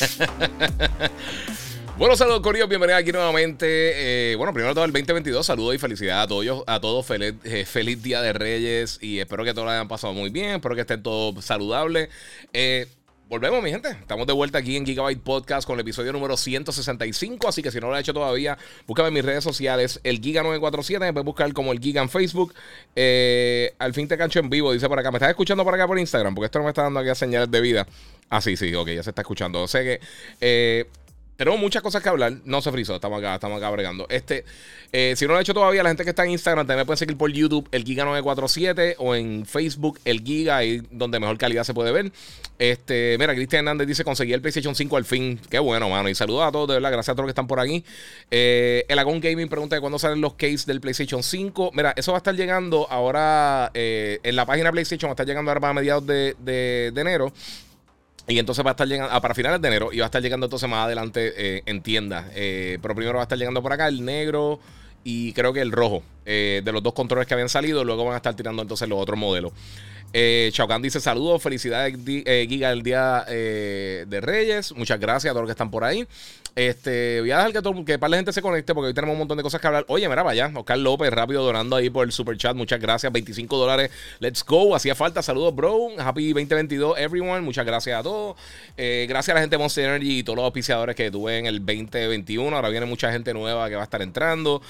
bueno, saludos, Corio. Bienvenidos aquí nuevamente. Eh, bueno, primero todo el 2022. Saludos y felicidades a todos. A todos. Feliz, eh, feliz Día de Reyes. Y espero que todos lo hayan pasado muy bien. Espero que estén todos saludables. Eh, Volvemos, mi gente. Estamos de vuelta aquí en Gigabyte Podcast con el episodio número 165. Así que si no lo has hecho todavía, búscame en mis redes sociales, el Giga947. Me puedes buscar como el Giga en Facebook. al fin te cancho en vivo, dice por acá. ¿Me estás escuchando por acá por Instagram? Porque esto no me está dando aquí señales de vida. Ah, sí, sí, ok, ya se está escuchando. O sea que eh, tenemos muchas cosas que hablar. No se frizó, estamos acá, estamos acá bregando. Este, eh, si no lo ha hecho todavía, la gente que está en Instagram también puede seguir por YouTube, el Giga947, o en Facebook, el Giga, ahí donde mejor calidad se puede ver. Este, mira, Cristian Hernández dice: conseguí el PlayStation 5 al fin. Qué bueno, mano. Y saludos a todos, de verdad. Gracias a todos los que están por aquí. Eh, el Agon Gaming pregunta de cuándo salen los cases del PlayStation 5. Mira, eso va a estar llegando ahora en la página PlayStation, va a estar llegando ahora para mediados de, de enero. Y entonces va a estar llegando, ah, para finales de enero, y va a estar llegando entonces más adelante eh, en tiendas. Eh, pero primero va a estar llegando por acá el negro y creo que el rojo eh, de los dos controles que habían salido. Luego van a estar tirando entonces los otros modelos. Eh, dice saludos, felicidades eh, Giga el día eh, de Reyes. Muchas gracias a todos los que están por ahí. Este, voy a dejar que, todo, que para la gente se conecte porque hoy tenemos un montón de cosas que hablar. Oye, mira, vaya, Oscar López, rápido donando ahí por el super chat. Muchas gracias, 25 dólares. Let's go, hacía falta. Saludos, bro. Happy 2022, everyone. Muchas gracias a todos. Eh, gracias a la gente de Monster Energy y todos los auspiciadores que tuve en el 2021. Ahora viene mucha gente nueva que va a estar entrando.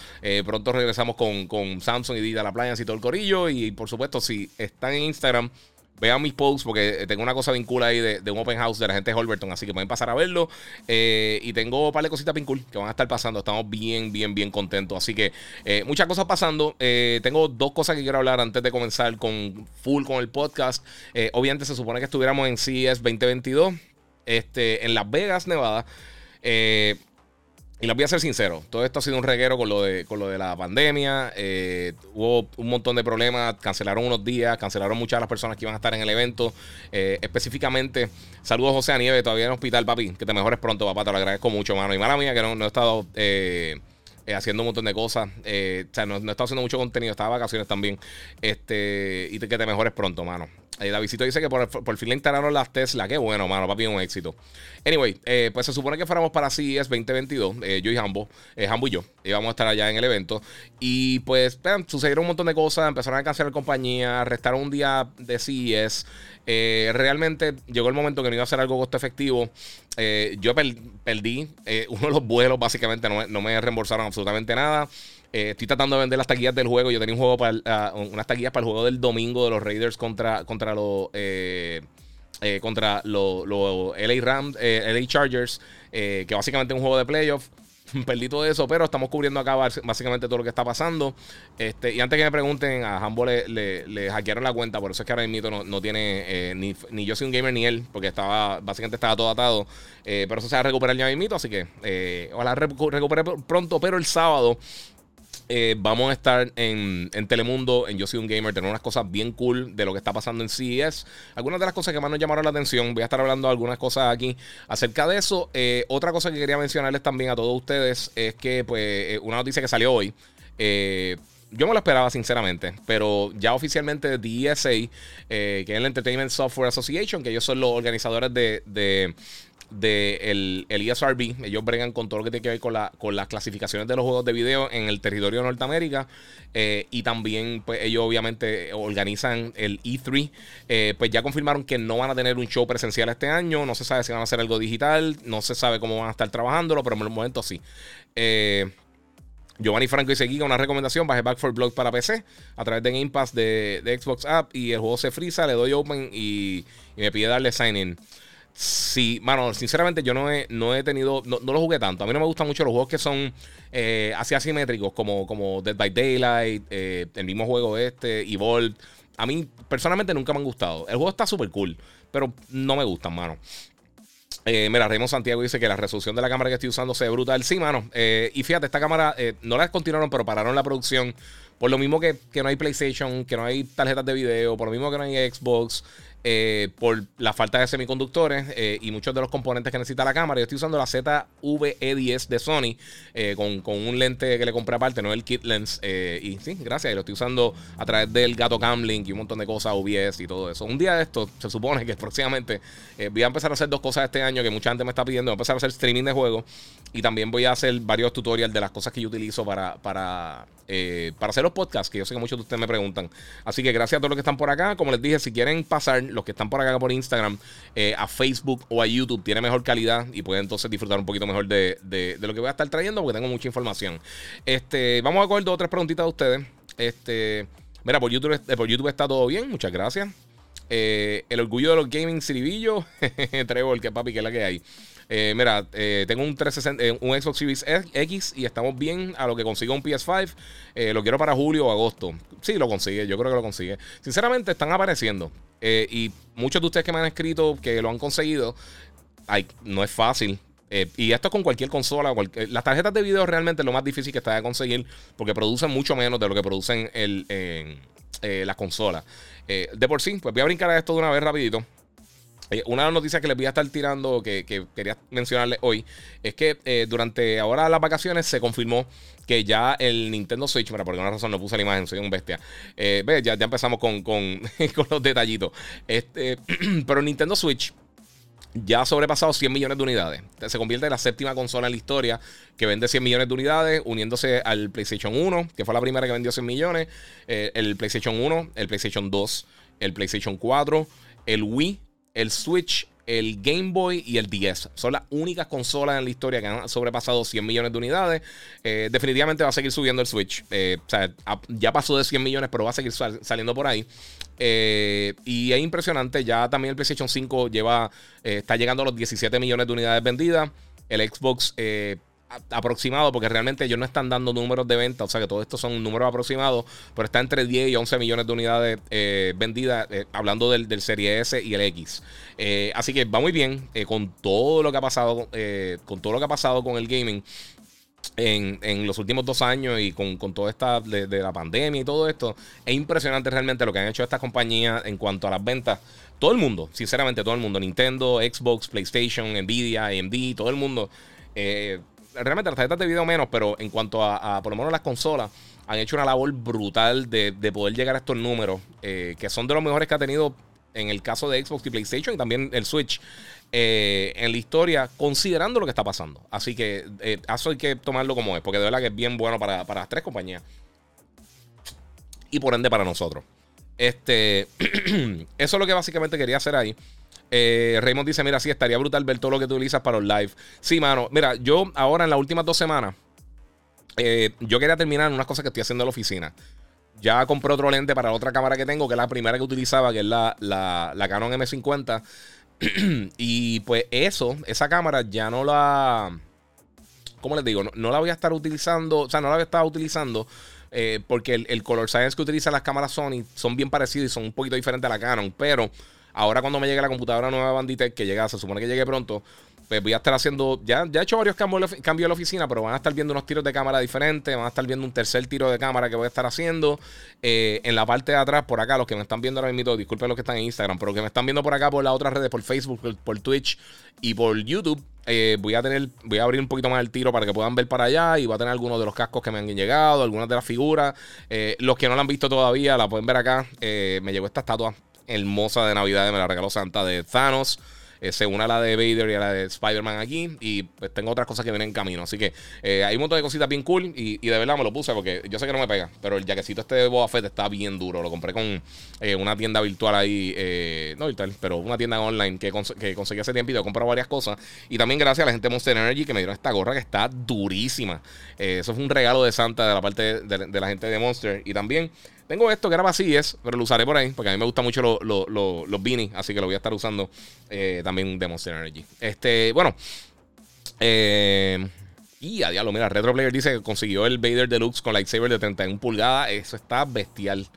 pronto regresamos con, con Samsung y Dita La Playa y todo el corillo. Y por supuesto, si están en Instagram Vean mis posts porque tengo una cosa vincula ahí de, un open house de la gente de Holberton, así que pueden pasar a verlo. Eh, y tengo un par de cositas bien cool que van a estar pasando. Estamos bien, bien, bien contentos. Así que eh, muchas cosas pasando. Eh, tengo dos cosas que quiero hablar antes de comenzar con full con el podcast. obviamente se supone que estuviéramos en CES 2022 este, en Las Vegas, Nevada. Y les voy a ser sincero, todo esto ha sido un reguero con lo de, con lo de la pandemia. Eh, hubo un montón de problemas, cancelaron unos días, cancelaron muchas de las personas que iban a estar en el evento. Eh, específicamente, saludos José Nieve, todavía en el hospital, papi. Que te mejores pronto, papá, te lo agradezco mucho, mano. Y mala mía que no, no he estado eh, haciendo un montón de cosas. o sea, no, no, he estado haciendo mucho contenido, estaba de vacaciones también. Este, y que te mejores pronto, mano. Eh, Davidito dice que por, por, fin le instalaron las Tesla. Qué bueno, mano. Papi, un éxito. Anyway, eh, pues se supone que fuéramos para CES 2022. Eh, yo y Hambo. Eh, Hambo y yo. Íbamos a estar allá en el evento. Y pues sucedieron un montón de cosas. Empezaron a cancelar compañía. Restaron un día de CES. realmente llegó el momento que no iba a ser algo costo efectivo. yo perdí uno de los vuelos. Básicamente no me reembolsaron absolutamente nada. Eh, estoy tratando de vender las taquillas del juego. Yo tenía un juego para ah, unas taquillas para el juego del domingo de los Raiders contra, contra los eh, eh, contra los LA Rams, LA Chargers, que básicamente es un juego de playoff. Perdí todo eso, pero estamos cubriendo acá básicamente todo lo que está pasando. Este, y antes que me pregunten, a Hambo le, hackearon la cuenta, por eso es que ahora mismo no, no tiene ni, ni, yo soy un gamer ni él, porque estaba básicamente estaba todo atado. pero eso se va a recuperar ya mismo, así que ojalá recupere pronto. Pero el sábado eh, vamos a estar en, Telemundo, en Yo Soy un Gamer, tener unas cosas bien cool de lo que está pasando en CES. Algunas de las cosas que más nos llamaron la atención, voy a estar hablando de algunas cosas aquí acerca de eso. Eh, otra cosa que quería mencionarles también a todos ustedes es que, pues, eh, una noticia que salió hoy. yo me lo esperaba, sinceramente, pero ya oficialmente DSA, e que es el Entertainment Software Association, que ellos son los organizadores de el, ESRB. Ellos bregan con todo lo que tiene que ver con, la, con las clasificaciones de los juegos de video en el territorio de Norteamérica. Eh, y también, pues, ellos obviamente organizan el E3. Eh, pues ya confirmaron que no van a tener un show presencial este año. No se sabe si van a hacer algo digital. No se sabe cómo van a estar trabajándolo, pero en el momento sí. Eh, Giovanni Franco dice aquí una recomendación, baje Back for Blood para PC a través de Game Pass de, Xbox App y el juego se frisa, le doy open y, y me pide darle sign in. Sí, mano, sinceramente yo no he, no he tenido, no, lo jugué tanto. A mí no me gustan mucho los juegos que son eh, así asimétricos, como, como Dead by Daylight, eh, el mismo juego este, Evolve. A mí personalmente nunca me han gustado. El juego está súper cool, pero no me gustan, mano. Eh, mira, Raymond Santiago dice que la resolución de la cámara que estoy usando se ve brutal. Sí, mano. Eh, y fíjate, esta cámara no la continuaron, pero pararon la producción. Por lo mismo que, que, no hay PlayStation, que no hay tarjetas de video, por lo mismo que no hay Xbox, eh, por la falta de semiconductores eh, y muchos de los componentes que necesita la cámara. Yo estoy usando la ZV-E10 de Sony eh, con, con, un lente que le compré aparte, no el kit lens. y sí, gracias. Y lo estoy usando a través del gato Camlink y un montón de cosas, OBS y todo eso. Un día de esto, se supone que próximamente voy a empezar a hacer dos cosas este año que mucha gente me está pidiendo. Voy a empezar a hacer streaming de juegos y también voy a hacer varios tutorials de las cosas que yo utilizo para, para eh, para hacer los podcasts, que yo sé que muchos de ustedes me preguntan. Así que gracias a todos los que están por acá. Como les dije, si quieren pasar, los que están por acá por Instagram, eh, a Facebook o a YouTube, tiene mejor calidad y pueden entonces disfrutar un poquito mejor de, lo que voy a estar trayendo, porque tengo mucha información. Este, vamos a coger dos o tres preguntitas de ustedes. Este, mira, por YouTube, por YouTube está todo bien, muchas gracias. Eh, el orgullo de los gaming Ciribillo, Trevor, que papi, que es la que hay. Eh, mira, eh, tengo un, 360, eh, un Xbox Series X y estamos bien a lo que consiga un PS5. lo quiero para julio o agosto. Sí, lo consigue, yo creo que lo consigue. Sinceramente, están apareciendo. y muchos de ustedes que me han escrito que lo han conseguido, ay, no es fácil. y esto es con cualquier consola. las tarjetas de video realmente es lo más difícil que está de conseguir porque producen mucho menos de lo que producen las consolas. de por sí, pues voy a brincar a esto de una vez rapidito. Eh, una noticias que les voy a estar tirando, que, quería mencionarles hoy, es que eh, durante ahora las vacaciones se confirmó que ya el Nintendo Switch, mira, por alguna razón no puse la imagen, soy un bestia. Eh, ya, empezamos con, los detallitos. Este, pero Nintendo Switch ya ha sobrepasado 100 millones de unidades. Se convierte en la séptima consola en la historia que vende 100 millones de unidades, uniéndose al PlayStation 1, que fue la primera que vendió 100 millones, el PlayStation 1, el PlayStation 2, el PlayStation 4, el Wii el Switch, el Game Boy y el DS. Son las únicas consolas en la historia que han sobrepasado 100 millones de unidades. Eh, definitivamente va a seguir subiendo el Switch. Eh, ya pasó de 100 millones, pero va a seguir saliendo por ahí. Eh, y es impresionante. Ya también el PlayStation 5 lleva, está llegando a los 17 millones de unidades vendidas. El Xbox aproximado, porque realmente ellos no están dando números de venta, o sea que todo esto son números aproximados, pero está entre 10 y 11 millones de unidades eh, vendidas, eh, hablando del, del, Serie S y el X. Eh, así que va muy bien con todo lo que ha pasado, con todo lo que ha pasado con el gaming. En, los últimos dos años y con, con toda esta de, la pandemia y todo esto, es impresionante realmente lo que han hecho estas compañías en cuanto a las ventas. Todo el mundo, sinceramente, todo el mundo, Nintendo, Xbox, PlayStation, Nvidia, AMD, todo el mundo realmente las tarjetas de video menos, pero en cuanto a, por lo menos las consolas, han hecho una labor brutal de, poder llegar a estos números, eh, que son de los mejores que ha tenido en el caso de Xbox y PlayStation y también el Switch. Eh, en la historia, considerando lo que está pasando. Así que eh, eso hay que tomarlo como es, porque de verdad que es bien bueno para, para las tres compañías. Y por ende para nosotros. Este, eso es lo que básicamente quería hacer ahí. Eh, Raymond dice: Mira, sí, estaría brutal ver todo lo que tú utilizas para los live. Sí, mano. Mira, yo ahora en las últimas dos semanas, eh, yo quería terminar unas cosas que estoy haciendo en la oficina. Ya compré otro lente para la otra cámara que tengo, que es la primera que utilizaba, que es la, la, Canon M50. y pues eso, esa cámara ya no la. ¿Cómo les digo? No, la voy a estar utilizando. O sea, no la voy a estar utilizando. Eh, porque el, el, color science que utilizan las cámaras Sony son bien parecidos y son un poquito diferentes a la Canon. Pero Ahora cuando me llegue la computadora nueva Banditech, que llega, se supone que llegue pronto, pues voy a estar haciendo, ya, ya he hecho varios cambios, cambios en la oficina, pero van a estar viendo unos tiros de cámara diferentes, van a estar viendo un tercer tiro de cámara que voy a estar haciendo. Eh, en la parte de atrás, por acá, los que me están viendo ahora mismo, disculpen los que están en Instagram, pero que me están viendo por acá por las otras redes, por Facebook, por, Twitch y por YouTube, eh, voy a tener, voy a abrir un poquito más el tiro para que puedan ver para allá y voy a tener algunos de los cascos que me han llegado, algunas de las figuras. Eh, los que no la han visto todavía, la pueden ver acá. me llegó esta estatua hermosa de Navidad, me la regaló Santa de Thanos. Eh, se une a la de Vader y a la de Spider-Man aquí. Y pues tengo otras cosas que vienen en camino. Así que eh, hay un montón de cositas bien cool. Y, de verdad me lo puse porque yo sé que no me pega. Pero el jaquecito este de Boba Fett está bien duro. Lo compré con eh, una tienda virtual ahí. no virtual, pero una tienda online que, que conseguí hace tiempo. Y he comprado varias cosas. Y también gracias a la gente de Monster Energy que me dieron esta gorra que está durísima. eso fue un regalo de Santa de la parte de la gente de Monster. Y también tengo esto que era vacíes, pero lo usaré por ahí, porque a mí me gustan mucho los beanies, así que lo voy a estar usando eh, también de Monster Energy. Este, bueno. Eh, y a diablo, mira, Retro Player dice que consiguió el Vader Deluxe con lightsaber de 31 pulgadas. Eso está bestial.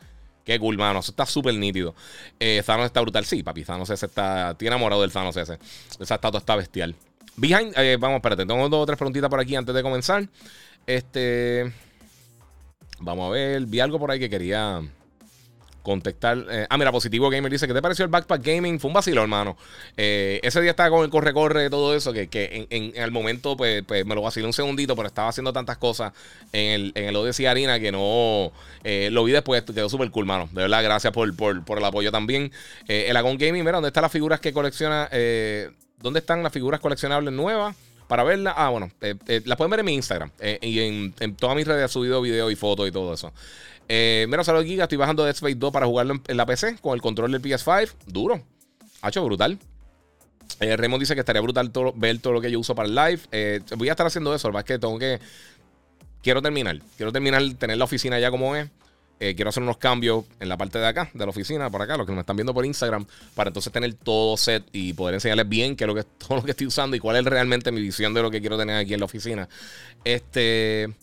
Qué cool, mano. Eso está súper nítido. Eh, Thanos está brutal. Sí, papi. Thanos ese está. Estoy enamorado del Thanos ese. Esa estatua está bestial. Behind. Eh, vamos, espérate. Tengo dos o tres preguntitas por aquí antes de comenzar. Este. Vamos a ver. Vi algo por ahí que quería contestar. Eh, ah, mira, Positivo Gamer dice: ¿Qué te pareció el Backpack Gaming? Fue un vacilo, hermano. Eh, ese día estaba con el corre-corre, todo eso, que, que en, el momento pues, pues, me lo vacilé un segundito, pero estaba haciendo tantas cosas en el, en el Odyssey Arena que no eh, lo vi después. Quedó súper cool, mano. De verdad, gracias por, por, el apoyo también. el Agon Gaming, mira, ¿dónde están las figuras que colecciona? ¿Dónde están las figuras coleccionables nuevas? Para verla, ah, bueno, las pueden ver en mi Instagram y en, todas mis redes he subido videos y fotos y todo eso. Eh, mira, saludos Giga. Estoy bajando Dead Space 2 para jugarlo en, la PC con el control del PS5. Duro. Hacho, brutal. Eh, Raymond dice que estaría brutal ver todo lo que yo uso para el live. Eh, voy a estar haciendo eso. Lo más que tengo que. Quiero terminar. Quiero terminar, tener la oficina ya como es. Eh, quiero hacer unos cambios en la parte de acá, de la oficina, por acá, los que me están viendo por Instagram, para entonces tener todo set y poder enseñarles bien qué es lo que, todo lo que estoy usando y cuál es realmente mi visión de lo que quiero tener aquí en la oficina. Este.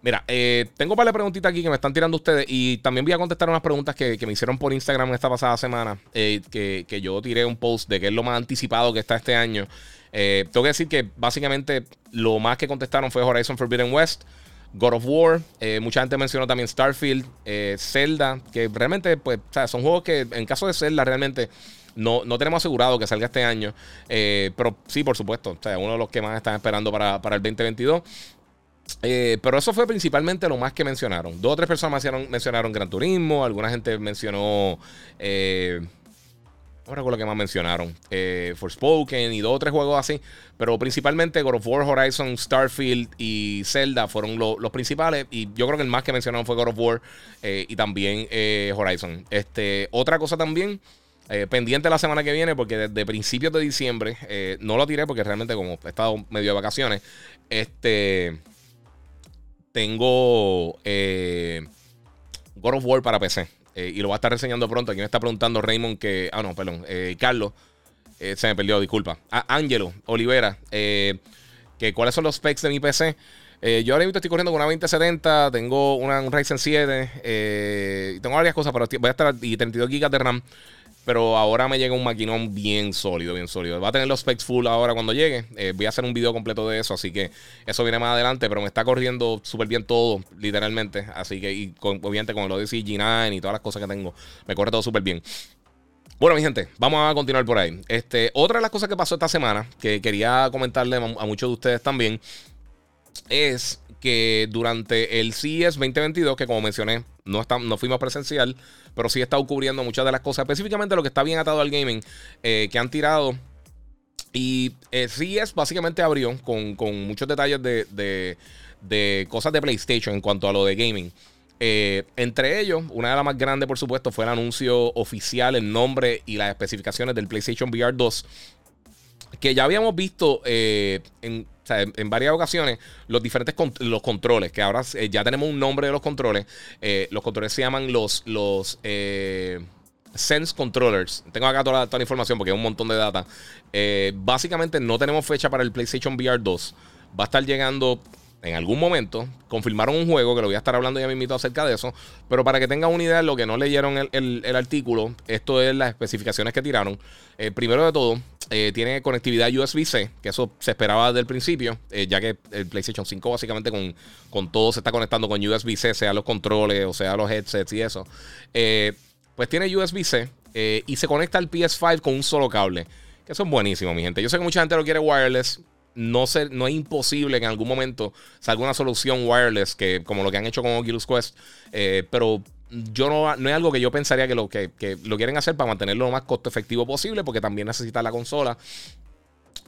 Mira, eh, tengo para la preguntitas aquí que me están tirando ustedes y también voy a contestar unas preguntas que, me hicieron por Instagram esta pasada semana, eh, que, yo tiré un post de que es lo más anticipado que está este año. Tengo que decir que básicamente lo más que contestaron fue Horizon Forbidden West, God of War, mucha gente mencionó también Starfield, Zelda, que realmente pues, son juegos que en caso de Zelda realmente... No, no, tenemos asegurado que salga este año. pero sí, por supuesto. O sea, uno de los que más están esperando para, para el 2022. Eh, pero eso fue principalmente lo más que mencionaron. Dos o tres personas mencionaron, Gran Turismo, alguna gente mencionó. Eh, no recuerdo lo que más mencionaron. Eh, Forspoken y dos o tres juegos así. Pero principalmente God of War, Horizon, Starfield y Zelda fueron los principales. Y yo creo que el más que mencionaron fue God of War eh, y también Horizon. Este, otra cosa también. pendiente la semana que viene, porque desde principios de diciembre no lo tiré porque realmente, como he estado medio de vacaciones, este tengo eh, God of War para PC. Eh, y lo voy a estar reseñando pronto. Aquí me está preguntando Raymond que. Ah, no, perdón. Eh, Carlos. se me perdió, disculpa. Ah, Angelo Olivera. que cuáles son los specs de mi PC. yo ahora mismo estoy corriendo con una 2070. Tengo una, un Ryzen 7. tengo varias cosas, pero voy a estar. Y 32 GB de RAM. Pero ahora me llega un maquinón bien sólido, bien sólido. Va a tener los specs full ahora cuando llegue. Eh, voy a hacer un video completo de eso, así que eso viene más adelante. Pero me está corriendo súper bien todo, literalmente. Así que, y obviamente con el Odyssey G9 y todas las cosas que tengo, me corre todo súper bien. Bueno, mi gente, vamos a continuar por ahí. Este, otra de las cosas que pasó esta semana, que quería comentarle a muchos de ustedes también, es que durante el CES 2022, que como mencioné, no, está, no fuimos presencial, pero sí he estado cubriendo muchas de las cosas, específicamente lo que está bien atado al gaming, eh, que han tirado. Y eh, CES básicamente abrió con, muchos detalles de, cosas de PlayStation en cuanto a lo de gaming. Eh, entre ellos, una de las más grandes, por supuesto, fue el anuncio oficial, el nombre y las especificaciones del PlayStation VR 2, que ya habíamos visto en en, varias ocasiones, los diferentes los controles, que ahora eh, ya tenemos un nombre de los controles. Eh, los controles se llaman los, los eh, Sense Controllers. Tengo acá toda, toda, la información porque hay un montón de data. básicamente no tenemos fecha para el PlayStation VR 2. Va a estar llegando en algún momento confirmaron un juego, que lo voy a estar hablando ya mismito acerca de eso, pero para que tengan una idea de lo que no leyeron el, artículo, esto es las especificaciones que tiraron. Eh, primero de todo, eh, tiene conectividad USB-C, que eso se esperaba desde el principio, eh, ya que el PlayStation 5 básicamente con, con todo se está conectando con USB-C, sea los controles o sea los headsets y eso. pues tiene USB-C y se conecta al PS5 con un solo cable. Que eso es buenísimo, mi gente. Yo sé que mucha gente lo quiere wireless no, no es imposible que en algún momento salga una solución wireless, que, como lo que han hecho con Oculus Quest, eh, pero yo no, no es algo que yo pensaría que lo, que, lo quieren hacer para mantenerlo lo más costo efectivo posible, porque también necesita la consola.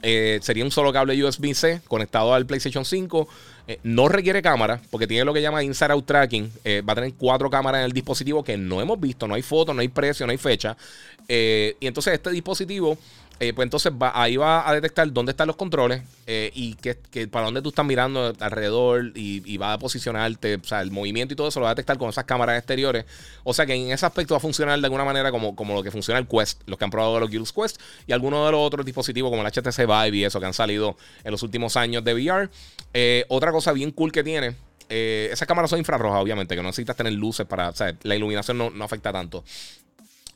Eh, sería un solo cable USB-C conectado al PlayStation 5. Eh, no requiere cámara, porque tiene lo que llama Inside Out Tracking. va a tener cuatro cámaras en el dispositivo que no hemos visto. No hay foto, no hay precio, no hay fecha. y entonces este dispositivo eh, pues entonces va, ahí va a detectar dónde están los controles eh, y que, para dónde tú estás mirando alrededor y, va a posicionarte, o sea, el movimiento y todo eso lo va a detectar con esas cámaras exteriores. O sea que en ese aspecto va a funcionar de alguna manera como, lo que funciona el Quest, los que han probado los Oculus Quest y algunos de los otros dispositivos como el HTC Vive y eso que han salido en los últimos años de VR. Eh, otra cosa bien cool que tiene esas cámaras son infrarrojas, obviamente, que no necesitas tener luces para. O sea, la iluminación no afecta tanto.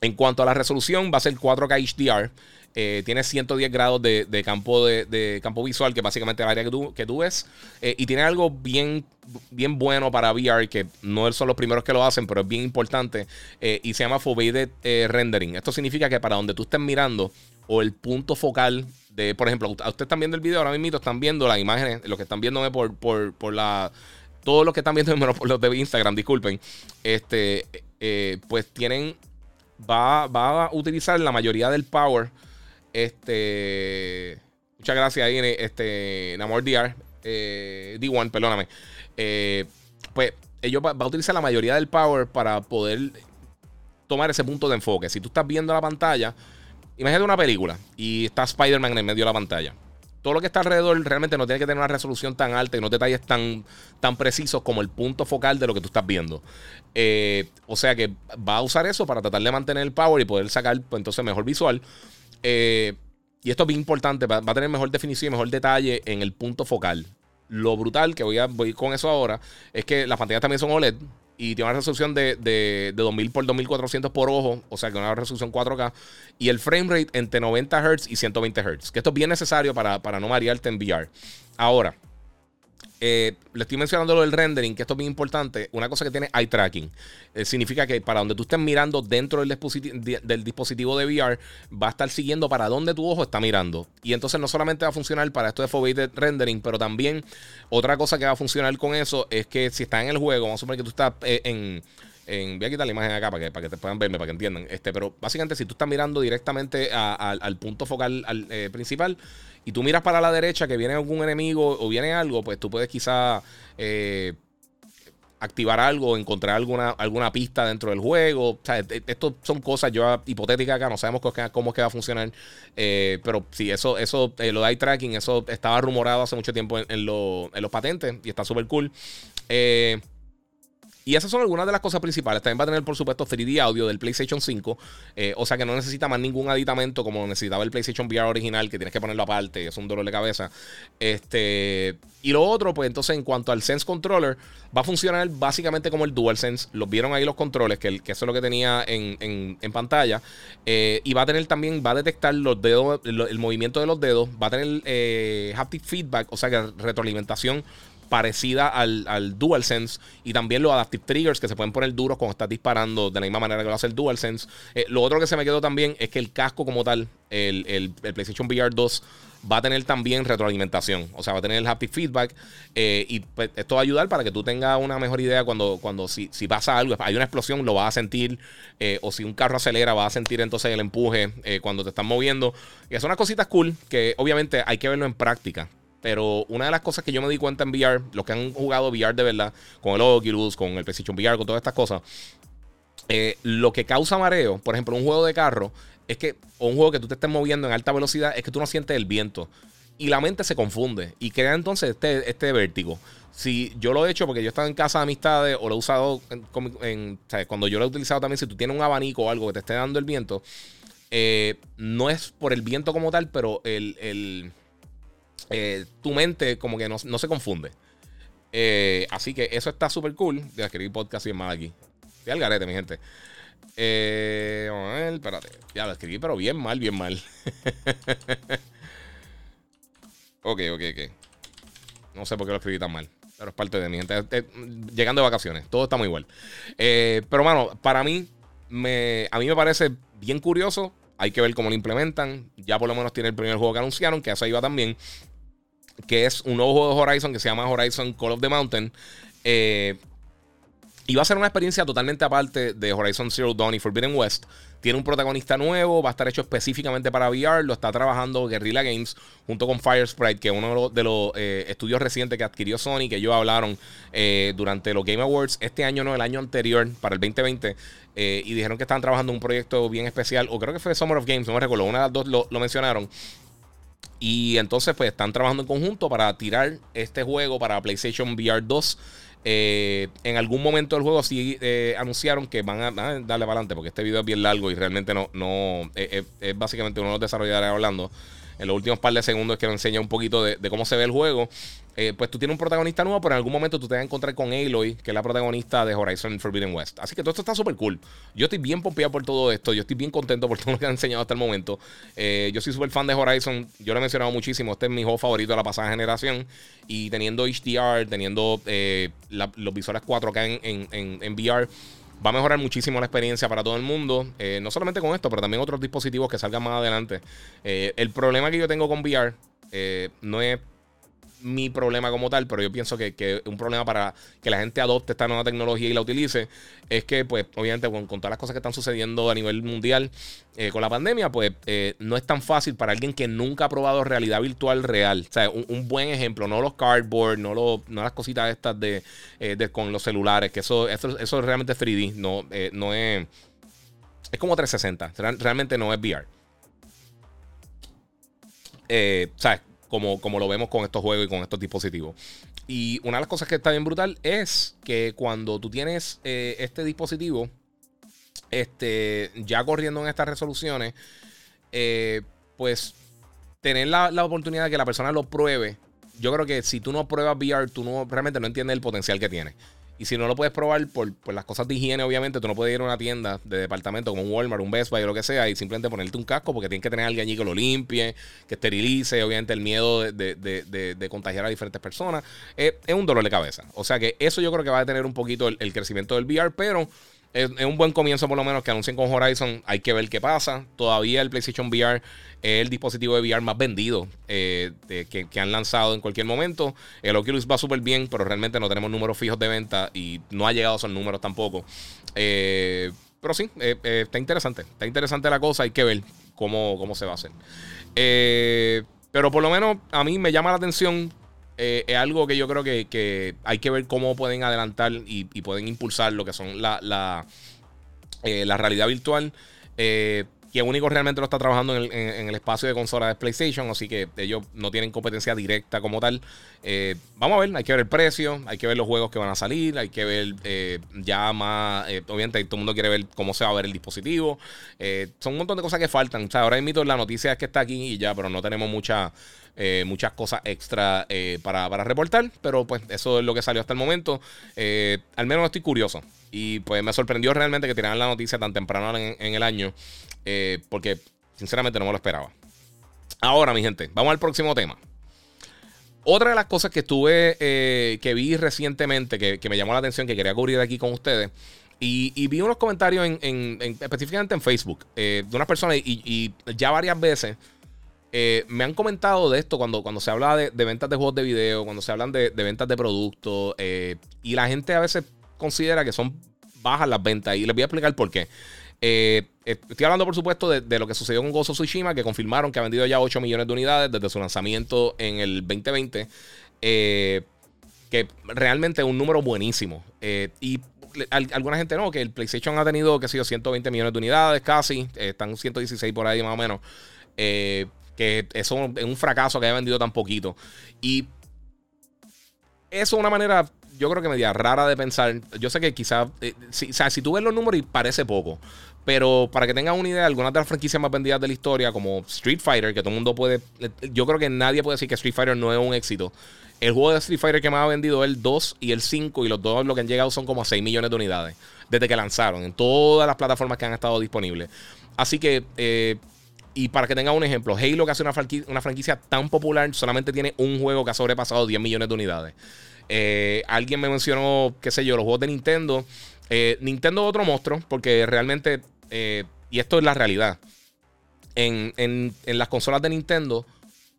En cuanto a la resolución, va a ser 4K HDR. Eh, tiene 110 grados de, campo, de, campo visual, que básicamente es el área que tú, ves. Eh, y tiene algo bien, bien bueno para VR, que no son los primeros que lo hacen, pero es bien importante. Eh, y se llama Foveated Rendering. Esto significa que para donde tú estés mirando, o el punto focal de, por ejemplo, ustedes están viendo el video, ahora mismo están viendo las imágenes, lo que están viéndome por, por, por la. Todos los que están viendo por los de Instagram, disculpen. Este, pues tienen. Va, va a utilizar la mayoría del power este. Muchas gracias ahí, este. Namor DR. Eh, D1, perdóname. Eh, pues ellos va, a utilizar la mayoría del power para poder tomar ese punto de enfoque. Si tú estás viendo la pantalla, imagínate una película y está Spider-Man en medio de la pantalla. Todo lo que está alrededor realmente no tiene que tener una resolución tan alta y no detalles tan, tan precisos como el punto focal de lo que tú estás viendo. Eh, o sea que va a usar eso para tratar de mantener el power y poder sacar pues, entonces mejor visual. Eh, y esto es bien importante, va, a tener mejor definición y mejor detalle en el punto focal. Lo brutal, que voy a voy con eso ahora, es que las pantallas también son OLED y tiene una resolución de, de, 2000 por 2400 por ojo, o sea que una resolución 4K, y el frame rate entre 90 Hz y 120 Hz, que esto es bien necesario para, para no marearte en VR. Ahora, eh, le estoy mencionando lo del rendering, que esto es muy importante. Una cosa que tiene eye tracking. Eh, significa que para donde tú estés mirando dentro del dispositivo, de VR, va a estar siguiendo para donde tu ojo está mirando. Y entonces no solamente va a funcionar para esto de foveated rendering, pero también otra cosa que va a funcionar con eso es que si estás en el juego, vamos a suponer que tú estás eh, en voy a quitar la imagen acá para que, para que te puedan verme, para que entiendan. Este, pero básicamente, si tú estás mirando directamente al punto focal eh, principal y tú miras para la derecha que viene algún enemigo o viene algo, pues tú puedes quizá eh, activar algo, encontrar alguna, alguna pista dentro del juego. O sea, e, esto son cosas yo hipotéticas acá, no sabemos cómo es que va a funcionar. Eh, pero sí, eso, eso lo de eye tracking, eso estaba rumorado hace mucho tiempo en, en los patentes y está súper cool. Eh, y esas son algunas de las cosas principales. También va a tener, por supuesto, 3D audio del PlayStation 5. Eh, o sea que no necesita más ningún aditamento como necesitaba el PlayStation VR original, que tienes que ponerlo aparte. Es un dolor de cabeza. Este. Y lo otro, pues entonces, en cuanto al Sense Controller, va a funcionar básicamente como el DualSense. Los vieron ahí los controles, que, eso es lo que tenía en, pantalla. Eh, y va a tener también, va a detectar los dedos, el movimiento de los dedos. Va a tener eh, haptic feedback, o sea que retroalimentación parecida al, al, DualSense y también los Adaptive Triggers que se pueden poner duros cuando estás disparando de la misma manera que lo hace el DualSense. Eh, lo otro que se me quedó también es que el casco como tal, el, el, PlayStation VR 2, va a tener también retroalimentación. O sea, va a tener el haptic feedback. Eh, y pues, esto va a ayudar para que tú tengas una mejor idea cuando, cuando si, si pasa algo, hay una explosión, lo vas a sentir. Eh, o si un carro acelera, vas a sentir entonces el empuje cuando te están moviendo. Y son unas cositas cool que obviamente hay que verlo en práctica. Pero una de las cosas que yo me di cuenta en VR, los que han jugado VR de verdad, con el Oculus, con el PlayStation VR, con todas estas cosas, eh, lo que causa mareo, por ejemplo, un juego de carro, es que, o un juego que tú te estés moviendo en alta velocidad, es que tú no sientes el viento. Y la mente se confunde y crea entonces este, este vértigo. Si yo lo he hecho porque yo he estado en casa de amistades o lo he usado en, cuando yo lo he utilizado también, si tú tienes un abanico o algo que te esté dando el viento, eh, no es por el viento como tal, pero el eh, tu mente como que no, se confunde. Eh, así que eso está súper cool. A escribir podcast y más aquí. Estoy al garete, mi gente. Eh, vamos a ver, espérate. Ya lo escribí, pero bien mal, bien mal. ok, ok, ok. No sé por qué lo escribí tan mal. Pero es parte de mi gente. llegando de vacaciones. Todo está muy igual. pero, mano, para mí, me, a mí me parece bien curioso. Hay que ver cómo lo implementan. Ya por lo menos tiene el primer juego que anunciaron, que eso iba también que es un nuevo juego de Horizon que se llama Horizon Call of the Mountain. Eh, y va a ser una experiencia totalmente aparte de Horizon Zero Dawn y Forbidden West. Tiene un protagonista nuevo, va a estar hecho específicamente para VR. Lo está trabajando Guerrilla Games junto con Firesprite, que es uno de los, eh, estudios recientes que adquirió Sony, que ellos hablaron eh, durante los Game Awards este año, no, el año anterior, para el 2020. y dijeron que estaban trabajando un proyecto bien especial, o creo que fue Summer of Games, no me recuerdo, una de las dos lo mencionaron. Y entonces, pues están trabajando en conjunto para tirar este juego para PlayStation VR 2. Eh, en algún momento del juego sí eh, anunciaron que van a, darle para adelante porque este video es bien largo y realmente no, no eh, es básicamente uno de los desarrolladores hablando. En los últimos par de segundos que nos enseña un poquito de, cómo se ve el juego. Eh, pues tú tienes un protagonista nuevo, pero en algún momento tú te vas a encontrar con Aloy, que es la protagonista de Horizon Forbidden West. Así que todo esto está súper cool. Yo estoy bien pompeado por todo esto. Yo estoy bien contento por todo lo que han enseñado hasta el momento. Eh, yo soy súper fan de Horizon. Yo lo he mencionado muchísimo. Este es mi juego favorito de la pasada generación. Y teniendo HDR, teniendo eh, los visores 4K en, en, en, VR va a mejorar muchísimo la experiencia para todo el mundo. no solamente con esto, pero también otros dispositivos que salgan más adelante. el problema que yo tengo con VR no es mi problema como tal, pero yo pienso que, que, un problema para que la gente adopte esta nueva tecnología y la utilice es que, pues, obviamente, con, todas las cosas que están sucediendo a nivel mundial eh, con la pandemia, pues, eh, no es tan fácil para alguien que nunca ha probado realidad virtual real. O sea, un, buen ejemplo, no los cardboard, no, no las cositas estas de, eh, con los celulares, que eso, eso, eso es realmente 3D, no, no es... Es como 360, realmente no es VR. Como, lo vemos con estos juegos y con estos dispositivos. Y una de las cosas que está bien brutal es que cuando tú tienes eh, este dispositivo, este, ya corriendo en estas resoluciones, eh, pues tener la, la, oportunidad de que la persona lo pruebe. Yo creo que si tú no pruebas VR, tú no realmente no entiendes el potencial que tiene. Y si no lo puedes probar por, las cosas de higiene, obviamente, tú no puedes ir a una tienda de departamento como un Walmart, un Best Buy o lo que sea y simplemente ponerte un casco porque tienes que tener a alguien allí que lo limpie, que esterilice, obviamente el miedo de, contagiar a diferentes personas. es un dolor de cabeza. O sea que eso yo creo que va a tener un poquito el, el crecimiento del VR, pero es, un buen comienzo por lo menos que anuncien con Horizon. Hay que ver qué pasa. Todavía el PlayStation VR es el dispositivo de VR más vendido eh, que, han lanzado en cualquier momento. El Oculus va súper bien, pero realmente no tenemos números fijos de venta y no ha llegado a esos números tampoco. Eh, pero sí, eh, está interesante. Está interesante la cosa. Hay que ver cómo, cómo se va a hacer. pero por lo menos a mí me llama la atención eh, es algo que yo creo que, hay que ver cómo pueden adelantar y, pueden impulsar lo que son la, la, eh, la realidad virtual. Eh, que único realmente lo está trabajando en el, espacio de consola de PlayStation, así que ellos no tienen competencia directa como tal. vamos a ver, hay que ver el precio, hay que ver los juegos que van a salir, hay que ver ya más, obviamente todo el mundo quiere ver cómo se va a ver el dispositivo. son un montón de cosas que faltan. O sea, ahora mismo la noticia es que está aquí y ya, pero no tenemos mucha eh, muchas cosas extra eh, para, reportar, pero pues eso es lo que salió hasta el momento. Eh, al menos estoy curioso y pues me sorprendió realmente que tiraran la noticia tan temprano en, el año, porque sinceramente no me lo esperaba. Ahora, mi gente, vamos al próximo tema. Otra de las cosas que estuve, que vi recientemente, que, me llamó la atención, que quería cubrir aquí con ustedes, y, vi unos comentarios en, específicamente en Facebook de unas personas y, ya varias veces eh, me han comentado de esto cuando, cuando se habla de, ventas de juegos de video, cuando se hablan de, ventas de productos, eh, y la gente a veces considera que son bajas las ventas, y les voy a explicar por qué. Eh, estoy hablando, por supuesto, de, lo que sucedió con Gozo Tsushima, que confirmaron que ha vendido ya 8 millones de unidades desde su lanzamiento en el 2020. que realmente es un número buenísimo. y alguna gente no, que el PlayStation ha tenido, que ha sido 120 millones de unidades casi, están 116 por ahí más o menos. Que eso es un fracaso que haya vendido tan poquito. Y eso es una manera, yo creo que media rara de pensar. Yo sé que quizás, eh, si, o sea, si tú ves los números y parece poco, pero para que tengas una idea, algunas de las franquicias más vendidas de la historia, como Street Fighter, que todo el mundo puede, yo creo que nadie puede decir que Street Fighter no es un éxito. El juego de Street Fighter que más ha vendido es el 2 y el 5, y los dos lo que han llegado son como 6 millones de unidades desde que lanzaron en todas las plataformas que han estado disponibles. Así que eh, y para que tenga un ejemplo, Halo, que hace una franquicia, tan popular, solamente tiene un juego que ha sobrepasado 10 millones de unidades. Eh, alguien me mencionó, qué sé yo, los juegos de Nintendo. Eh, Nintendo es otro monstruo, porque realmente, eh, y esto es la realidad, en, en, las consolas de Nintendo,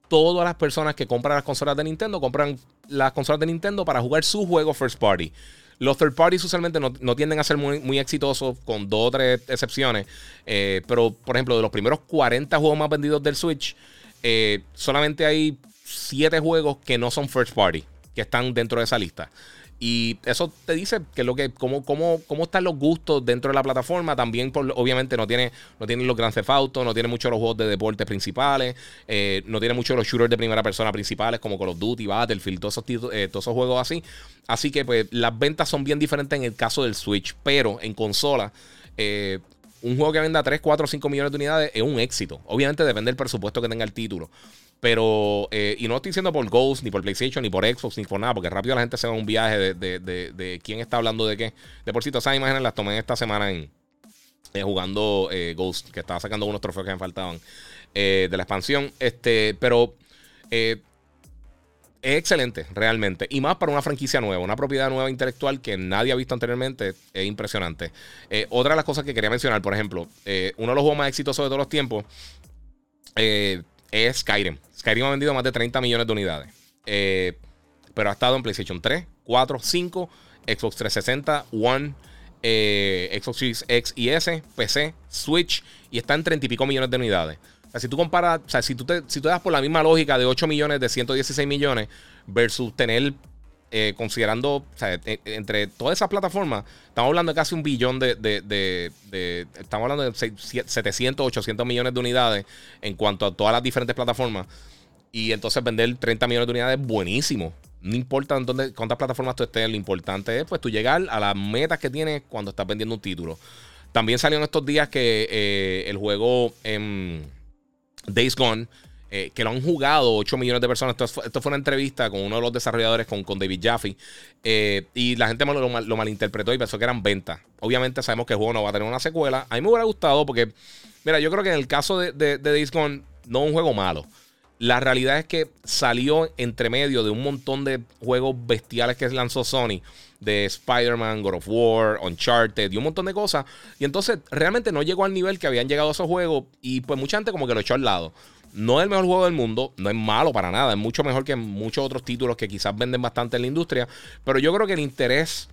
todas las personas que compran las consolas de Nintendo compran las consolas de Nintendo para jugar su juego first party. Los third parties usualmente no, tienden a ser muy, exitosos, con dos o tres excepciones. Eh, pero, por ejemplo, de los primeros 40 juegos más vendidos del Switch, eh, solamente hay 7 juegos que no son first party, que están dentro de esa lista. Y eso te dice que lo que, cómo, cómo, cómo están los gustos dentro de la plataforma. También, obviamente, no tiene, no tiene los Grand Theft Auto, no tiene muchos los juegos de deporte principales, eh, no tiene muchos los shooters de primera persona principales como Call of Duty, Battlefield, todos esos, eh, todos esos juegos así. Así que, pues, las ventas son bien diferentes en el caso del Switch, pero en consola. Eh, un juego que venda 3, 4, 5 millones de unidades es un éxito. Obviamente depende del presupuesto que tenga el título. Pero, eh, y no estoy diciendo por Ghost, ni por PlayStation, ni por Xbox, ni por nada, porque rápido la gente se va a un viaje de, quién está hablando de qué. De por todas esas imágenes las tomé esta semana en eh, jugando eh, Ghost, que estaba sacando unos trofeos que me faltaban de la expansión. Este, pero es excelente, realmente. Y más para una franquicia nueva, una propiedad nueva intelectual que nadie ha visto anteriormente. Es impresionante. otra de las cosas que quería mencionar, por ejemplo, uno de los juegos más exitosos de todos los tiempos es Skyrim. Skyrim ha vendido más de 30 millones de unidades. Eh, pero ha estado en PlayStation 3, 4, 5, Xbox 360, One, eh, Xbox Series X y S, PC, Switch y está en 30 y pico millones de unidades. O sea, si tú comparas, o sea, si tú te, si tú das por la misma lógica de 8 millones, de 116 millones, versus tener eh, considerando, e, entre todas esas plataformas, estamos hablando de casi un billón de, estamos hablando de 700, 800 millones de unidades en cuanto a todas las diferentes plataformas. Y entonces vender 30 millones de unidades es buenísimo. No importa en dónde, cuántas plataformas tú estés, lo importante es pues tú llegar a las metas que tienes cuando estás vendiendo un título. También salió en estos días que eh, el juego Days Gone eh, que lo han jugado 8 millones de personas. Esto, fue una entrevista con uno de los desarrolladores, con, con David Jaffe. Eh, y la gente lo, lo, malinterpretó y pensó que eran ventas. Obviamente sabemos que el juego no va a tener una secuela. A mí me hubiera gustado porque, mira, yo creo que en el caso de, de, Days Gone, no un juego malo. La realidad es que salió entre medio de un montón de juegos bestiales que lanzó Sony. De Spider-Man, God of War, Uncharted y un montón de cosas. Y entonces realmente no llegó al nivel que habían llegado esos juegos. Y pues mucha gente como que lo echó al lado. No es el mejor juego del mundo, no es malo para nada, es mucho mejor que muchos otros títulos que quizás venden bastante en la industria, pero yo creo que el interés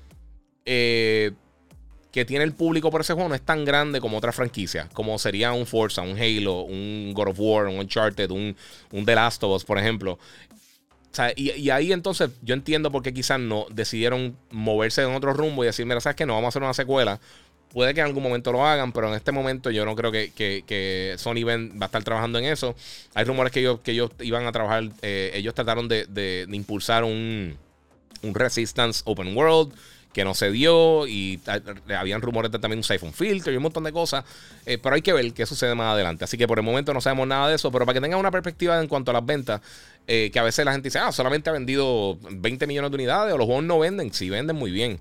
eh, que tiene el público por ese juego no es tan grande como otras franquicias, como sería un Forza, un Halo, un God of War, un Uncharted, un, un The Last of Us, por ejemplo. y, y, ahí entonces yo entiendo por qué quizás no decidieron moverse en otro rumbo y decir, mira, ¿sabes qué? No vamos a hacer una secuela Puede que en algún momento lo hagan, pero en este momento yo no creo que, Sony va a estar trabajando en eso. Hay rumores que ellos, que ellos iban a trabajar, eh, ellos trataron de, impulsar un, Resistance Open World que no se dio y habían rumores de también un Siphon Filter y un montón de cosas, eh, pero hay que ver qué sucede más adelante. Así que por el momento no sabemos nada de eso, pero para que tengan una perspectiva en cuanto a las ventas, eh, que a veces la gente dice, ah, solamente ha vendido 20 millones de unidades o los juegos no venden, sí venden muy bien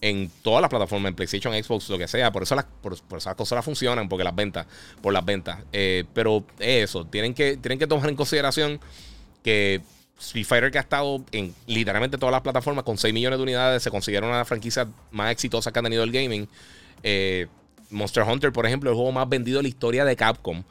en todas las plataformas, en PlayStation, Xbox, lo que sea. Por eso las, por, esas cosas funcionan, porque las ventas, por las ventas. Eh, pero eso, tienen que, tienen que tomar en consideración que Street Fighter que ha estado en literalmente todas las plataformas con 6 millones de unidades, se considera una franquicia más exitosa que ha tenido el gaming. Eh, Monster Hunter, por ejemplo, el juego más vendido en la historia de Capcom.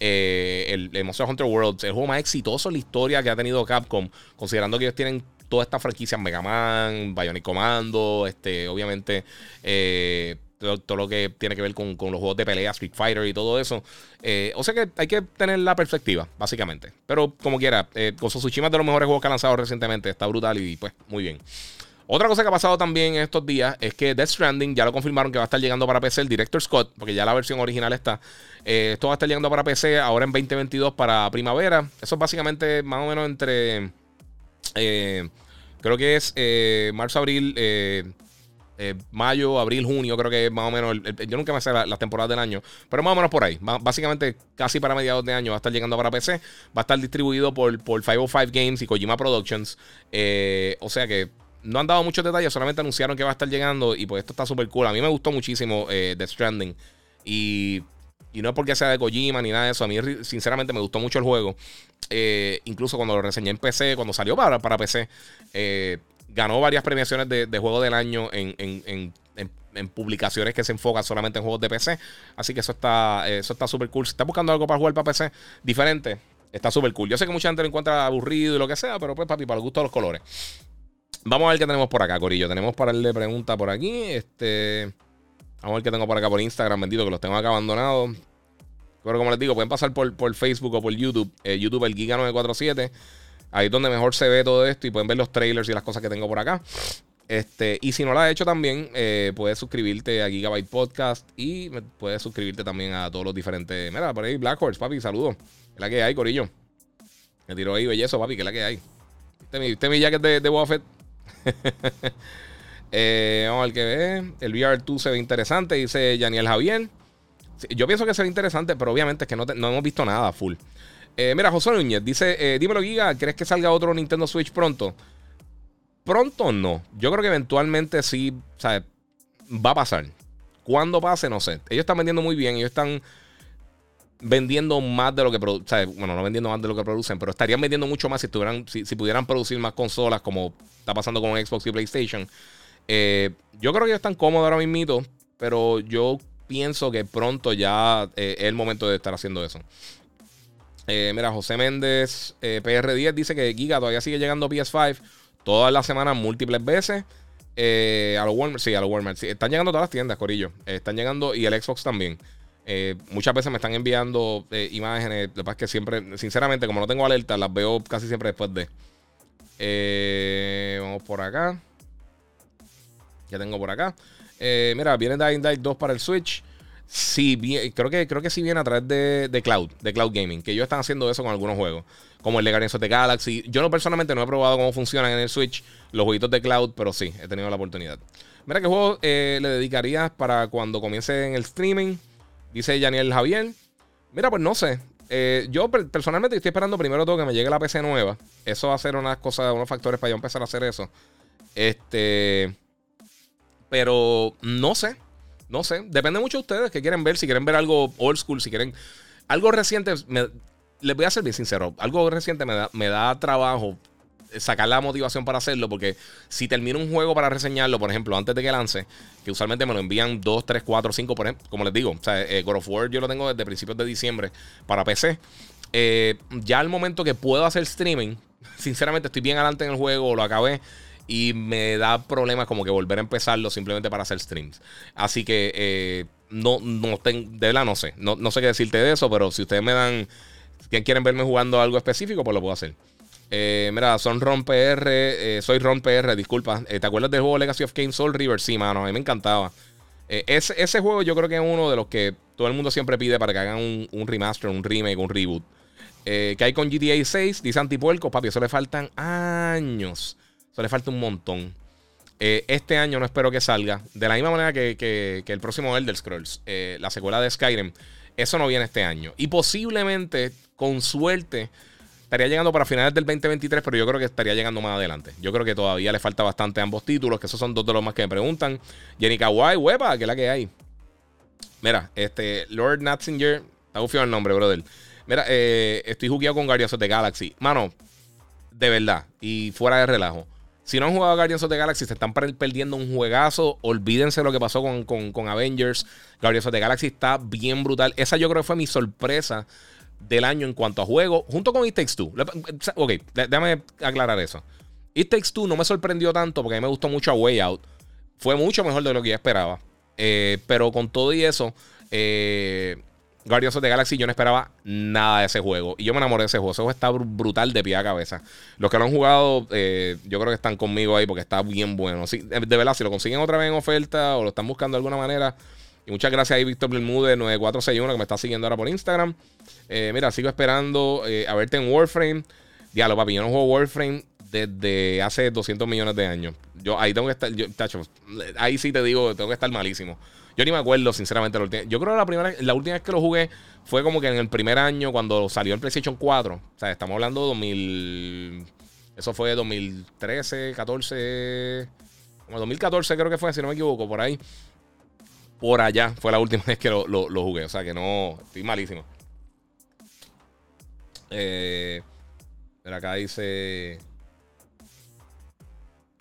Eh, el, Monster Hunter World, el juego más exitoso en la historia que ha tenido Capcom, considerando que ellos tienen todas estas franquicias, Mega Man, Bionic Commando, este, obviamente eh, todo, lo que tiene que ver con, los juegos de pelea, Street Fighter y todo eso. Eh, o sea que hay que tener la perspectiva, básicamente. Pero como quiera, eh, Tsushima es de los mejores juegos que ha lanzado recientemente. Está brutal y pues muy bien. Otra cosa que ha pasado también en estos días es que Death Stranding ya lo confirmaron que va a estar llegando para PC el Director Scott, porque ya la versión original está. Eh, esto va a estar llegando para PC ahora en 2022 para primavera. Eso es básicamente más o menos entre creo que es eh, marzo, abril, eh, mayo, abril, junio, creo que es más o menos. yo nunca me sé las temporadas del año, pero más o menos por ahí. básicamente, casi para mediados de año va a estar llegando para PC. Va a estar distribuido por, por 505 Games y Kojima Productions. o sea que no han dado muchos detalles, solamente anunciaron que va a estar llegando. Y pues esto está súper cool. A mí me gustó muchísimo The Stranding. Y y no es porque sea de Kojima ni nada de eso. A mí, sinceramente, me gustó mucho el juego. Eh, incluso cuando lo reseñé en PC, cuando salió para, para PC, eh, ganó varias premiaciones de, juego del año en, publicaciones que se enfocan solamente en juegos de PC. Así que eso está eso está súper cool. Si estás buscando algo para jugar para PC diferente, está súper cool. Yo sé que mucha gente lo encuentra aburrido y lo que sea, pero pues, papi, para el gusto de los colores. Vamos a ver qué tenemos por acá, Corillo. Tenemos para el de pregunta por aquí. Este. Vamos a ver qué tengo por acá por Instagram, bendito, que los tengo acá abandonados. Pero como les digo, pueden pasar por, por Facebook o por YouTube. Eh, YouTube, el Giga947. Ahí es donde mejor se ve todo esto y pueden ver los trailers y las cosas que tengo por acá. Este, y si no lo has hecho también, eh, puedes suscribirte a Gigabyte Podcast y puedes suscribirte también a todos los diferentes. Mira, por ahí Black Horse, papi, saludos. Es la que hay, Corillo. Me tiró ahí bellezo, papi, que es la que hay. Este mi, este mi jacket de, de Boba Eh, vamos a ver qué ve. El VR2 se ve interesante, dice Daniel Javier. Yo pienso que se ve interesante, pero obviamente es que no, hemos visto nada full. mira, José Núñez dice: Dímelo, Giga, ¿crees que salga otro Nintendo Switch pronto? Pronto no. Yo creo que eventualmente sí, ¿sabes? Va a pasar. Cuando pase, no sé. Ellos están vendiendo muy bien. Ellos están vendiendo más de lo que producen. Bueno, no vendiendo más de lo que producen, pero estarían vendiendo mucho más si, tuvieran, si, pudieran producir más consolas, como está pasando con Xbox y PlayStation. Eh, yo creo que están cómodos ahora mismo, pero yo pienso que pronto ya eh, es el momento de estar haciendo eso. Eh, mira, José Méndez, PR10, dice que Giga todavía sigue llegando a PS5 todas las semanas, múltiples veces. a los Walmart, sí, a los Walmart. están llegando todas las tiendas, Corillo. están llegando y el Xbox también. muchas veces me están enviando imágenes. Lo que pasa es que siempre, sinceramente, como no tengo alerta, las veo casi siempre después de. vamos por acá que tengo por acá. Eh, mira, viene Dying Light 2 para el Switch. Sí, creo que, creo que sí viene a través de, Cloud, de Cloud Gaming, que ellos están haciendo eso con algunos juegos, como el de Guardians of Galaxy. Yo no personalmente no he probado cómo funcionan en el Switch los jueguitos de Cloud, pero sí, he tenido la oportunidad. Mira, ¿qué juego eh, le dedicarías para cuando comience en el streaming? Dice Daniel Javier. Mira, pues no sé. Eh, yo personalmente estoy esperando primero todo que me llegue la PC nueva. Eso va a ser unas cosas, unos factores para yo empezar a hacer eso. Este. Pero no sé. No sé. Depende mucho de ustedes que quieren ver. Si quieren ver algo old school, si quieren. Algo reciente. les voy a ser bien sincero. Algo reciente me da, me da trabajo sacar la motivación para hacerlo. Porque si termino un juego para reseñarlo, por ejemplo, antes de que lance, que usualmente me lo envían 2, 3, 4, 5, por ejemplo, como les digo, o sea, eh, God of War yo lo tengo desde principios de diciembre para PC. Eh, ya al momento que puedo hacer streaming, sinceramente estoy bien adelante en el juego, lo acabé y me da problemas como que volver a empezarlo simplemente para hacer streams. Así que eh, no, no de verdad no sé. No, sé qué decirte de eso, pero si ustedes me dan, que quieren verme jugando algo específico, pues lo puedo hacer. Eh, mira, son Ron PR, eh, soy Ron PR, disculpa. ¿Te acuerdas del juego Legacy of Kane Soul River? Sí, mano, a mí me encantaba. ese, ese, juego yo creo que es uno de los que todo el mundo siempre pide para que hagan un, un remaster, un remake, un reboot. que hay con GTA 6, dice Antipuerco, papi, eso le faltan años eso le falta un montón. Eh, este año no espero que salga. De la misma manera que, el próximo Elder Scrolls, eh, la secuela de Skyrim. Eso no viene este año. Y posiblemente, con suerte, estaría llegando para finales del 2023, pero yo creo que estaría llegando más adelante. Yo creo que todavía le falta bastante a ambos títulos, que esos son dos de los más que me preguntan. Jenny Kawai, huepa, que la que hay. Mira, este, Lord Natzinger, está confiado el nombre, brother. Mira, eh, estoy jugueado con Guardians of the Galaxy. Mano, de verdad, y fuera de relajo. Si no han jugado Guardians of the Galaxy, se están perdiendo un juegazo. Olvídense lo que pasó con, Avengers. Guardians of the Galaxy está bien brutal. Esa yo creo que fue mi sorpresa del año en cuanto a juego, junto con It Takes Two. Ok, déjame aclarar eso. It Takes Two no me sorprendió tanto porque a mí me gustó mucho a Way Out. Fue mucho mejor de lo que yo esperaba. Eh, pero con todo y eso, eh, Guardians of the Galaxy, yo no esperaba nada de ese juego. Y yo me enamoré de ese juego. Ese juego está brutal de pie a cabeza. Los que lo han jugado, eh, yo creo que están conmigo ahí porque está bien bueno. de verdad, si lo consiguen otra vez en oferta o lo están buscando de alguna manera. Y muchas gracias ahí, Víctor Bermúdez 9461, que me está siguiendo ahora por Instagram. Eh, mira, sigo esperando eh, a verte en Warframe. Diablo, papi, yo no juego Warframe desde hace 200 millones de años. Yo ahí tengo que estar, yo, tacho, ahí sí te digo, tengo que estar malísimo. Yo ni me acuerdo, sinceramente. Yo creo que la, primera, la última vez que lo jugué fue como que en el primer año cuando salió el PlayStation 4. O sea, estamos hablando de 2000. Eso fue 2013, 14. Como 2014 creo que fue, si no me equivoco, por ahí. Por allá fue la última vez que lo, jugué. O sea que no. Estoy malísimo. Eh, pero acá dice.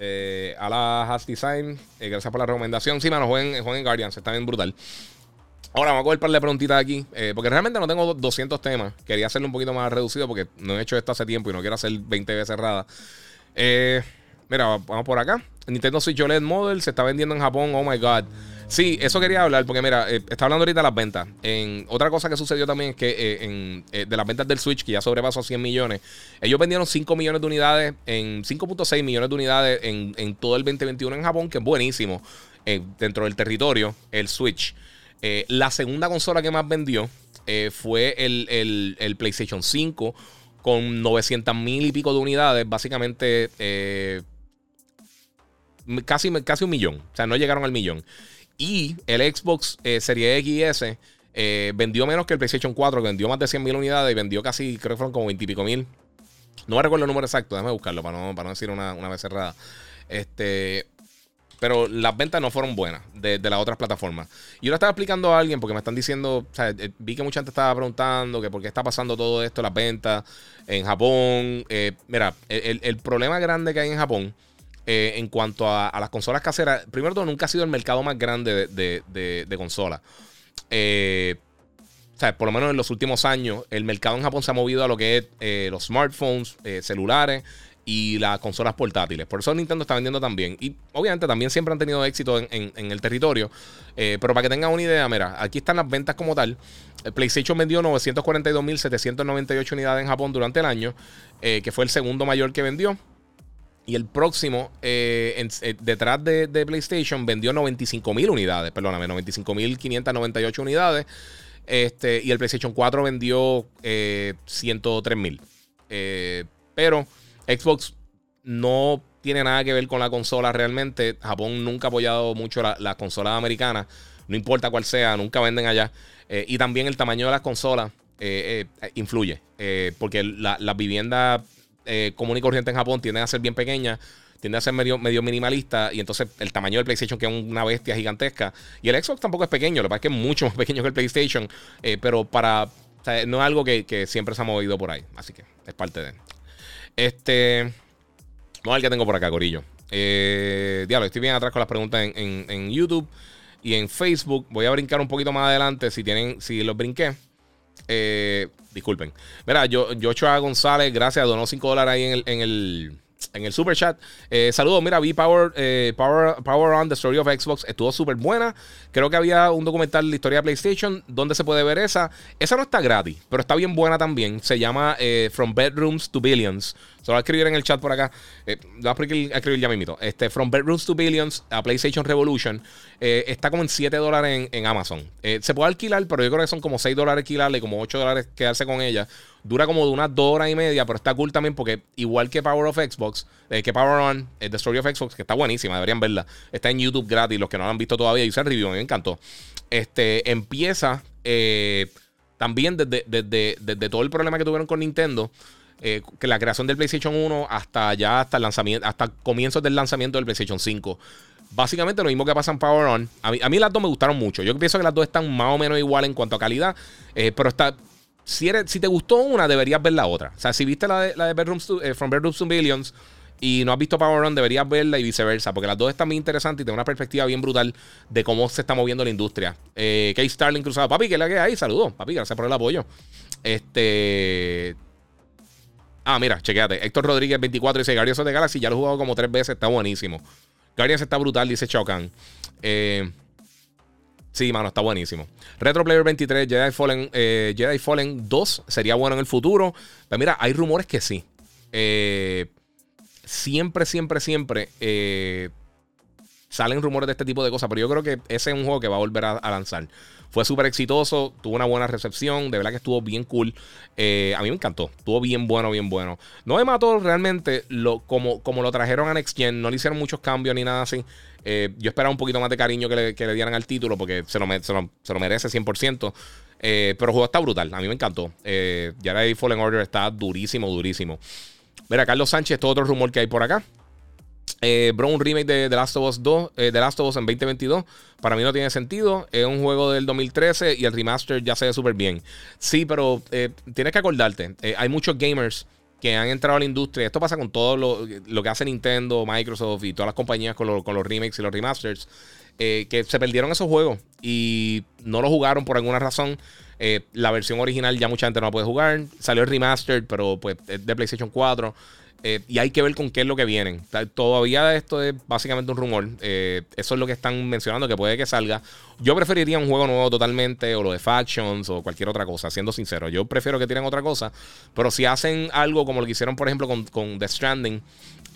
Eh, a la Has Design, eh, gracias por la recomendación. Sí, mano, jueguen, jueguen Guardians, está bien brutal. Ahora vamos a coger par de preguntitas aquí, eh, porque realmente no tengo 200 temas. Quería hacerlo un poquito más reducido porque no he hecho esto hace tiempo y no quiero hacer 20 veces cerrada. mira, vamos por acá. Nintendo Switch OLED Model se está vendiendo en Japón. Oh my god. Sí, eso quería hablar, porque mira, eh, está hablando ahorita de las ventas. En, otra cosa que sucedió también es que eh, eh, de las ventas del Switch, que ya sobrepasó 100 millones, ellos vendieron 5 millones de unidades, en 5.6 millones de unidades en, todo el 2021 en Japón, que es buenísimo dentro del territorio, el Switch. la segunda consola que más vendió fue el, el, PlayStation 5 con 900 mil y pico de unidades, básicamente casi, casi un millón. O sea, no llegaron al millón. Y el Xbox eh, Serie X Eh, vendió menos que el PlayStation 4, que vendió más de 100.000 unidades y vendió casi, creo que fueron como 20 y pico mil. No me recuerdo el número exacto, déjame buscarlo para no, para no decir una, una vez cerrada. Este, pero las ventas no fueron buenas de, las otras plataformas. Y yo lo estaba explicando a alguien porque me están diciendo, o sea, eh, vi que mucha gente estaba preguntando que por qué está pasando todo esto, las ventas en Japón. Eh, mira, el, problema grande que hay en Japón eh, en cuanto a, las consolas caseras, primero todo, nunca ha sido el mercado más grande de, consolas. o sea, por lo menos en los últimos años, el mercado en Japón se ha movido a lo que es los smartphones, celulares y las consolas portátiles. Por eso Nintendo está vendiendo también. Y obviamente también siempre han tenido éxito en, el territorio. Eh, pero para que tengan una idea, mira, aquí están las ventas como tal. El PlayStation vendió 942.798 unidades en Japón durante el año, eh, que fue el segundo mayor que vendió. Y el próximo, eh, detrás de, PlayStation, vendió 95.000 unidades, perdóname, 95.598 unidades. Este, y el PlayStation 4 vendió 103.000. pero Xbox no tiene nada que ver con la consola realmente. Japón nunca ha apoyado mucho las la consolas americanas. No importa cuál sea, nunca venden allá. Eh, y también el tamaño de las consolas eh, eh, influye. porque las la viviendas común y corriente en Japón tienden a ser bien pequeñas. Tienden a ser medio, medio minimalista. Y entonces el tamaño del PlayStation, que es una bestia gigantesca. Y el Xbox tampoco es pequeño. Lo que pasa es que es mucho más pequeño que el PlayStation. pero para. no es algo que, que siempre se ha movido por ahí. Así que es parte de. Este. Vamos a ver qué tengo por acá, Corillo. Eh, diablo, estoy bien atrás con las preguntas en, YouTube y en Facebook. Voy a brincar un poquito más adelante si tienen, si los brinqué. Eh, disculpen. Mira, yo, Joshua González, gracias, donó 5 dólares ahí en el, en el, en el super chat. Eh, saludos, mira, vi Power, eh, Power, Power on the Story of Xbox. Estuvo súper buena. Creo que había un documental de la historia de PlayStation. ¿Dónde se puede ver esa? Esa no está gratis, pero está bien buena también. Se llama eh, From Bedrooms to Billions. Se lo voy a escribir en el chat por acá. Eh, lo voy a escribir, ya mismo. Este, From Bedrooms to Billions a PlayStation Revolution. Eh, está como en 7 dólares en, Amazon. Eh, se puede alquilar, pero yo creo que son como 6 dólares alquilarle y como 8 dólares quedarse con ella. Dura como de unas 2 horas y media, pero está cool también porque igual que Power of Xbox, que Power On, The of Xbox, que está buenísima, deberían verla. Está en YouTube gratis, los que no la han visto todavía. Hice el review, me encantó. Este, empieza también desde, desde, desde todo el problema que tuvieron con Nintendo. Eh, que la creación del PlayStation 1 hasta ya, hasta el lanzamiento, hasta comienzos del lanzamiento del PlayStation 5. Básicamente lo mismo que pasa en Power On. A mí, las dos me gustaron mucho. Yo pienso que las dos están más o menos igual en cuanto a calidad. Eh, pero está. Si, eres, si te gustó una, deberías ver la otra. O sea, si viste la de, la de Bedrooms eh, From Bedrooms to Billions y no has visto Power On, deberías verla y viceversa. Porque las dos están muy interesantes y tienen una perspectiva bien brutal de cómo se está moviendo la industria. Eh, Kate Starling cruzado. Papi, ¿qué es la que hay? Saludos. Papi, gracias por el apoyo. Este. Ah, mira, chequéate. Héctor Rodríguez 24 dice Guardians of the Galaxy. Ya lo he jugado como tres veces. Está buenísimo. Guardians está brutal, dice Chocan. Eh, sí, mano, está buenísimo. Retro Player 23, Jedi Fallen, eh, Jedi Fallen 2 sería bueno en el futuro. Pero pues mira, hay rumores que sí. Eh, siempre, siempre, siempre salen rumores de este tipo de cosas. Pero yo creo que ese es un juego que va a volver a lanzar. Fue súper exitoso, tuvo una buena recepción, de verdad que estuvo bien cool. Eh, a mí me encantó, estuvo bien bueno, bien bueno. No me mató realmente lo, como, como lo trajeron a Next Gen, no le hicieron muchos cambios ni nada así. Eh, yo esperaba un poquito más de cariño que le, que le dieran al título porque se lo, se lo, merece 100%. Eh, pero el juego está brutal, a mí me encantó. Eh, Jedi Fallen Order está durísimo, durísimo. Mira, Carlos Sánchez, todo otro rumor que hay por acá. Eh, bro, un remake de The Last of Us 2, eh, The Last of Us en 2022, para mí no tiene sentido. Es un juego del 2013 y el remaster ya se ve súper bien. Sí, pero eh, tienes que acordarte, eh, hay muchos gamers que han entrado a la industria. Esto pasa con todo lo, que hace Nintendo, Microsoft y todas las compañías con, con los remakes y los remasters, que se perdieron esos juegos y no lo jugaron por alguna razón. la versión original ya mucha gente no la puede jugar. Salió el remaster, pero pues es de PlayStation 4. Eh, y hay que ver con qué es lo que vienen. Todavía esto es básicamente un rumor. Eh, eso es lo que están mencionando, que puede que salga. Yo preferiría un juego nuevo totalmente, o lo de Factions, o cualquier otra cosa, siendo sincero. Yo prefiero que tiren otra cosa. Pero si hacen algo como lo que hicieron, por ejemplo, con, con The Stranding,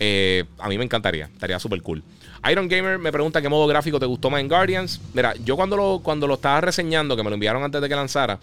eh, a mí me encantaría. Estaría súper cool. Iron Gamer me pregunta qué modo gráfico te gustó más en Guardians. Mira, yo cuando lo, cuando lo estaba reseñando, que me lo enviaron antes de que lanzara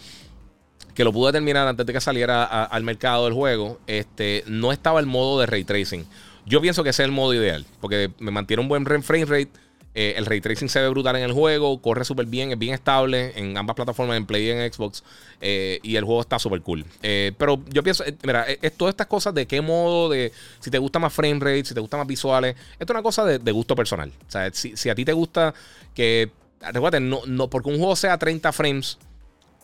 que lo pude terminar antes de que saliera al mercado del juego, este, no estaba el modo de ray tracing. Yo pienso que ese es el modo ideal, porque me mantiene un buen frame rate Eh, el ray tracing se ve brutal en el juego, corre súper bien, es bien estable en ambas plataformas, en Play y en Xbox. Eh, y el juego está súper cool. Eh, pero yo pienso, mira, es, todas estas cosas de qué modo, de si te gusta más frame rate, si te gusta más visuales. Esto es una cosa de, gusto personal. O sea, si, a ti te gusta que. Recuerda, no, no, porque un juego sea 30 frames,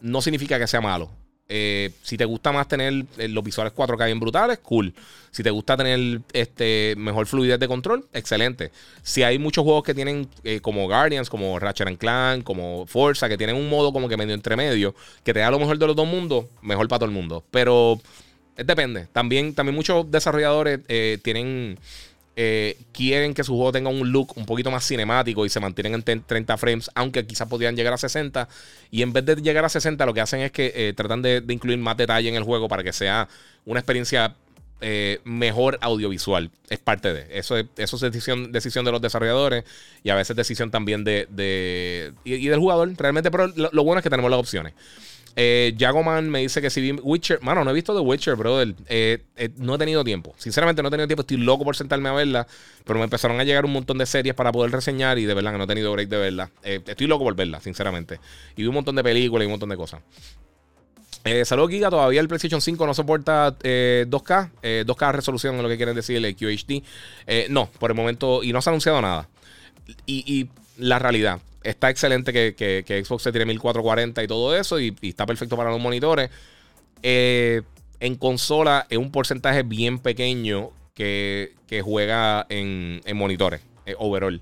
no significa que sea malo. Eh, si te gusta más tener eh, los visuales 4K bien brutales, cool. Si te gusta tener este, mejor fluidez de control, excelente. Si hay muchos juegos que tienen, eh, como Guardians, como Ratchet Clank, como Forza, que tienen un modo como que medio entre medio, que te da lo mejor de los dos mundos, mejor para todo el mundo. Pero depende. También, también muchos desarrolladores tienen eh, quieren que su juego tenga un look un poquito más cinemático y se mantienen en 30 frames, aunque quizás podrían llegar a 60. Y en vez de llegar a 60, lo que hacen es que eh, tratan de, incluir más detalle en el juego para que sea una experiencia eh, mejor audiovisual. Es parte de eso. Es, eso es decisión, decisión de los desarrolladores y a veces decisión también de, y, del jugador. Realmente, pero lo bueno es que tenemos las opciones. Eh, Jagoman me dice que si vi Witcher. Mano, no he visto The Witcher, brother. Eh, eh, no he tenido tiempo. Sinceramente, no he tenido tiempo. Estoy loco por sentarme a verla. Pero me empezaron a llegar un montón de series para poder reseñar. Y de verdad que no he tenido break de verla. Eh, estoy loco por verla, sinceramente. Y vi un montón de películas y un montón de cosas. Eh, Saludos, Giga. Todavía el PlayStation 5 no soporta 2K. 2K resolución es lo que quieren decir QHD. no, por el momento. Y no se ha anunciado nada. y la realidad está excelente que, Xbox se tiene 1440 y todo eso, y, está perfecto para los monitores. Eh, en consola es un porcentaje bien pequeño que, juega en, monitores, eh, overall.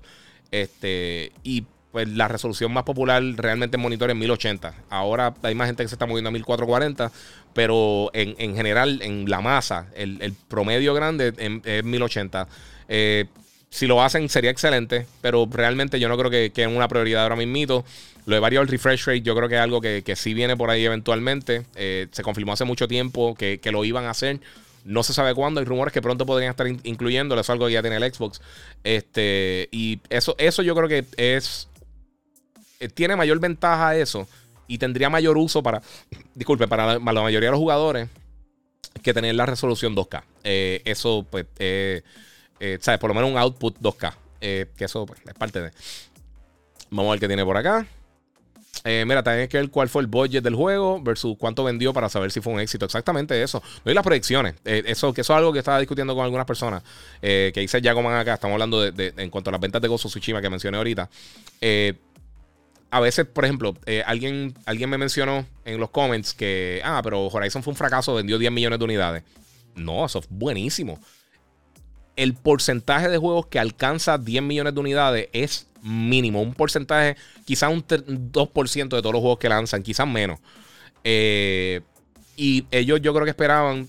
Este, y pues la resolución más popular realmente en monitores es 1080. Ahora hay más gente que se está moviendo a 1440, pero en, general, en la masa, el, promedio grande es 1080. Eh, si lo hacen sería excelente, pero realmente yo no creo que, que es una prioridad ahora mismo. Lo de variado el refresh rate, yo creo que es algo que, que sí viene por ahí eventualmente. Eh, se confirmó hace mucho tiempo que, lo iban a hacer. No se sabe cuándo. Hay rumores que pronto podrían estar incluyéndolo. Eso es algo que ya tiene el Xbox. Este, y eso, eso yo creo que es. Eh, tiene mayor ventaja eso. Y tendría mayor uso para. Disculpe, para la, mayoría de los jugadores. Que tener la resolución 2K. Eh, eso, pues. ¿Sabes? Por lo menos un output 2K. Eh, que eso pues, es parte de. Vamos a ver qué tiene por acá. Eh, mira, también que ver cuál fue el budget del juego versus cuánto vendió para saber si fue un éxito. Exactamente eso. No hay las proyecciones. eso, que eso es algo que estaba discutiendo con algunas personas. que dice Jacoman acá. Estamos hablando de, en cuanto a las ventas de Gozo Tsushima que mencioné ahorita. a veces, por ejemplo, alguien, alguien me mencionó en los comments que, ah, pero Horizon fue un fracaso, vendió 10 millones de unidades. No, eso es buenísimo el porcentaje de juegos que alcanza 10 millones de unidades es mínimo. Un porcentaje, quizás un 2% de todos los juegos que lanzan, quizás menos. Eh, y ellos yo creo que esperaban, o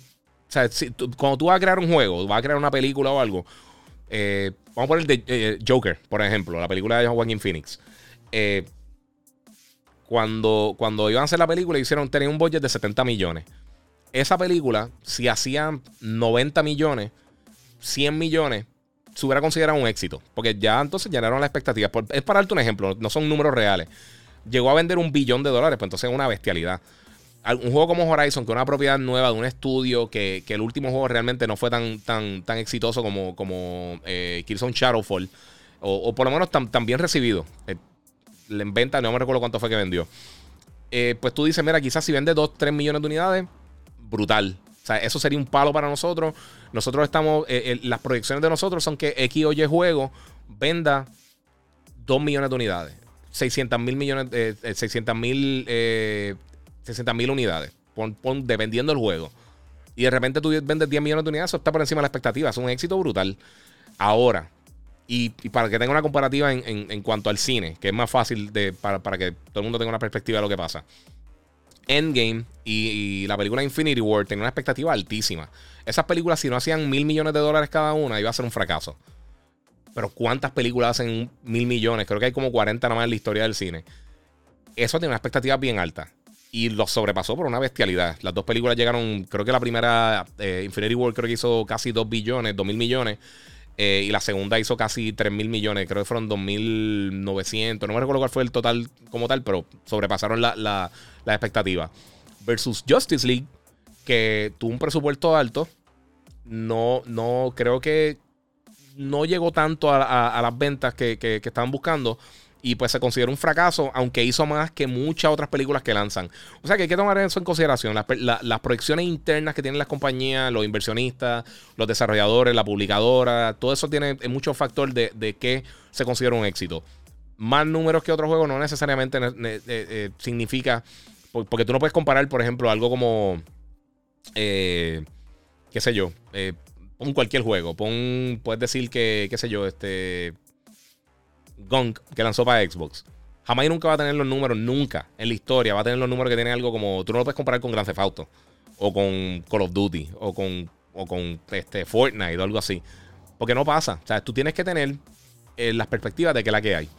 sea, cuando tú vas a crear un juego, vas a crear una película o algo, eh, vamos a poner de eh, Joker, por ejemplo, la película de Joaquin Phoenix. cuando, cuando iban a hacer la película, hicieron, tener un budget de 70 millones. Esa película, si hacían 90 millones, 100 millones, se hubiera considerado un éxito. Porque ya entonces llenaron las expectativas. Es para darte un ejemplo, no son números reales. Llegó a vender un billón de dólares, pues entonces es una bestialidad. Un juego como Horizon, que es una propiedad nueva de un estudio, que, el último juego realmente no fue tan, tan, tan exitoso como, como eh, Killzone Shadowfall, o, por lo menos tan, bien recibido. Eh, en venta, no me recuerdo cuánto fue que vendió. Eh, pues tú dices, mira, quizás si vende 2, 3 millones de unidades, brutal. Sea, eso sería un palo para nosotros. Nosotros estamos, eh, eh, las proyecciones de nosotros son que X o juego venda 2 millones de unidades. 600 mil millones, eh, 600 mil eh, mil unidades. Dependiendo del juego. Y de repente tú vendes 10 millones de unidades, eso está por encima de la expectativa. Es un éxito brutal. Ahora, y, para que tenga una comparativa en, cuanto al cine, que es más fácil de, para, para que todo el mundo tenga una perspectiva de lo que pasa. Endgame y, la película Infinity War tenían una expectativa altísima. Esas películas, si no hacían mil millones de dólares cada una, iba a ser un fracaso. Pero ¿cuántas películas hacen mil millones? Creo que hay como 40 nada más en la historia del cine. Eso tiene una expectativa bien alta. Y lo sobrepasó por una bestialidad. Las dos películas llegaron, creo que la primera, eh, Infinity War, creo que hizo casi 2 billones, 2 mil millones. Eh, y la segunda hizo casi 3 mil millones, creo que fueron 2.900. No me recuerdo cuál fue el total como tal, pero sobrepasaron la, la, la expectativa. Versus Justice League, que tuvo un presupuesto alto. No, no, creo que no llegó tanto a, las ventas que, que, estaban buscando. Y pues se considera un fracaso, aunque hizo más que muchas otras películas que lanzan. O sea que hay que tomar eso en consideración. Las, proyecciones internas que tienen las compañías, los inversionistas, los desarrolladores, la publicadora, todo eso tiene mucho factor de, de qué se considera un éxito. Más números que otros juegos no necesariamente eh, eh, significa. Porque tú no puedes comparar, por ejemplo, algo como. Eh, qué sé yo. pon cualquier juego. Pon. Puedes decir que. Qué sé yo. Este. Gunk, que lanzó para Xbox. Jamás y nunca va a tener los números, nunca en la historia. Va a tener los números que tiene algo como. Tú no lo puedes comparar con Grand Theft Auto. O con Call of Duty. O con. O con este, Fortnite o algo así. Porque no pasa. O sea, tú tienes que tener las perspectivas de que la que hay.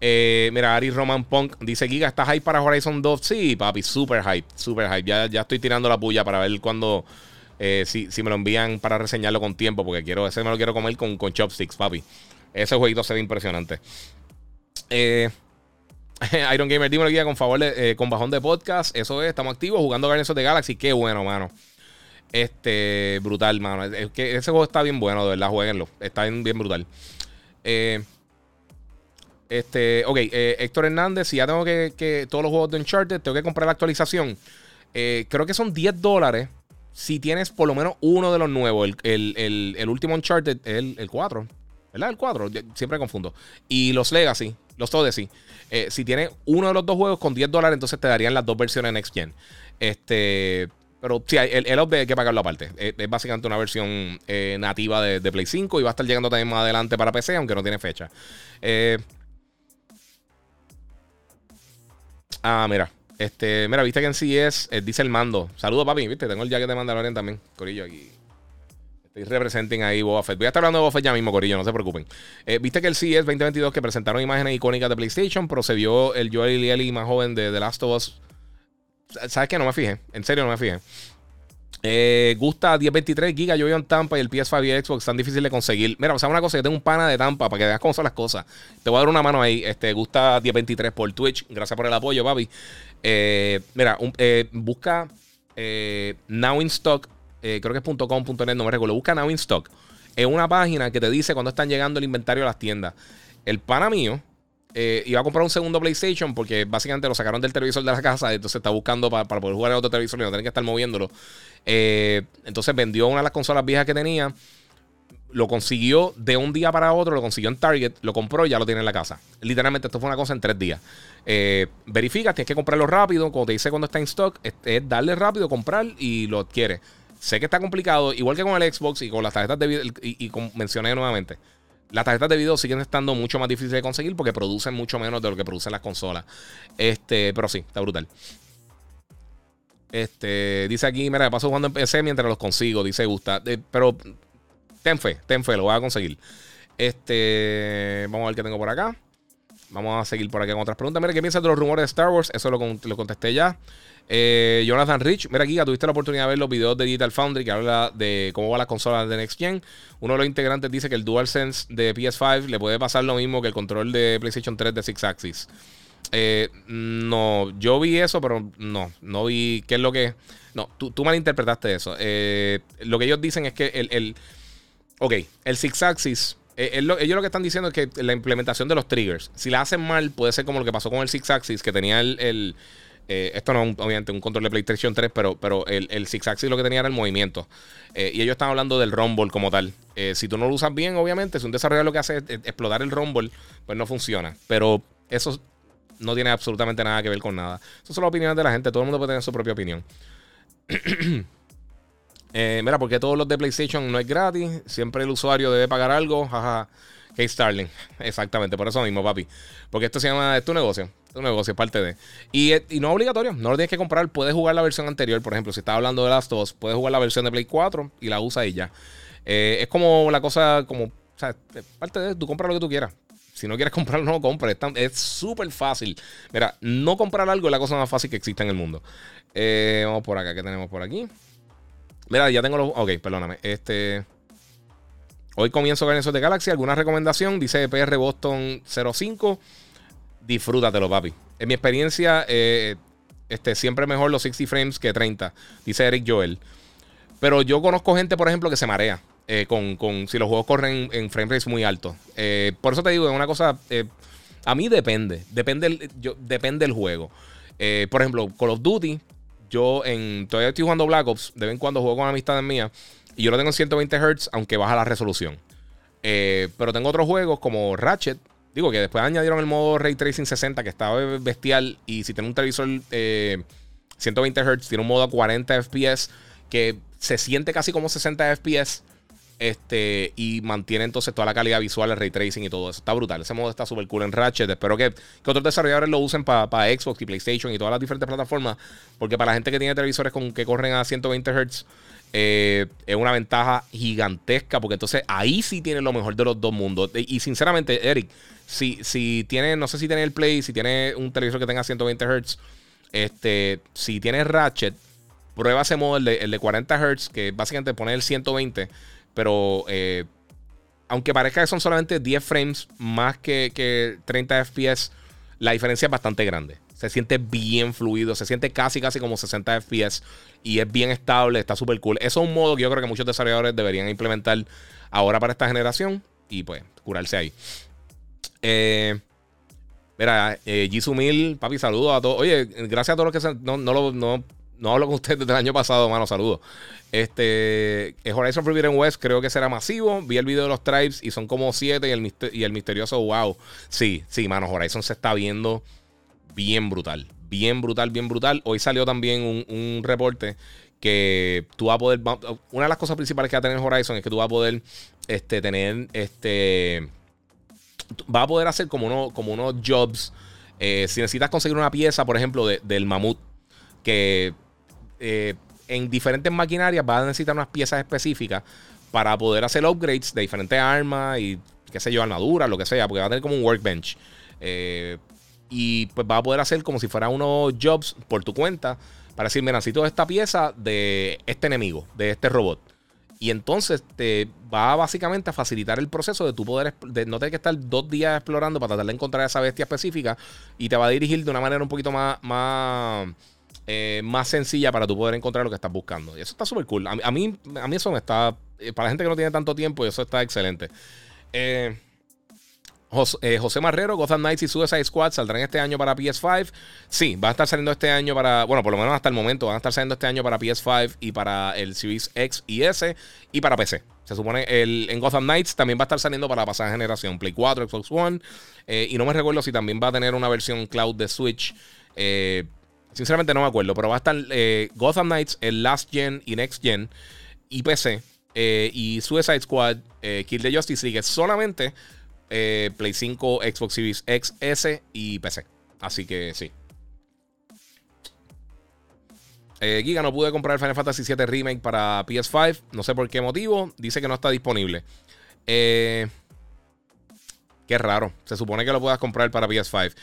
Eh, mira, Ari Roman Punk dice: Giga, ¿estás hype para Horizon 2? Sí, papi, super hype, super hype. Ya, ya estoy tirando la puya para ver cuando. Eh, si, me lo envían para reseñarlo con tiempo, porque quiero, ese me lo quiero comer con, con chopsticks, papi. Ese jueguito se ve impresionante. Eh, Iron Gamer, dímelo, Giga, con favor, con bajón de podcast. Eso es, estamos activos jugando Guardians of the Galaxy. Qué bueno, mano. Este, brutal, mano. Es que ese juego está bien bueno, de verdad, jueguenlo. Está bien, bien brutal. Eh. Este, ok, eh, Héctor Hernández, si ya tengo que, todos los juegos de Uncharted, tengo que comprar la actualización. Eh, creo que son 10 dólares si tienes por lo menos uno de los nuevos. El, último Uncharted, el, el 4, ¿verdad? El 4, siempre confundo. Y los Legacy, los Odyssey. Eh, si tienes uno de los dos juegos con 10 dólares, entonces te darían las dos versiones Next Gen. Este, pero sí, el, el update hay que pagarlo aparte. Es, básicamente una versión nativa de, Play 5 y va a estar llegando también más adelante para PC, aunque no tiene fecha. Eh, Ah, mira. Este, mira, viste que en CES eh, dice el mando. Saludos, papi. Viste, tengo el jacket de Mandalorian también. Corillo aquí. Estoy representing ahí Boba Fett. Voy a estar hablando de Boba Fett ya mismo, Corillo, no se preocupen. Eh, viste que el CES 2022 que presentaron imágenes icónicas de PlayStation, procedió el Joel Ellie más joven de The Last of Us. ¿Sabes qué? No me fijé. En serio, no me fijé. Eh, gusta 1023 gigas. Yo vivo en Tampa y el PS5 y Xbox están difíciles de conseguir. Mira, o una cosa, yo tengo un pana de Tampa para que veas cómo son las cosas. Te voy a dar una mano ahí. Este, gusta 1023 por Twitch. Gracias por el apoyo, papi. Eh, mira, eh, busca Now in Stock. Creo que es .com.net, no me recuerdo. Busca Now in Stock. Es una página que te dice cuando están llegando el inventario a las tiendas. El pana mío eh, iba a comprar un segundo PlayStation porque básicamente lo sacaron del televisor de la casa, entonces está buscando para, poder jugar en otro televisor y no tener que estar moviéndolo. Eh, entonces vendió una de las consolas viejas que tenía, lo consiguió de un día para otro, lo consiguió en Target, lo compró y ya lo tiene en la casa. Literalmente esto fue una cosa en tres días. Eh, verifica, tienes que comprarlo rápido, como te dice cuando está en stock, es, darle rápido, comprar y lo adquiere. Sé que está complicado, igual que con el Xbox y con las tarjetas de video, y, y mencioné nuevamente las tarjetas de video siguen estando mucho más difíciles de conseguir porque producen mucho menos de lo que producen las consolas. Este, pero sí, está brutal. Este, dice aquí, mira, paso jugando en PC mientras los consigo, dice Gusta. Eh, pero ten fe, ten fe, lo voy a conseguir. Este, vamos a ver qué tengo por acá. Vamos a seguir por aquí con otras preguntas. Mira, ¿qué piensas de los rumores de Star Wars? Eso lo, lo contesté ya. Eh, Jonathan Rich, mira aquí, tuviste la oportunidad de ver los videos de Digital Foundry que habla de cómo va las consolas de Next Gen. Uno de los integrantes dice que el DualSense de PS5 le puede pasar lo mismo que el control de PlayStation 3 de Six Axis. Eh, no, yo vi eso, pero no, no vi qué es lo que. No, tú, tú malinterpretaste eso. Eh, lo que ellos dicen es que el. el ok, el Six Axis. ellos lo que están diciendo es que la implementación de los triggers, si la hacen mal, puede ser como lo que pasó con el Six Axis, que tenía el eh, esto no es obviamente un control de PlayStation 3, pero, pero el, el Six Axis lo que tenía era el movimiento. Eh, y ellos están hablando del Rumble como tal. Eh, si tú no lo usas bien, obviamente, si un desarrollador lo que hace es explotar el Rumble, pues no funciona. Pero eso no tiene absolutamente nada que ver con nada. Esas son las opiniones de la gente. Todo el mundo puede tener su propia opinión. mira, porque todos los de PlayStation no es gratis. Siempre el usuario debe pagar algo. Jaja. Hey Starling. Exactamente, por eso mismo, papi. Porque esto se llama, es tu negocio. Tu negocio, es parte de. Y, no es obligatorio, no lo tienes que comprar. Puedes jugar la versión anterior, por ejemplo, si estás hablando de las dos, puedes jugar la versión de Play 4 y la usa y ya. Eh, es como la cosa, como, o sea, parte de, tú compras lo que tú quieras. Si no quieres comprarlo, no lo compres. Es súper fácil. Mira, no comprar algo es la cosa más fácil que existe en el mundo. Eh, vamos por acá, ¿qué tenemos por aquí? Mira, ya tengo los. Ok, perdóname. Este. Hoy comienzo Guardians de Galaxy. ¿Alguna recomendación? Dice PR Boston 05. Disfrútatelo, papi. En mi experiencia, eh, este, siempre mejor los 60 frames que 30. Dice Eric Joel. Pero yo conozco gente, por ejemplo, que se marea. eh, con, con, si los juegos corren en frame rates muy altos. Eh, por eso te digo, es una cosa. Eh, a mí depende. Depende el, yo, depende el juego. por ejemplo, Call of Duty. Yo en, todavía estoy jugando Black Ops. De vez en cuando juego con amistades mías. Y yo lo tengo en 120 Hz, aunque baja la resolución. pero tengo otros juegos como Ratchet. Digo que después añadieron el modo Ray Tracing 60, que estaba bestial. Y si tiene un televisor 120 Hz, tiene un modo a 40 FPS, que se siente casi como 60 FPS. Este, y mantiene entonces toda la calidad visual, el ray tracing y todo eso. Está brutal. Ese modo está súper cool en Ratchet. Espero que, otros desarrolladores lo usen para Xbox y PlayStation y todas las diferentes plataformas. Porque para la gente que tiene televisores con, que corren a 120 Hz, eh, es una ventaja gigantesca. Porque entonces ahí sí tiene lo mejor de los dos mundos. Y, sinceramente, Eric, si, si tiene, no sé si tiene el Play, si tiene un televisor que tenga 120 Hz, este, si tiene Ratchet, prueba ese modo, el de, el de 40 Hz, que básicamente pone el 120 pero eh, aunque parezca que son solamente 10 frames más que, 30 FPS, la diferencia es bastante grande. Se siente bien fluido, se siente casi, casi como 60 FPS y es bien estable, está súper cool. Eso es un modo que yo creo que muchos desarrolladores deberían implementar ahora para esta generación y pues curarse ahí. Eh, mira, eh, papi, saludos a todos. Oye, gracias a todos los que no, no, no, no hablo con ustedes desde el año pasado, mano, saludos. Este, Horizon Forbidden West creo que será masivo. Vi el video de los tribes y son como siete y el, y el misterioso, wow. Sí, sí, mano, Horizon se está viendo bien brutal. Bien brutal, bien brutal. Hoy salió también un, reporte que tú vas a poder. Una de las cosas principales que va a tener Horizon es que tú vas a poder este, tener. Este. Va a poder hacer como, uno, como unos jobs. Eh, si necesitas conseguir una pieza, por ejemplo, del mamut, que eh, en diferentes maquinarias vas a necesitar unas piezas específicas para poder hacer upgrades de diferentes armas y qué sé yo, armadura, lo que sea, porque va a tener como un workbench. Eh, y pues va a poder hacer como si fuera unos jobs por tu cuenta para decir, mira, necesito esta pieza de este enemigo, de este robot. Y entonces te va básicamente a facilitar el proceso de tu poder, de no tener que estar dos días explorando para tratar de encontrar esa bestia específica y te va a dirigir de una manera un poquito más, más eh, más sencilla para tú poder encontrar lo que estás buscando. Y eso está súper cool. A, mí, a mí eso me está. Eh, para la gente que no tiene tanto tiempo, eso está excelente. Eh, José, Marrero, Gotham Knights y Suicide Squad saldrán este año para PS5. Sí, van a estar saliendo este año para. Bueno, por lo menos hasta el momento, van a estar saliendo este año para PS5 y para el Series X y S y para PC. Se supone el, en Gotham Knights también va a estar saliendo para la pasada generación, Play 4, Xbox One. y no me recuerdo si también va a tener una versión cloud de Switch. Eh, Sinceramente no me acuerdo, pero va a estar eh, Gotham Knights, el Last Gen y Next Gen y PC. Eh, y Suicide Squad, eh, Kill the Justice League solamente Play 5, Xbox Series X, S y PC. Así que sí. Giga no pude comprar el Final Fantasy VII Remake para PS5. No sé por qué motivo. Dice que no está disponible. qué raro. Se supone que lo puedas comprar para PS5.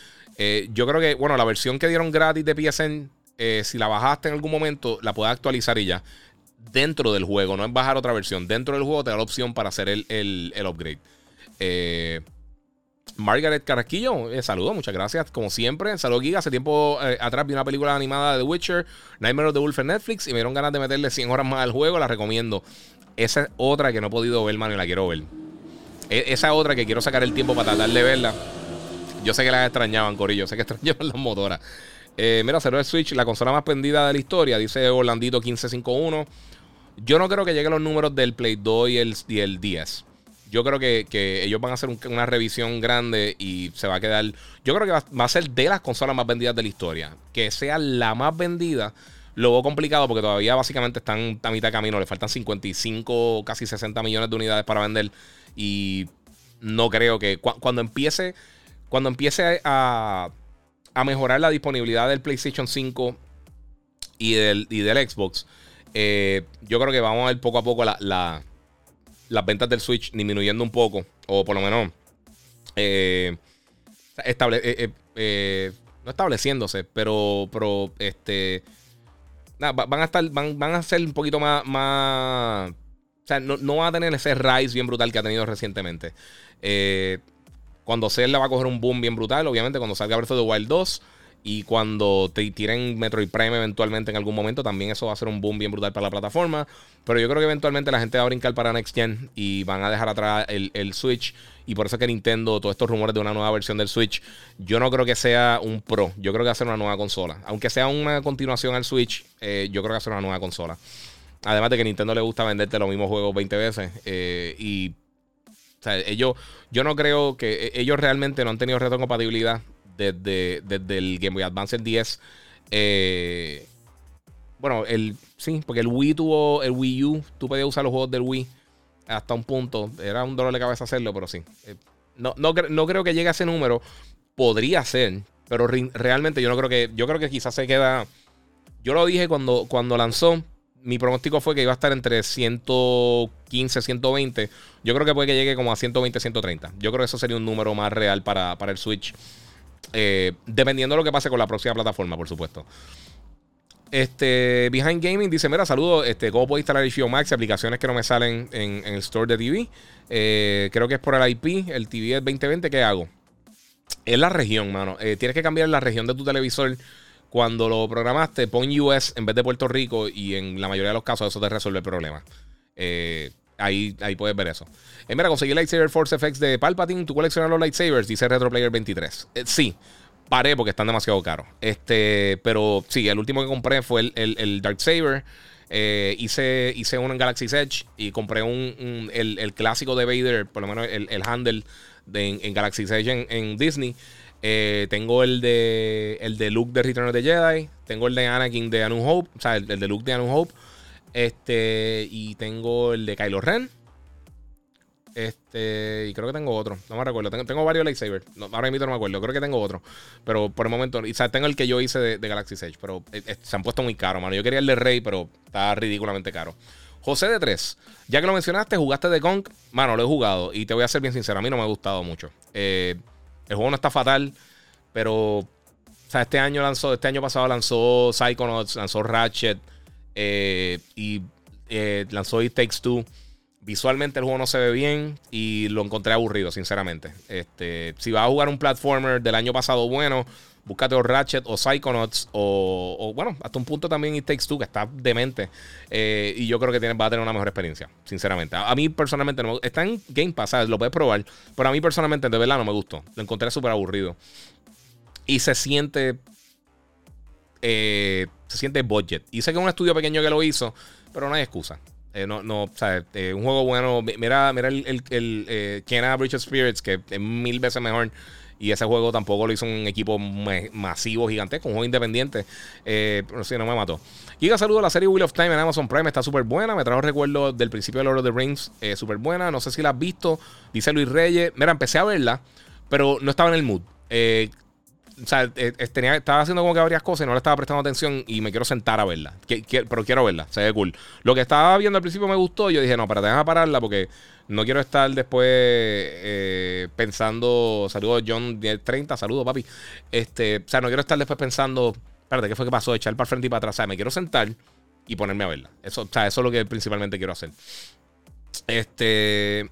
Eh, yo creo que, bueno, la versión que dieron gratis de PSN, eh, si la bajaste en algún momento, la puedes actualizar y ya. Dentro del juego, no es bajar otra versión. Dentro del juego te da la opción para hacer el, upgrade. Eh, Margaret Carrasquillo, saludo, muchas gracias. Como siempre, saludo Giga. Hace tiempo atrás vi una película animada de The Witcher, Nightmare of the Wolf en Netflix, y me dieron ganas de meterle 100 horas más al juego. La recomiendo. Esa es otra que no he podido ver, mano, y la quiero ver. E, esa otra que quiero sacar el tiempo para tratar de verla. Yo sé que las extrañaban, Corillo. Sé que extrañaban las motoras. Eh, mira, cerró el Switch, la consola más vendida de la historia, dice Orlandito 1551. Yo no creo que lleguen los números del Play 2 y el, y el 10. Yo creo que, ellos van a hacer una revisión grande y se va a quedar. Yo creo que va, a ser de las consolas más vendidas de la historia. Que sea la más vendida, lo veo complicado porque todavía básicamente están a mitad de camino. Le faltan 55, casi 60 millones de unidades para vender. Y no creo que cuando empiece cuando empiece a, mejorar la disponibilidad del PlayStation 5 y del, del Xbox, eh, yo creo que vamos a ver poco a poco las ventas del Switch disminuyendo un poco, o por lo menos eh, eh, no estableciéndose, pero, pero este, van a estar, van, a ser un poquito más, más o sea, no, no van a tener ese rise bien brutal que ha tenido recientemente. Eh, cuando Zelda va a coger un boom bien brutal, obviamente, cuando salga Breath of the Wild 2. Y cuando te tiren Metroid Prime eventualmente en algún momento, también eso va a ser un boom bien brutal para la plataforma. Pero yo creo que eventualmente la gente va a brincar para Next Gen y van a dejar atrás el, Switch. Y por eso es que Nintendo, todos estos rumores de una nueva versión del Switch, yo no creo que sea un Pro. Yo creo que va a ser una nueva consola. Aunque sea una continuación al Switch, eh, yo creo que va a ser una nueva consola. Además de que Nintendo le gusta venderte los mismos juegos 20 veces. Eh, y o sea, ellos, yo no creo que e, ellos realmente no han tenido retrocompatibilidad desde, desde el Game Boy Advance el 10. Eh, bueno, el, sí, porque el Wii tuvo, el Wii U, tú podías usar los juegos del Wii hasta un punto. Era un dolor de cabeza hacerlo, pero sí. Eh, no, no, creo que llegue a ese número. Podría ser, pero realmente yo no creo que, yo creo que quizás se queda. Yo lo dije cuando, cuando lanzó mi pronóstico fue que iba a estar entre 115, 120. Yo creo que puede que llegue como a 120, 130. Yo creo que eso sería un número más real para, el Switch. Eh, dependiendo de lo que pase con la próxima plataforma, por supuesto. Este, Behind Gaming dice: Mira, saludo. Este, ¿Cómo puedo instalar HBO Max? Aplicaciones que no me salen en, el store de TV. Eh, creo que es por el IP. El TV es 2020. ¿Qué hago? Es la región, mano. Eh, tienes que cambiar la región de tu televisor cuando lo programaste, pon US en vez de Puerto Rico y en la mayoría de los casos eso te resuelve el problema. Eh, ahí, ahí puedes ver eso. Eh, mira, conseguí Lightsaber Force Effects de Palpatine. ¿Tú coleccionas los lightsabers? Dice Retroplayer 23. Eh, sí, paré porque están demasiado caros. Este, pero sí, el último que compré fue el, el, Dark Saber. hice, hice uno en Galaxy's Edge y compré un, el, clásico de Vader, por lo menos el, handle de, en, Galaxy's Edge en Disney. Eh, tengo el de el de Luke de Return of the Jedi. Tengo el de Anakin de Anu Hope. O sea, el, de Luke de Anu Hope. Este. Y tengo el de Kylo Ren. Este. Y creo que tengo otro. No me recuerdo. Tengo, varios lightsabers. ahora mismo no me acuerdo. Creo que tengo otro. Pero por el momento. Y, tengo el que yo hice de, Galaxy Edge. Pero eh, eh, se han puesto muy caros, mano. Yo quería el de Rey, pero está ridículamente caro. José de 3. Ya que lo mencionaste, jugaste de Kong. Mano, lo he jugado. Y te voy a ser bien sincero. A mí no me ha gustado mucho. Eh. El juego no está fatal, pero. O sea, este año lanzó, este año pasado lanzó Psychonauts, lanzó Ratchet eh, y eh, lanzó It Takes Two. Visualmente el juego no se ve bien y lo encontré aburrido, sinceramente. Este, si vas a jugar un platformer del año pasado bueno, búscate o Ratchet o Psychonauts o, bueno, hasta un punto también It Takes Two, que está demente. Eh, y yo creo que tiene, va a tener una mejor experiencia, sinceramente. A, mí personalmente no Está en Game Pass, ¿sabes? Lo puedes probar. Pero a mí personalmente, de verdad, no me gustó. Lo encontré súper aburrido. Y se siente... Eh, se siente budget. Y sé que es un estudio pequeño que lo hizo, pero no hay excusa. Eh, no, no, o sea, eh, un juego bueno. Mira, mira el, el, el eh, Bridge of Spirits, que es mil veces mejor. Y ese juego tampoco lo hizo un equipo masivo, gigantesco, un juego independiente. pero sí, no me mató. Giga, saludo a la serie Wheel of Time en Amazon Prime. Está súper buena. Me trajo recuerdo del principio de Lord of the Rings. súper buena. No sé si la has visto. Dice Luis Reyes. Mira, empecé a verla, pero no estaba en el mood. Eh, o sea, eh, eh, estaba haciendo como que varias cosas y no le estaba prestando atención y me quiero sentar a verla. pero quiero verla, se ve cool. Lo que estaba viendo al principio me gustó. Yo dije, no, para déjame pararla porque no quiero estar después eh, pensando. Saludos, John 1030, saludos, papi. Este, o sea, no quiero estar después pensando, espérate, ¿qué fue que pasó? Echar para frente y para atrás. O sea, me quiero sentar y ponerme a verla. Eso, o sea, eso es lo que principalmente quiero hacer. Este.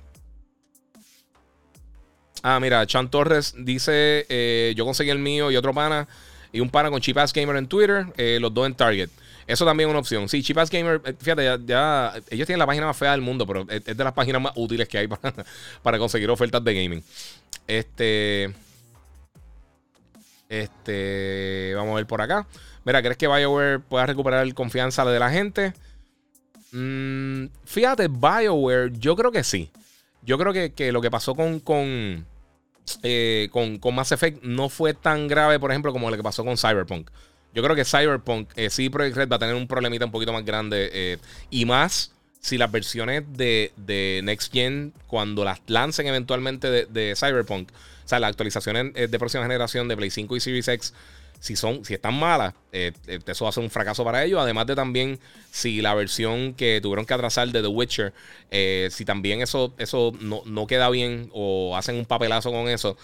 Ah, mira, Chan Torres dice: eh, Yo conseguí el mío y otro pana. Y un pana con Cheap Gamer en Twitter. Eh, los dos en Target. Eso también es una opción. Sí, Cheap Gamer, eh, fíjate, ya, ellos tienen la página más fea del mundo, pero es, de las páginas más útiles que hay para, para conseguir ofertas de gaming. Este. Este. Vamos a ver por acá. Mira, ¿crees que BioWare pueda recuperar confianza de la gente? Mm, fíjate, BioWare, yo creo que sí. Yo creo que, lo que pasó con, con, eh, con, con, Mass Effect no fue tan grave, por ejemplo, como lo que pasó con Cyberpunk. Yo creo que Cyberpunk, eh, sí, Project Red va a tener un problemita un poquito más grande. Eh, y más si las versiones de, de, Next Gen, cuando las lancen eventualmente de, de Cyberpunk, o sea, las actualizaciones de próxima generación de Play 5 y Series X si son, si están malas, eh, eh, eso va a ser un fracaso para ellos. Además de también, si la versión que tuvieron que atrasar de The Witcher, eh, si también eso, eso no, queda bien o hacen un papelazo con eso,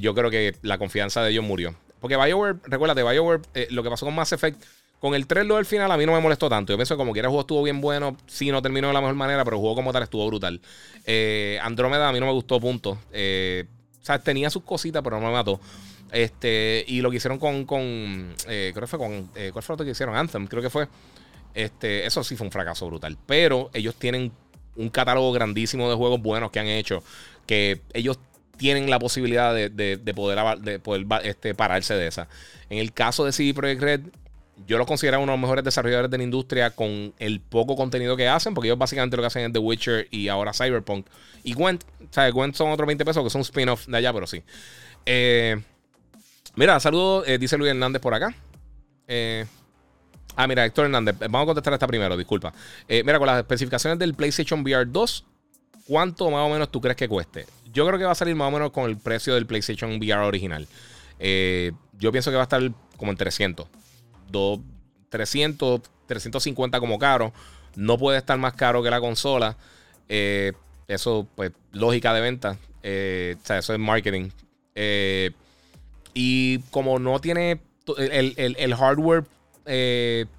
yo creo que la confianza de ellos murió. Porque BioWare, recuérdate, BioWare, lo que pasó con Mass Effect, con el 3 lo del final a mí no me molestó tanto. Yo pienso que como que el juego estuvo bien bueno. Sí, no terminó de la mejor manera, pero el juego como tal estuvo brutal. Andrómeda a mí no me gustó, punto. o sea, tenía sus cositas, pero no me mató. Este, y lo que hicieron con, eh, creo que fue con, eh, ¿cuál fue lo que hicieron? Anthem, creo que fue. Este, eso sí fue un fracaso brutal. Pero ellos tienen un catálogo grandísimo de juegos buenos que han hecho. Que ellos tienen la posibilidad de, de, poder, de poder este, pararse de esa. En el caso de CD Projekt Red, yo los considero uno de los mejores desarrolladores de la industria con el poco contenido que hacen, porque ellos básicamente lo que hacen es The Witcher y ahora Cyberpunk. Y Gwent, o Gwent son otros 20 pesos, que son spin-off de allá, pero sí. Eh, mira, saludos, eh, dice Luis Hernández por acá. Eh, ah, mira, Héctor Hernández, vamos a contestar esta primero, disculpa. mira, con las especificaciones del PlayStation VR 2, ¿cuánto más o menos tú crees que cueste? Yo creo que va a salir más o menos con el precio del PlayStation VR original. yo pienso que va a estar como en 300. 300, 350 como caro. No puede estar más caro que la consola. Eh, eso, pues, lógica de venta. Eh, o sea, eso es marketing. Eh, y como no tiene el, hardware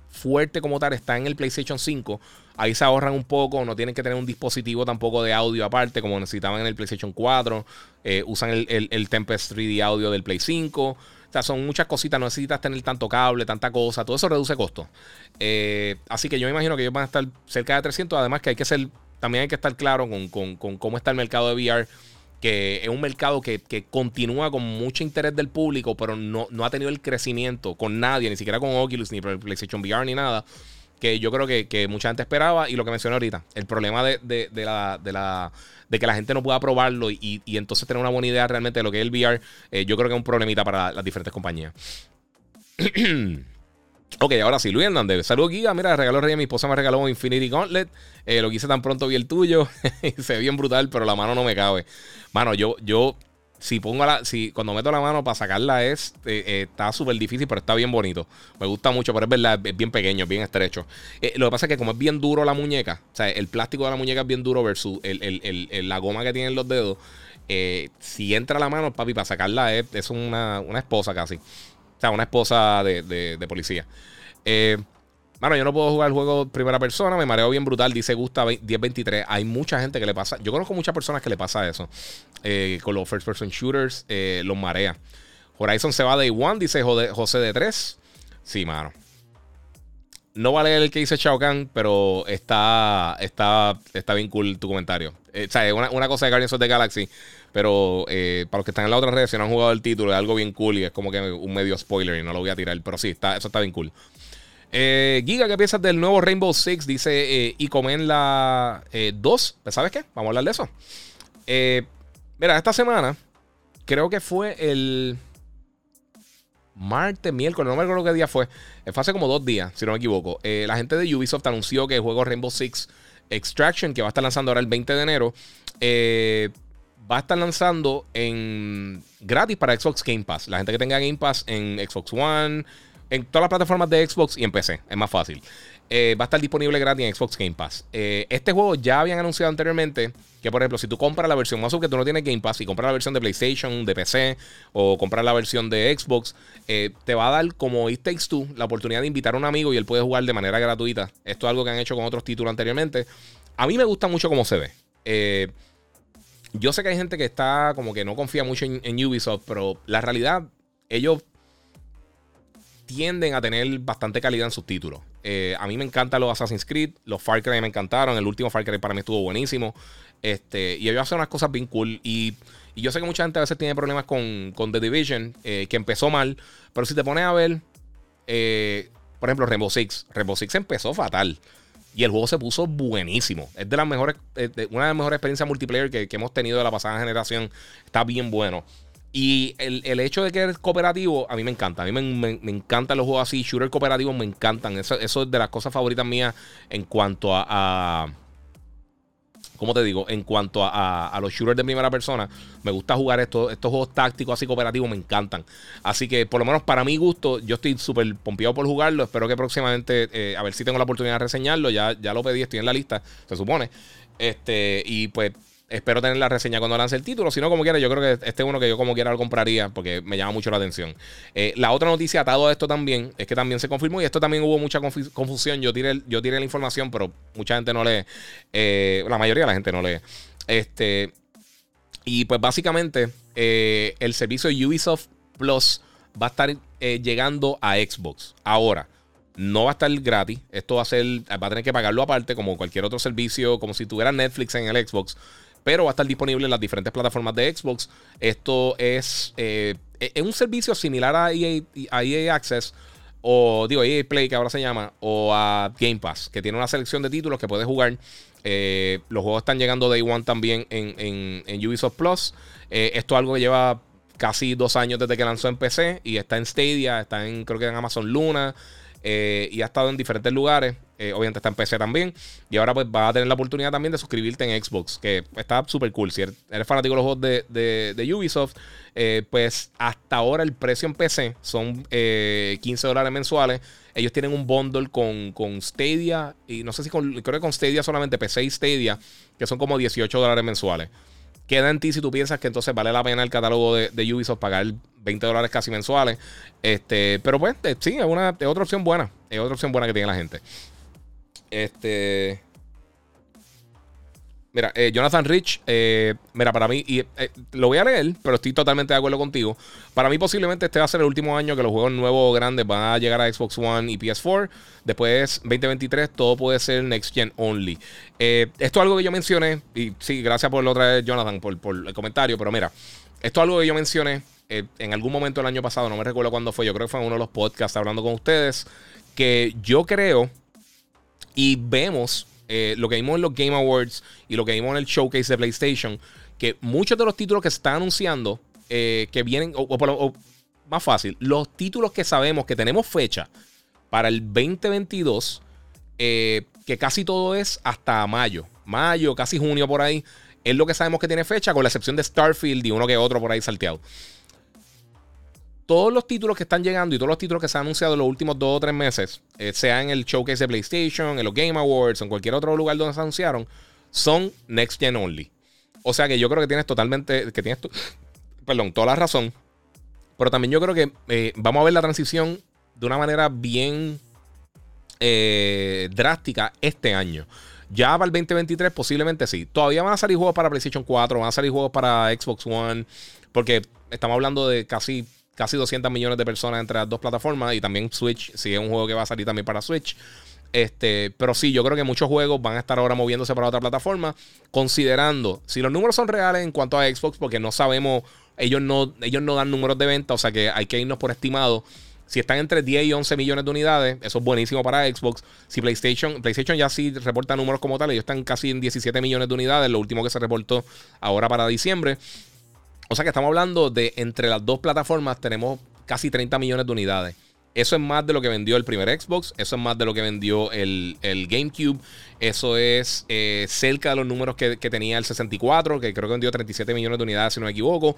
fuerte como tal, está en el PlayStation 5. Ahí se ahorran un poco, no tienen que tener un dispositivo tampoco de audio aparte, como necesitaban en el PlayStation 4. usan el, el Tempest 3D audio del Play 5. O sea, son muchas cositas, no necesitas tener tanto cable, tanta cosa, todo eso reduce costo. Eh, así que yo me imagino que ellos van a estar cerca de 300, además que hay que ser, también hay que estar claro con, cómo está el mercado de VR que es un mercado que, continúa con mucho interés del público, pero no, no, ha tenido el crecimiento con nadie, ni siquiera con Oculus, ni PlayStation VR, ni nada, que yo creo que, mucha gente esperaba. Y lo que mencioné ahorita, el problema de, de de la de que la gente no pueda probarlo y, entonces tener una buena idea realmente de lo que es el VR, eh, yo creo que es un problemita para las diferentes compañías. ok, ahora sí, Luis Hernández. Saludos, Giga. Mira, regaló Rey, mi esposa me regaló un Infinity Gauntlet. Eh, lo quise tan pronto vi el tuyo. Se ve bien brutal, pero la mano no me cabe. Mano, yo, yo si pongo la, si cuando meto la mano para sacarla es, eh, eh, está súper difícil, pero está bien bonito. Me gusta mucho, pero es verdad, es bien pequeño, es bien estrecho. Eh, lo que pasa es que como es bien duro la muñeca, o sea, el plástico de la muñeca es bien duro versus la goma que tienen los dedos, si entra la mano, papi, para sacarla es, una, esposa casi. O sea, una esposa de, de, de policía. Eh, Mano, yo no puedo jugar el juego primera persona, me mareo bien brutal, dice Gusta 1023. Hay mucha gente que le pasa, yo conozco muchas personas que le pasa eso. Eh, con los first person shooters, eh, los marea. Horizon se va Day One, dice José de 3. Sí, mano. No vale el que dice Shao Kahn, pero está, está, está bien cool tu comentario. O sea, una, una cosa de Guardians of the Galaxy, pero para los que están en la otra red, si no han jugado el título, es algo bien cool y es como que un medio spoiler y no lo voy a tirar. Pero sí, está, eso está bien cool. Eh, Giga, ¿qué piensas del nuevo Rainbow Six? Dice y comen la 2. Eh, ¿Sabes qué? Vamos a hablar de eso. Eh, mira, esta semana creo que fue el martes, miércoles, no me acuerdo qué día fue. Fue hace como dos días, si no me equivoco. la gente de Ubisoft anunció que el juego Rainbow Six Extraction, que va a estar lanzando ahora el 20 de enero, va a estar lanzando en gratis para Xbox Game Pass. La gente que tenga Game Pass en Xbox One, en todas las plataformas de Xbox y en PC. Es más fácil. Eh, va a estar disponible gratis en Xbox Game Pass. Eh, este juego ya habían anunciado anteriormente que, por ejemplo, si tú compras la versión más que tú no tienes Game Pass y compras la versión de PlayStation, de PC o compras la versión de Xbox, eh, te va a dar, como It Takes Two, la oportunidad de invitar a un amigo y él puede jugar de manera gratuita. Esto es algo que han hecho con otros títulos anteriormente. A mí me gusta mucho cómo se ve. Yo sé que hay gente que está como que no confía mucho en Ubisoft, pero la realidad, ellos tienden a tener bastante calidad en sus títulos. Eh, a mí me encantan los Assassin's Creed, los Far Cry me encantaron, el último Far Cry para mí estuvo buenísimo. Este, y ellos hacen unas cosas bien cool. Y, yo sé que mucha gente a veces tiene problemas con, The Division, eh, que empezó mal, pero si te pones a ver, eh, por ejemplo, Rainbow Six, Rainbow Six empezó fatal. Y el juego se puso buenísimo. Es de las mejores, una de las mejores experiencias multiplayer que, que hemos tenido de la pasada generación. Está bien bueno. Y el, hecho de que es cooperativo, a mí me encanta. A mí me, encantan los juegos así. Shooter cooperativos me encantan. Eso, eso, es de las cosas favoritas mías en cuanto a, ¿cómo te digo? En cuanto a, los shooters de primera persona, me gusta jugar estos, estos juegos tácticos así cooperativos, me encantan. Así que, por lo menos para mi gusto, yo estoy súper pompeado por jugarlo. Espero que próximamente, eh, a ver si tengo la oportunidad de reseñarlo. Ya, ya lo pedí, estoy en la lista, se supone. Este, y pues Espero tener la reseña cuando lance el título. Si no, como quiera, yo creo que este es uno que yo como quiera lo compraría porque me llama mucho la atención. Eh, la otra noticia atado a esto también es que también se confirmó y esto también hubo mucha confusión. Yo tiré, yo tiré la información, pero mucha gente no lee. Eh, la mayoría de la gente no lee. Este, y pues básicamente eh, el servicio Ubisoft Plus va a estar llegando a Xbox. Ahora, no va a estar gratis. Esto va a ser, va a tener que pagarlo aparte, como cualquier otro servicio, como si tuviera Netflix en el Xbox. Pero va a estar disponible en las diferentes plataformas de Xbox. Esto es, eh, un servicio similar a EA, EA Access o digo EA Play que ahora se llama, o a Game Pass, que tiene una selección de títulos que puedes jugar. Eh, los juegos están llegando Day One también en, en, Ubisoft Plus. Eh, esto es algo que lleva casi dos años desde que lanzó en PC y está en Stadia, está en creo que en Amazon Luna. Eh, y ha estado en diferentes lugares. Eh, obviamente está en PC también. Y ahora pues vas a tener la oportunidad también de suscribirte en Xbox, que está súper cool. Si eres fanático de los juegos de, Ubisoft, eh, pues hasta ahora el precio en PC son 15 dólares mensuales. Ellos tienen un bundle con, con Stadia y no sé si con, creo que con Stadia solamente PC y Stadia, que son como 18 dólares mensuales. Queda en ti si tú piensas que entonces vale la pena el catálogo de, Ubisoft pagar 20 dólares casi mensuales. Este, pero pues, eh, sí, es, una, es otra opción buena. Es otra opción buena que tiene la gente. Este. Mira, eh, Jonathan Rich, eh, mira, para mí, y eh, lo voy a leer, pero estoy totalmente de acuerdo contigo. Para mí, posiblemente este va a ser el último año que los juegos nuevos grandes van a llegar a Xbox One y PS4. Después, 2023, todo puede ser Next Gen Only. esto es algo que yo mencioné, y sí, gracias por la otra vez, Jonathan, por, el comentario, pero mira, esto es algo que yo mencioné en algún momento del año pasado, no me recuerdo cuándo fue, yo creo que fue en uno de los podcasts hablando con ustedes, que yo creo y vemos eh, lo que vimos en los Game Awards y lo que vimos en el showcase de PlayStation, que muchos de los títulos que se están anunciando, eh, que vienen, o, más fácil, los títulos que sabemos que tenemos fecha para el 2022, eh, que casi todo es hasta mayo, mayo, casi junio por ahí, es lo que sabemos que tiene fecha, con la excepción de Starfield y uno que otro por ahí salteado todos los títulos que están llegando y todos los títulos que se han anunciado en los últimos dos o tres meses, eh, sea en el showcase de PlayStation, en los Game Awards, en cualquier otro lugar donde se anunciaron, son Next Gen Only. O sea que yo creo que tienes totalmente, que tienes, perdón, toda la razón. Pero también yo creo que eh, vamos a ver la transición de una manera bien eh, drástica este año. Ya para el 2023 posiblemente sí. Todavía van a salir juegos para PlayStation 4, van a salir juegos para Xbox One, porque estamos hablando de casi casi 200 millones de personas entre las dos plataformas y también Switch, si es un juego que va a salir también para Switch. Este, pero sí, yo creo que muchos juegos van a estar ahora moviéndose para otra plataforma, considerando si los números son reales en cuanto a Xbox, porque no sabemos, ellos no, ellos no dan números de venta, o sea que hay que irnos por estimado. Si están entre 10 y 11 millones de unidades, eso es buenísimo para Xbox. Si PlayStation, PlayStation ya sí reporta números como tal, ellos están casi en 17 millones de unidades, lo último que se reportó ahora para diciembre. O sea que estamos hablando de entre las dos plataformas tenemos casi 30 millones de unidades. Eso es más de lo que vendió el primer Xbox, eso es más de lo que vendió el, GameCube, eso es eh, cerca de los números que, tenía el 64, que creo que vendió 37 millones de unidades, si no me equivoco.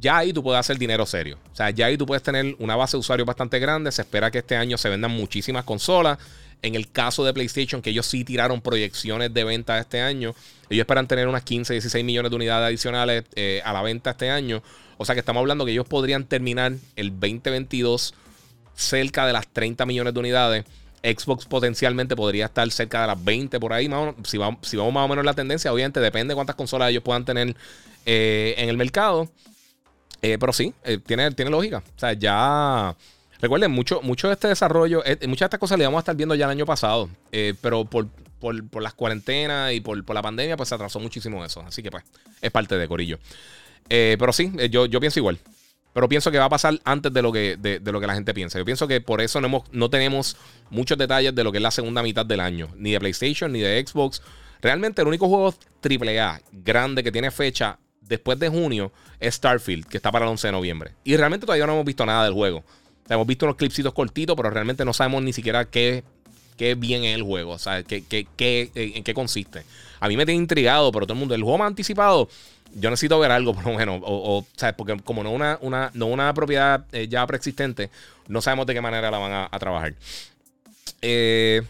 Ya ahí tú puedes hacer dinero serio. O sea, ya ahí tú puedes tener una base de usuarios bastante grande. Se espera que este año se vendan muchísimas consolas. En el caso de PlayStation, que ellos sí tiraron proyecciones de venta este año, ellos esperan tener unas 15, 16 millones de unidades adicionales eh, a la venta este año. O sea que estamos hablando que ellos podrían terminar el 2022 cerca de las 30 millones de unidades. Xbox potencialmente podría estar cerca de las 20 por ahí. si, vamos, si vamos más o menos la tendencia, obviamente depende de cuántas consolas ellos puedan tener eh, en el mercado. Eh, pero sí, tiene, tiene lógica. O sea, ya Recuerden, mucho, mucho de este desarrollo, eh, muchas de estas cosas le vamos a estar viendo ya el año pasado, eh, pero por, las cuarentenas y por, la pandemia, pues se atrasó muchísimo eso. Así que, pues, es parte de Corillo. Eh, pero sí, yo, yo pienso igual. Pero pienso que va a pasar antes de lo que, de, lo que la gente piensa. Yo pienso que por eso no, hemos, no tenemos muchos detalles de lo que es la segunda mitad del año, ni de PlayStation, ni de Xbox. Realmente, el único juego AAA grande que tiene fecha después de junio es Starfield, que está para el 11 de noviembre. Y realmente todavía no hemos visto nada del juego hemos visto unos clipsitos cortitos, pero realmente no sabemos ni siquiera qué, qué bien es el juego, o sea, qué, qué, qué, en qué consiste. A mí me tiene intrigado, pero todo el mundo, el juego más anticipado, yo necesito ver algo, por lo menos, o, ¿sabes? porque como no una, una, no una propiedad eh, ya preexistente, no sabemos de qué manera la van a, a trabajar. Eh,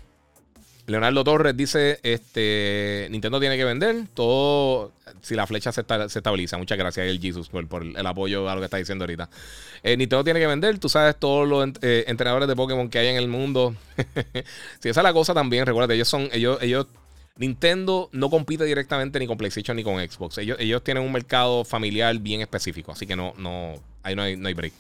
Leonardo Torres dice, este, Nintendo tiene que vender todo si la flecha se, estabiliza. Muchas gracias, el Jesus, por, el apoyo a lo que está diciendo ahorita. Eh, Nintendo tiene que vender, tú sabes todos los eh, entrenadores de Pokémon que hay en el mundo. si esa es la cosa también, recuerda, ellos son, ellos, ellos, Nintendo no compite directamente ni con PlayStation ni con Xbox. Ellos, ellos tienen un mercado familiar bien específico, así que no, no, ahí no hay, no hay break.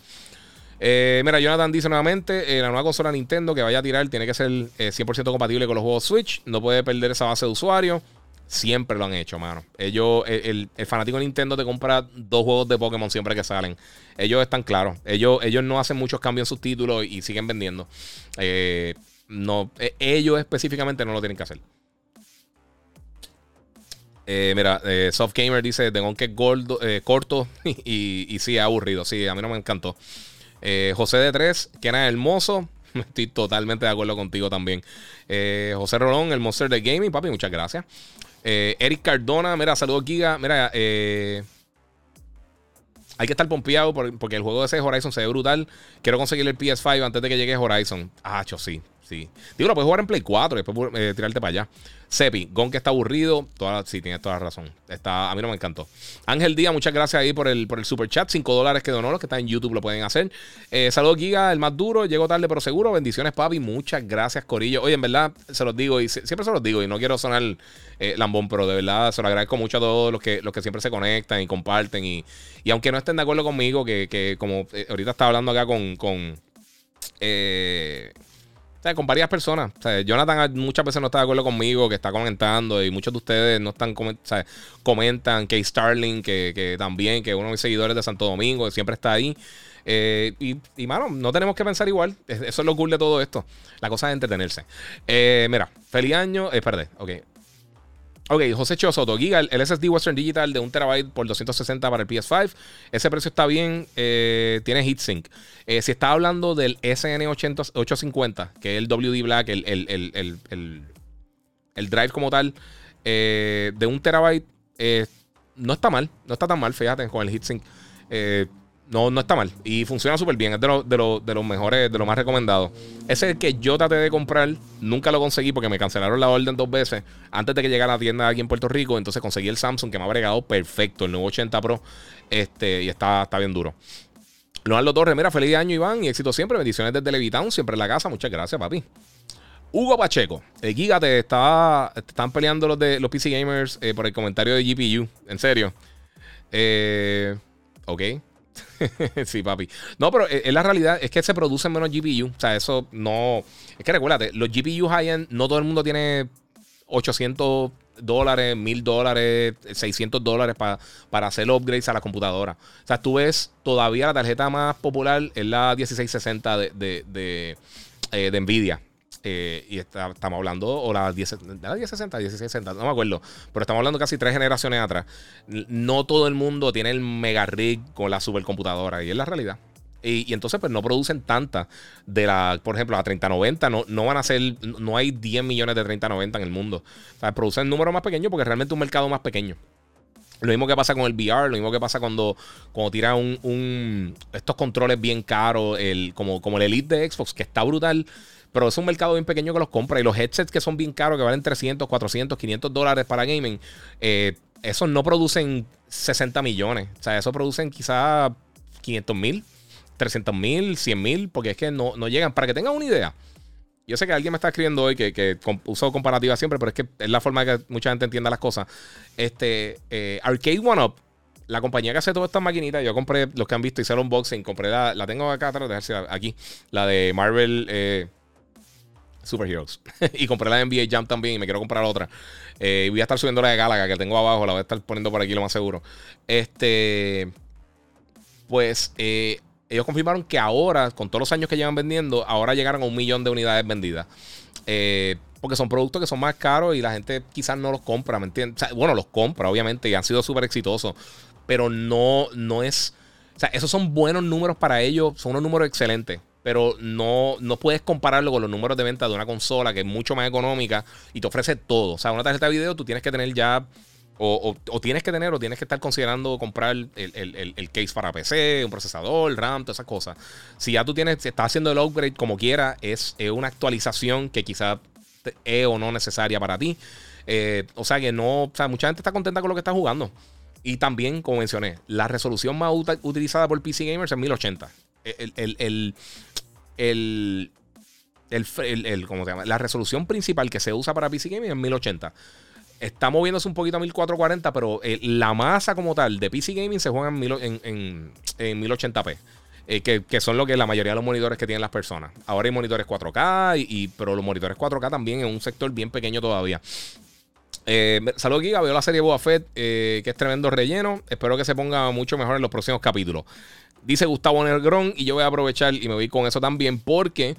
Eh, mira, Jonathan dice nuevamente, eh, la nueva consola Nintendo que vaya a tirar tiene que ser 100% compatible con los juegos Switch, no puede perder esa base de usuarios. Siempre lo han hecho, mano. Ellos, el, fanático Nintendo te compra dos juegos de Pokémon siempre que salen. Ellos están claros. Ellos, ellos no hacen muchos cambios en sus títulos y siguen vendiendo. Eh, no, eh, ellos específicamente no lo tienen que hacer. Eh, mira, Soft Gamer dice: Tengo que gordo, corto y, sí, aburrido. Sí, a mí no me encantó. José de 3, que era hermoso. Estoy totalmente de acuerdo contigo también. José Rolón, el monster de gaming, papi, muchas gracias. Eh, Eric Cardona, mira, saludos Giga. Mira, eh, hay que estar pompeado porque el juego de ese Horizon se ve brutal. Quiero conseguir el PS5 antes de que llegue Horizon. Ah, sí. Sí. Digo, lo puedes jugar en Play 4 y después eh, tirarte para allá. Sepi, Gon que está aburrido. Toda, sí, tienes toda la razón. Está, a mí no me encantó. Ángel Díaz, muchas gracias ahí por el, por el super chat. 5 dólares que donó. Los que están en YouTube lo pueden hacer. Eh, saludos, Giga, el más duro. Llegó tarde, pero seguro. Bendiciones, papi. Muchas gracias, Corillo. Oye, en verdad, se los digo y siempre se los digo. Y no quiero sonar eh, lambón, pero de verdad se lo agradezco mucho a todos los que, los que siempre se conectan y comparten. Y, y aunque no estén de acuerdo conmigo, que, que como eh, ahorita estaba hablando acá con. con eh, con varias personas. Jonathan muchas veces no está de acuerdo conmigo, que está comentando, y muchos de ustedes no están comentan, que Starling, que, que, también, que uno de mis seguidores de Santo Domingo, que siempre está ahí. Eh, y, y, mano, no tenemos que pensar igual. Eso es lo cool de todo esto. La cosa es entretenerse. Eh, mira, feliz año. Eh, perdón, ok. Ok, José Chosoto, Giga, el SSD Western Digital de 1 terabyte por 260 para el PS5. Ese precio está bien, eh, tiene heatsink. Eh, si está hablando del SN850, que es el WD Black, el, el, drive como tal, eh, de 1 terabyte, no está mal, no está tan mal, fíjate, con el heatsink. No, no está mal. Y funciona súper bien. Es de, de, de, los mejores, de los más recomendados. Ese es el que yo traté de comprar. Nunca lo conseguí porque me cancelaron la orden dos veces. Antes de que llegara a la tienda aquí en Puerto Rico. Entonces conseguí el Samsung que me ha bregado perfecto. El nuevo 80 Pro. Este, y está, está bien duro. Leonardo Torres, mira, feliz año, Iván. Y éxito siempre. Bendiciones desde Levitown. Siempre en la casa. Muchas gracias, papi. Hugo Pacheco, el Giga está, están peleando los de los PC Gamers eh, por el comentario de GPU. En serio. Eh, ok. sí, papi. No, pero es, la realidad, es que se producen menos GPU. O sea, eso no. Es que recuérdate, los GPU high-end, no todo el mundo tiene 800 dólares, 1000 dólares, 600 dólares para hacer upgrades a la computadora. O sea, tú ves todavía la tarjeta más popular es la 1660 de, de, de, eh, de Nvidia. Eh, y estamos hablando, o la, 10, la 1060, 1660, no me acuerdo. Pero estamos hablando casi tres generaciones atrás. No todo el mundo tiene el mega rig con la supercomputadora. Y es la realidad. Y, entonces, pues no producen tantas de la, por ejemplo, la 3090. No, no van a ser, no hay 10 millones de 3090 en el mundo. O sea, producen números más pequeños porque realmente es un mercado más pequeño. Lo mismo que pasa con el VR, lo mismo que pasa cuando, cuando tiran un, estos controles bien caros, el, como, como el Elite de Xbox, que está brutal pero es un mercado bien pequeño que los compra. Y los headsets que son bien caros, que valen 300, 400, 500 dólares para gaming, eh, esos no producen 60 millones. O sea, eso producen quizás 500 mil, 300 mil, 100 mil, porque es que no, no llegan. Para que tengan una idea. Yo sé que alguien me está escribiendo hoy que, que uso comparativa siempre, pero es que es la forma que mucha gente entienda las cosas. Este, eh, Arcade One Up, la compañía que hace todas estas maquinitas, yo compré, los que han visto, hice el unboxing, compré la, la tengo acá atrás, aquí, la de Marvel, eh, Superheroes. y compré la NBA Jam también y me quiero comprar otra. Eh, voy a estar subiendo la de Galaga que tengo abajo, la voy a estar poniendo por aquí lo más seguro. Este. Pues eh, ellos confirmaron que ahora, con todos los años que llevan vendiendo, ahora llegaron a un millón de unidades vendidas. Eh, porque son productos que son más caros y la gente quizás no los compra, ¿me entiendes? bueno, los compra, obviamente, y han sido súper exitosos. Pero no, no es. O sea, esos son buenos números para ellos, son unos números excelentes pero no, no puedes compararlo con los números de venta de una consola que es mucho más económica y te ofrece todo. O sea, una tarjeta de video tú tienes que tener ya, o, tienes que tener, o tienes que estar considerando comprar el, case para PC, un procesador, RAM, todas esas cosas. Si ya tú tienes, estás haciendo el upgrade como quiera, es, una actualización que quizá es o no necesaria para ti. Eh, o sea que no, o sea, mucha gente está contenta con lo que está jugando. Y también, como mencioné, la resolución más utilizada por PC Gamers es 1080. El, el, el, el, ¿cómo se llama? La resolución principal que se usa para PC Gaming es 1080. Está moviéndose un poquito a 1440, pero eh, la masa como tal de PC Gaming se juega en, en, en, 1080p. Eh, que, son lo que la mayoría de los monitores que tienen las personas. Ahora hay monitores 4K, y, pero los monitores 4K también en un sector bien pequeño todavía. Eh, saludos, Giga. Veo la serie Boba Fett, que es tremendo relleno. Espero que se ponga mucho mejor en los próximos capítulos. Dice Gustavo Nergrón, y yo voy a aprovechar y me voy con eso también, porque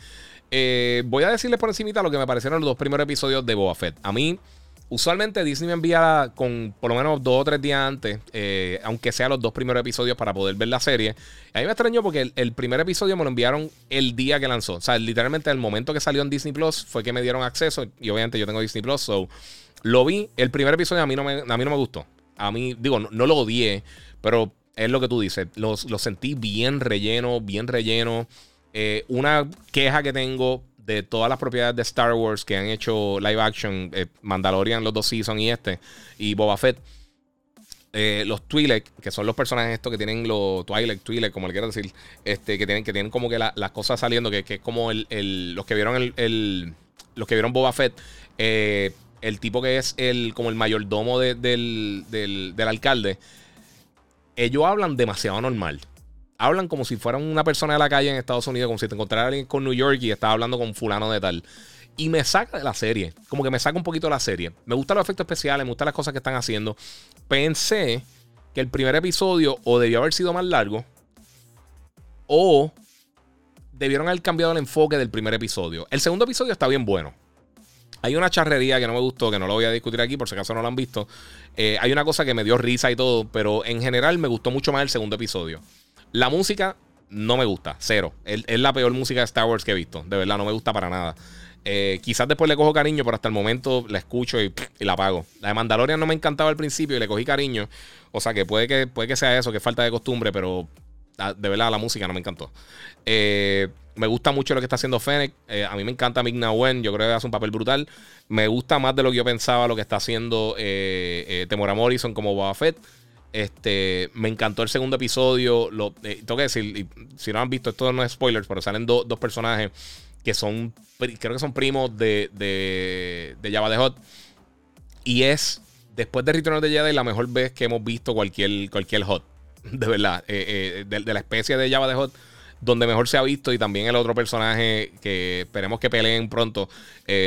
voy a decirles por encima lo que me parecieron los dos primeros episodios de Boba Fett. A mí Usualmente Disney me envía con por lo menos dos o tres días antes, eh, aunque sea los dos primeros episodios para poder ver la serie. A mí me extrañó porque el, primer episodio me lo enviaron el día que lanzó. O sea, literalmente el momento que salió en Disney Plus fue que me dieron acceso. Y obviamente yo tengo Disney Plus, so lo vi. El primer episodio a mí no me, a mí no me gustó. A mí, digo, no, lo odié, pero es lo que tú dices. Lo, sentí bien relleno, bien relleno. Eh, una queja que tengo de todas las propiedades de Star Wars que han hecho live action, eh, Mandalorian, los dos seasons y este, y Boba Fett. Eh, los Twi'lek, que son los personajes estos que tienen los Twilight, Twi'lek, como le quiero decir, este, que tienen, que tienen como que las cosas saliendo, que, es como el, los que vieron el, los que vieron Boba Fett, el tipo que es el, como el mayordomo del, del, del alcalde, ellos hablan demasiado normal hablan como si fueran una persona de la calle en Estados Unidos, como si te encontrara alguien con New York y estaba hablando con fulano de tal. Y me saca de la serie, como que me saca un poquito de la serie. Me gustan los efectos especiales, me gustan las cosas que están haciendo. Pensé que el primer episodio o debió haber sido más largo o debieron haber cambiado el enfoque del primer episodio. El segundo episodio está bien bueno. Hay una charrería que no me gustó, que no lo voy a discutir aquí por si acaso no lo han visto. Eh, hay una cosa que me dio risa y todo, pero en general me gustó mucho más el segundo episodio. La música no me gusta, cero. Es, la peor música de Star Wars que he visto. De verdad, no me gusta para nada. Eh, quizás después le cojo cariño, pero hasta el momento la escucho y, la apago. La de Mandalorian no me encantaba al principio y le cogí cariño. O sea que puede que, puede que sea eso, que es falta de costumbre, pero ah, de verdad la música no me encantó. Eh, me gusta mucho lo que está haciendo Fennec. Eh, a mí me encanta Ming Wen. Yo creo que hace un papel brutal. Me gusta más de lo que yo pensaba lo que está haciendo Temora Morrison como Boba Fett. Este, me encantó el segundo episodio. Lo, eh, tengo que decir, si no han visto, esto no es spoilers, pero salen dos personajes que son, creo que son primos de, de, de Java de Hot. Y es, después de Return of the Jedi, la mejor vez que hemos visto cualquier, cualquier Hot. De verdad, eh, eh, de, la especie de Java de Hot donde mejor se ha visto y también el otro personaje que esperemos que peleen pronto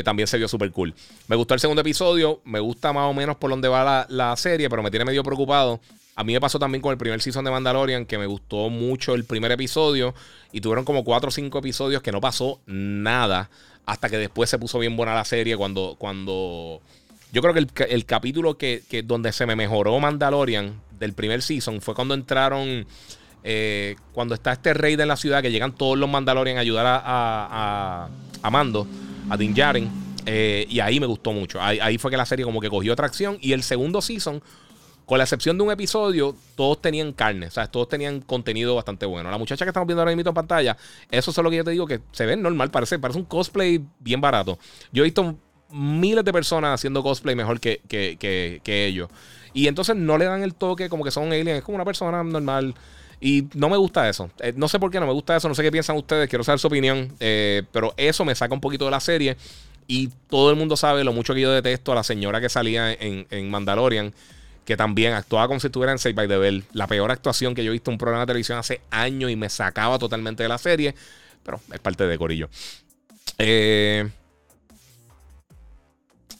también se vio súper cool. Me gustó el segundo episodio, me gusta más o menos por donde va la, la, serie, pero me tiene medio preocupado a mí me pasó también con el primer season de Mandalorian, que me gustó mucho el primer episodio. Y tuvieron como 4 o 5 episodios que no pasó nada. Hasta que después se puso bien buena la serie. Cuando. cuando yo creo que el, capítulo que, donde se me mejoró Mandalorian del primer season fue cuando entraron. Eh, cuando está este rey de la ciudad, que llegan todos los Mandalorian a ayudar a, a, a, Mando, a Din Djarin. Eh, y ahí me gustó mucho. Ahí, fue que la serie como que cogió atracción. Y el segundo season con la excepción de un episodio, todos tenían carne, o sea, todos tenían contenido bastante bueno. La muchacha que estamos viendo ahora mismo en pantalla, eso es lo que yo te digo que se ve normal, parece, parece un cosplay bien barato. Yo he visto miles de personas haciendo cosplay mejor que, que, ellos. Y entonces no le dan el toque como que son aliens, es como una persona normal. Y no me gusta eso. Eh, no sé por qué no me gusta eso. No sé qué piensan ustedes. Quiero saber su opinión. Eh, pero eso me saca un poquito de la serie. Y todo el mundo sabe lo mucho que yo detesto a la señora que salía en, en Mandalorian que también actuaba como si estuviera en Save by the Bell. La peor actuación que yo he visto en un programa de televisión hace años y me sacaba totalmente de la serie. Pero es parte de Corillo. Eh,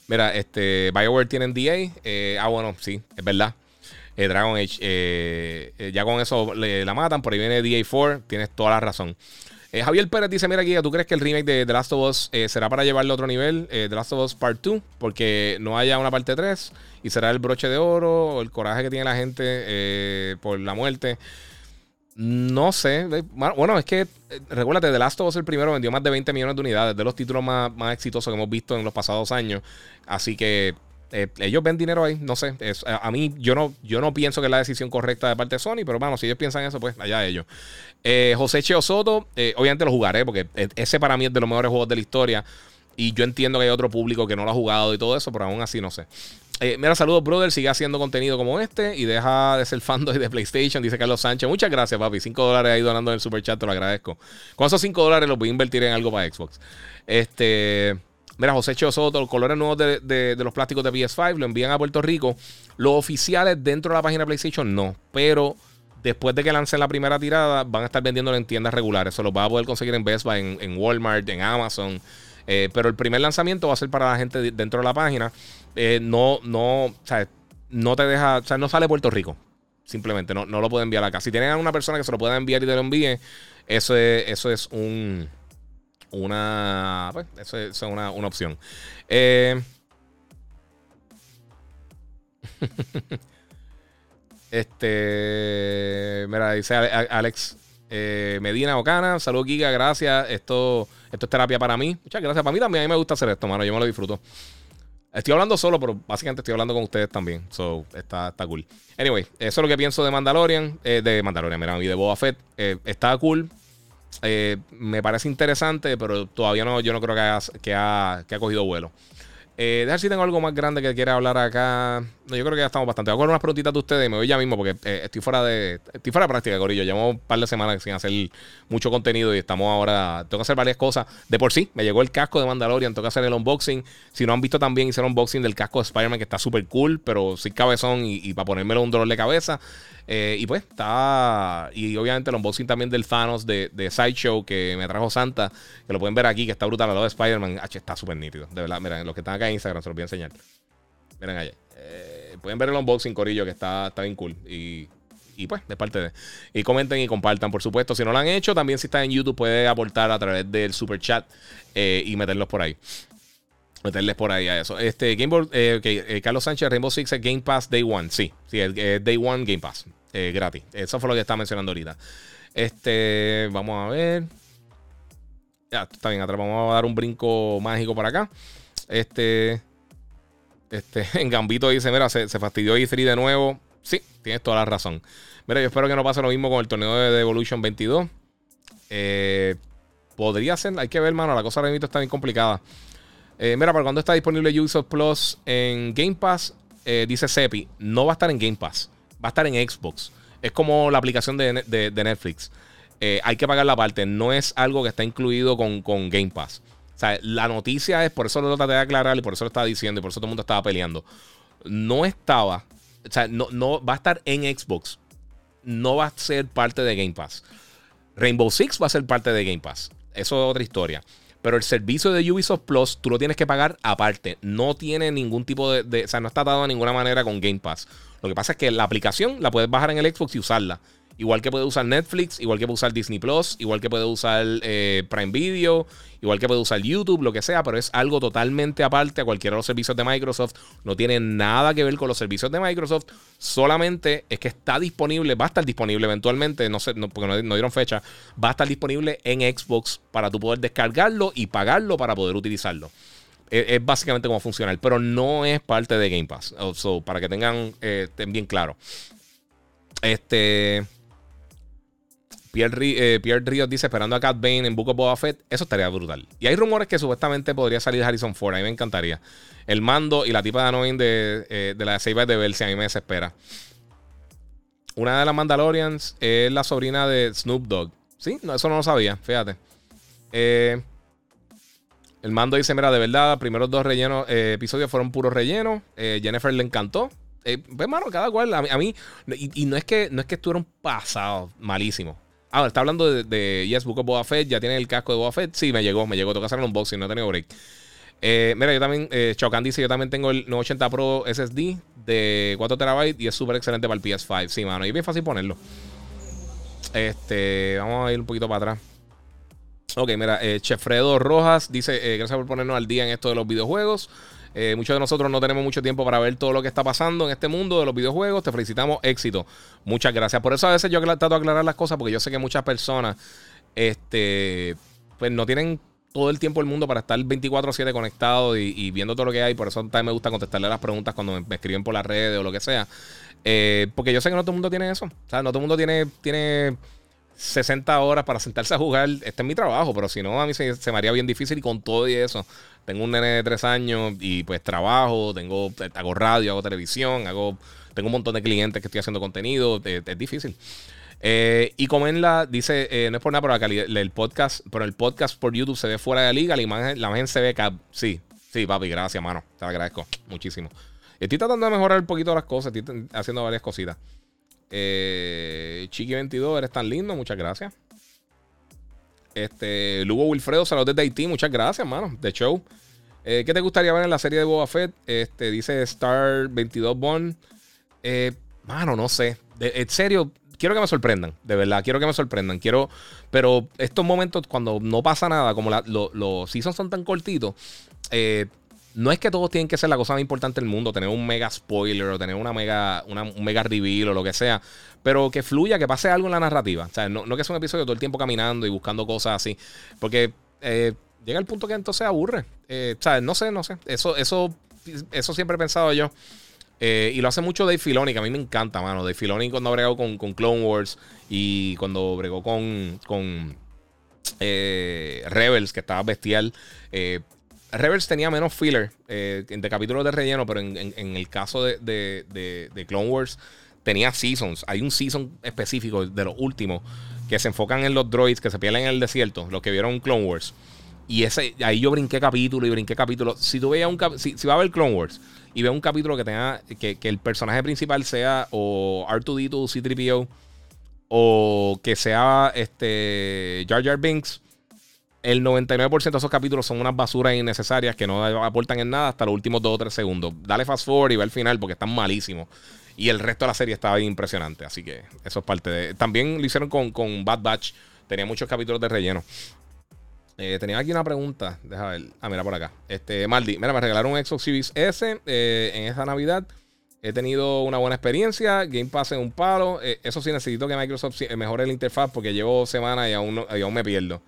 mira, este BioWare tiene DA. Ah, bueno, sí, es verdad. Eh, Dragon Age, ya con eso la matan. Por ahí viene DA4. Tienes toda la razón. Javier Pérez dice: Mira, aquí, ¿tú crees que el remake de The Last of Us será para llevarle a otro nivel? The Last of Us Part 2, porque no haya una parte 3 y será el broche de oro o el coraje que tiene la gente eh, por la muerte. No sé. Bueno, es que eh, recuérdate, The Last of Us el primero vendió más de 20 millones de unidades, de los títulos más, exitosos que hemos visto en los pasados años. Así que eh, ellos ven dinero ahí, no sé. a, mí, yo no, yo no pienso que es la decisión correcta de parte de Sony, pero bueno, si ellos piensan eso, pues allá ellos. José Cheo Soto, obviamente lo jugaré, porque ese para mí es de los mejores juegos de la historia. Y yo entiendo que hay otro público que no lo ha jugado y todo eso, pero aún así no sé. Eh, mira, saludos, brother. Sigue haciendo contenido como este y deja de ser fan de PlayStation, dice Carlos Sánchez. Muchas gracias, papi. 5 dólares ahí donando en el super chat, te lo agradezco. Con esos 5 dólares los voy a invertir en algo para Xbox. Este. Mira, José Soto, los colores nuevos de, los plásticos de PS5 lo envían a Puerto Rico. Los oficiales dentro de la página PlayStation no, pero después de que lancen la primera tirada, van a estar vendiéndolo en tiendas regulares. Eso lo va a poder conseguir en Best Buy, en, Walmart, en Amazon. Eh, pero el primer lanzamiento va a ser para la gente dentro de la página. Eh, no, no, o sea, no te deja, o sea, no sale Puerto Rico. Simplemente no, no lo puede enviar acá. Si tienen a una persona que se lo pueda enviar y te lo envíe, eso es, eso es un una. Pues, eso es, una, opción. Eh, este. Mira, dice Alex eh, Medina Ocana. Saludos, Giga. Gracias. Esto, esto es terapia para mí. Muchas gracias. Para mí también. A mí me gusta hacer esto, mano. Yo me lo disfruto. Estoy hablando solo, pero básicamente estoy hablando con ustedes también. So, está, está cool. Anyway, eso es lo que pienso de Mandalorian. Eh, de Mandalorian, mira, y de Boba Fett. está cool. Eh, me parece interesante, pero todavía no, yo no creo que, ha, que, ha, que ha cogido vuelo. Eh, dejar si tengo algo más grande que quiera hablar acá. No, yo creo que ya estamos bastante. Voy a coger unas preguntitas de ustedes y me voy ya mismo porque eh, estoy fuera de estoy fuera de práctica, Corillo. Llevo un par de semanas sin hacer mucho contenido y estamos ahora. Tengo que hacer varias cosas. De por sí, me llegó el casco de Mandalorian. Tengo que hacer el unboxing. Si no han visto también, hice el unboxing del casco de Spider-Man que está súper cool, pero sin cabezón y, para ponérmelo un dolor de cabeza. Eh, y pues está. Y obviamente el unboxing también del Thanos de, de Sideshow que me trajo Santa. Que lo pueden ver aquí, que está brutal al lado de Spider-Man. Está súper nítido. De verdad, miren, los que están acá en Instagram se los voy a enseñar. Miren allá. Eh, pueden ver el unboxing, Corillo, que está, está bien cool. Y, y pues, de parte de. Y comenten y compartan, por supuesto. Si no lo han hecho, también si están en YouTube, puede aportar a través del super chat eh, y meterlos por ahí meterles por ahí a eso. Este, Gameboard, eh, eh, Carlos Sánchez, Rainbow Six Game Pass Day One. Sí, sí, el, Day One Game Pass. Gratis. Eso fue lo que estaba mencionando ahorita. Este, vamos a ver. Ya, está bien, atrás vamos a dar un brinco mágico para acá. Este, este, en Gambito dice, mira, se, fastidió E3 de nuevo. Sí, tienes toda la razón. Mira, yo espero que no pase lo mismo con el torneo de Evolution 22. podría ser, hay que ver, mano, la cosa ahora mismo está bien complicada. Eh, mira, para cuando está disponible Ubisoft Plus en Game Pass, eh, dice Sepi, no va a estar en Game Pass, va a estar en Xbox. Es como la aplicación de, Netflix. Eh, hay que pagar la parte, no es algo que está incluido con, Game Pass. Sea, la noticia es, por eso lo traté de aclarar y por eso lo estaba diciendo y por eso todo el mundo estaba peleando. No estaba, o sea, no, no va a estar en Xbox, no va a ser parte de Game Pass. Rainbow Six va a ser parte de Game Pass. Eso es otra historia. Pero el servicio de Ubisoft Plus tú lo tienes que pagar aparte. No tiene ningún tipo de, O sea, no está dado de ninguna manera con Game Pass. Lo que pasa es que la aplicación la puedes bajar en el Xbox y usarla. Igual que puede usar Netflix, igual que puede usar Disney Plus, igual que puede usar eh, Prime Video, igual que puede usar YouTube, lo que sea, pero es algo totalmente aparte a cualquiera de los servicios de Microsoft. No tiene nada que ver con los servicios de Microsoft. Solamente es que está disponible, va a estar disponible eventualmente, no sé, porque no, dieron fecha, va a estar disponible en Xbox para tú poder descargarlo y pagarlo para poder utilizarlo. Es, básicamente cómo funciona, pero no es parte de Game Pass. para que tengan eh, bien claro. Este. Pierre, eh, Ríos dice esperando a Cat Bane en Book of Boba Fett. Eso estaría brutal. Y hay rumores que supuestamente podría salir Harrison Ford. A mí me encantaría. El mando y la tipa de Anoin de, eh, de la Save de Belsi a mí me desespera. Una de las Mandalorians es la sobrina de Snoop Dogg. Sí, no, eso no lo sabía, fíjate. Eh, el mando dice: Mira, de verdad, los primeros dos rellenos, episodios fueron puros rellenos. Jennifer le encantó. pues, mano, cada cual. A mí, y, no es que no es que estuvieron pasados malísimos. Ah, está hablando de, Yes Book of Boba Fett. Ya tiene el casco de Boba Fett. Sí, me llegó, me llegó. Que hacer un unboxing, no he tenido break. Eh, mira, yo también, eh, Chocan dice: Yo también tengo el 980 Pro SSD de 4 TB y es súper excelente para el PS5. Sí, mano, y bien fácil ponerlo. Este, vamos a ir un poquito para atrás. Ok, mira, eh, Chefredo Rojas dice: eh, Gracias por ponernos al día en esto de los videojuegos. Eh, muchos de nosotros no tenemos mucho tiempo para ver todo lo que está pasando en este mundo de los videojuegos. Te felicitamos, éxito. Muchas gracias. Por eso a veces yo trato de aclarar las cosas porque yo sé que muchas personas este, pues no tienen todo el tiempo del mundo para estar 24/7 conectado y, viendo todo lo que hay. Por eso también me gusta contestarle las preguntas cuando me, escriben por las redes o lo que sea. Eh, porque yo sé que no todo el mundo tiene eso. O sea, no todo el mundo tiene, tiene 60 horas para sentarse a jugar, este es mi trabajo, pero si no, a mí se, me haría bien difícil y con todo y eso. Tengo un nene de 3 años y pues trabajo, tengo, hago radio, hago televisión, hago, tengo un montón de clientes que estoy haciendo contenido, es, difícil. Eh, y comenla, dice, eh, no es por nada, pero la el podcast, pero el podcast por YouTube se ve fuera de la liga, la imagen, se ve sí, sí, papi, gracias, mano. Te agradezco muchísimo. Estoy tratando de mejorar un poquito las cosas, estoy haciendo varias cositas. Eh, Chiqui22, eres tan lindo, muchas gracias. Este, Lugo Wilfredo, saludos desde Haití, muchas gracias, mano, de show. Eh, ¿Qué te gustaría ver en la serie de Boba Fett? Este, dice Star 22 Bond. Eh, mano, no sé. en serio, quiero que me sorprendan, de verdad, quiero que me sorprendan. Quiero, pero estos momentos cuando no pasa nada, como los seasons son tan cortitos, eh, no es que todos tienen que ser la cosa más importante del mundo, tener un mega spoiler o tener una mega, un mega reveal o lo que sea, pero que fluya, que pase algo en la narrativa. O sea, no, que sea un episodio todo el tiempo caminando y buscando cosas así, porque eh, llega el punto que entonces aburre. Eh, o sea, no sé, no sé. Eso, eso, eso siempre he pensado yo. Eh, y lo hace mucho Dave Filoni, que a mí me encanta, mano. Dave Filoni cuando bregó con, con Clone Wars y cuando bregó con, con Rebels, que estaba bestial. Rebels tenía menos filler eh, de capítulos de relleno, pero en, el caso de, Clone Wars tenía seasons. Hay un season específico de los últimos que se enfocan en los droids que se pierden en el desierto, los que vieron Clone Wars. Y ese, ahí yo brinqué capítulo y brinqué capítulo. Si tú veías un si, si va a ver Clone Wars y ve un capítulo que tenga que, el personaje principal sea o R2D2 C3PO o que sea este Jar Jar Binks el 99% de esos capítulos son unas basuras innecesarias que no aportan en nada hasta los últimos 2 o 3 segundos. Dale fast forward y ve al final porque están malísimos. Y el resto de la serie estaba impresionante. Así que eso es parte de. También lo hicieron con, Bad Batch. Tenía muchos capítulos de relleno. Eh, tenía aquí una pregunta. Deja ver. Ah, mira por acá. Este, Maldi. Mira, me regalaron un Xbox Series S eh, en esa Navidad. He tenido una buena experiencia. Game Pass en un palo. Eh, eso sí, necesito que Microsoft mejore la interfaz porque llevo semanas y y aún me pierdo.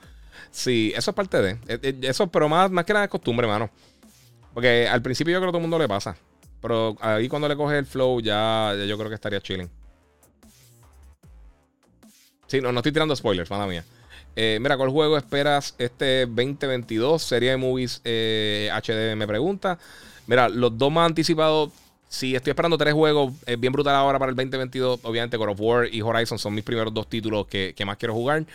Sí, eso es parte de. Eh, eh, eso, pero más, más que nada es costumbre, mano. Porque al principio yo creo que a todo el mundo le pasa. Pero ahí cuando le coge el flow, ya, yo creo que estaría chilling. Sí, no, no estoy tirando spoilers, mala mía. Eh, mira, ¿cuál juego esperas este 2022? Serie de movies HD me pregunta. Mira, los dos más anticipados. Sí, estoy esperando tres juegos. Es bien brutal ahora para el 2022. Obviamente, God of War y Horizon son mis primeros dos títulos que, que más quiero jugar.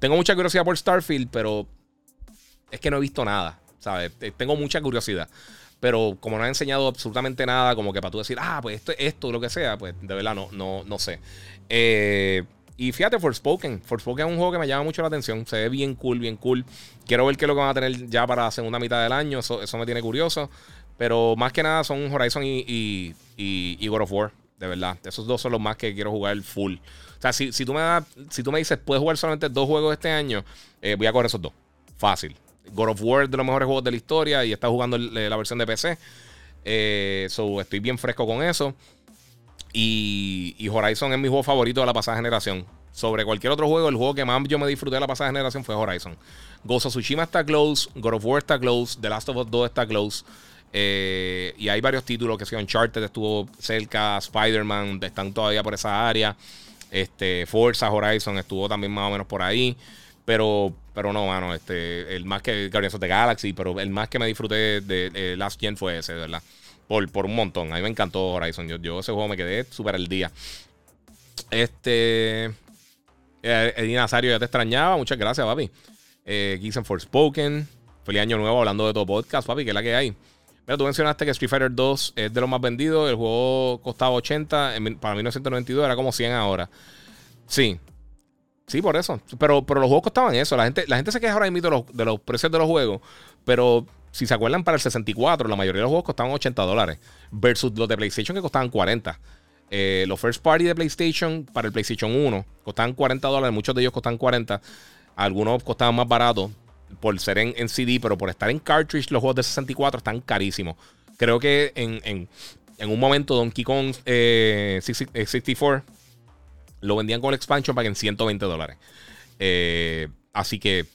Tengo mucha curiosidad por Starfield, pero es que no he visto nada, ¿sabes? Tengo mucha curiosidad. Pero como no ha enseñado absolutamente nada, como que para tú decir, ah, pues esto, esto, lo que sea, pues de verdad no, no, no sé. Eh, y fíjate, Forspoken. Forspoken es un juego que me llama mucho la atención. Se ve bien cool, bien cool. Quiero ver qué es lo que van a tener ya para la segunda mitad del año. Eso, me tiene curioso. Pero más que nada son Horizon y, y, y God of War. De verdad. Esos dos son los más que quiero jugar full. O sea, si, tú, me si tú me dices, puedes jugar solamente dos juegos este año, eh, voy a coger esos dos. Fácil. God of War de los mejores juegos de la historia y está jugando la versión de PC. Eh, so, estoy bien fresco con eso. Y, y, Horizon es mi juego favorito de la pasada generación. Sobre cualquier otro juego, el juego que más yo me disfruté de la pasada generación fue Horizon. Ghost of Tsushima está close, God of War está close, The Last of Us 2 está close. Eh, y hay varios títulos que si Uncharted estuvo cerca, Spider-Man están todavía por esa área. Este, Forza Horizon estuvo también más o menos por ahí. Pero, pero no, mano, este, el más que Guardians of the Galaxy, pero el más que me disfruté de, Last Gen fue ese, verdad. Por, por, un montón. A mí me encantó Horizon. Yo, yo ese juego me quedé súper el día. Este. Eh, Edina Nazario, ya te extrañaba. Muchas gracias, papi. Eh, for Spoken. Feliz año nuevo hablando de todo podcast, papi, que es la que hay. Tú mencionaste que Street Fighter 2 es de los más vendidos. El juego costaba 80. para 1992 era como 100 ahora. Sí. Sí, por eso. Pero, pero los juegos costaban eso. La gente, la gente se queja ahora mismo de los, de los precios de los juegos. Pero si se acuerdan, para el 64, la mayoría de los juegos costaban 80 dólares. Versus los de PlayStation que costaban 40. Eh, los first party de PlayStation para el PlayStation 1 costaban 40 dólares. Muchos de ellos costaban 40. Algunos costaban más baratos por ser en, CD, pero por estar en cartridge, los juegos de 64 están carísimos. Creo que en, un momento Donkey Kong 64 eh, lo vendían con el expansion para que en 120 dólares. Eh, así que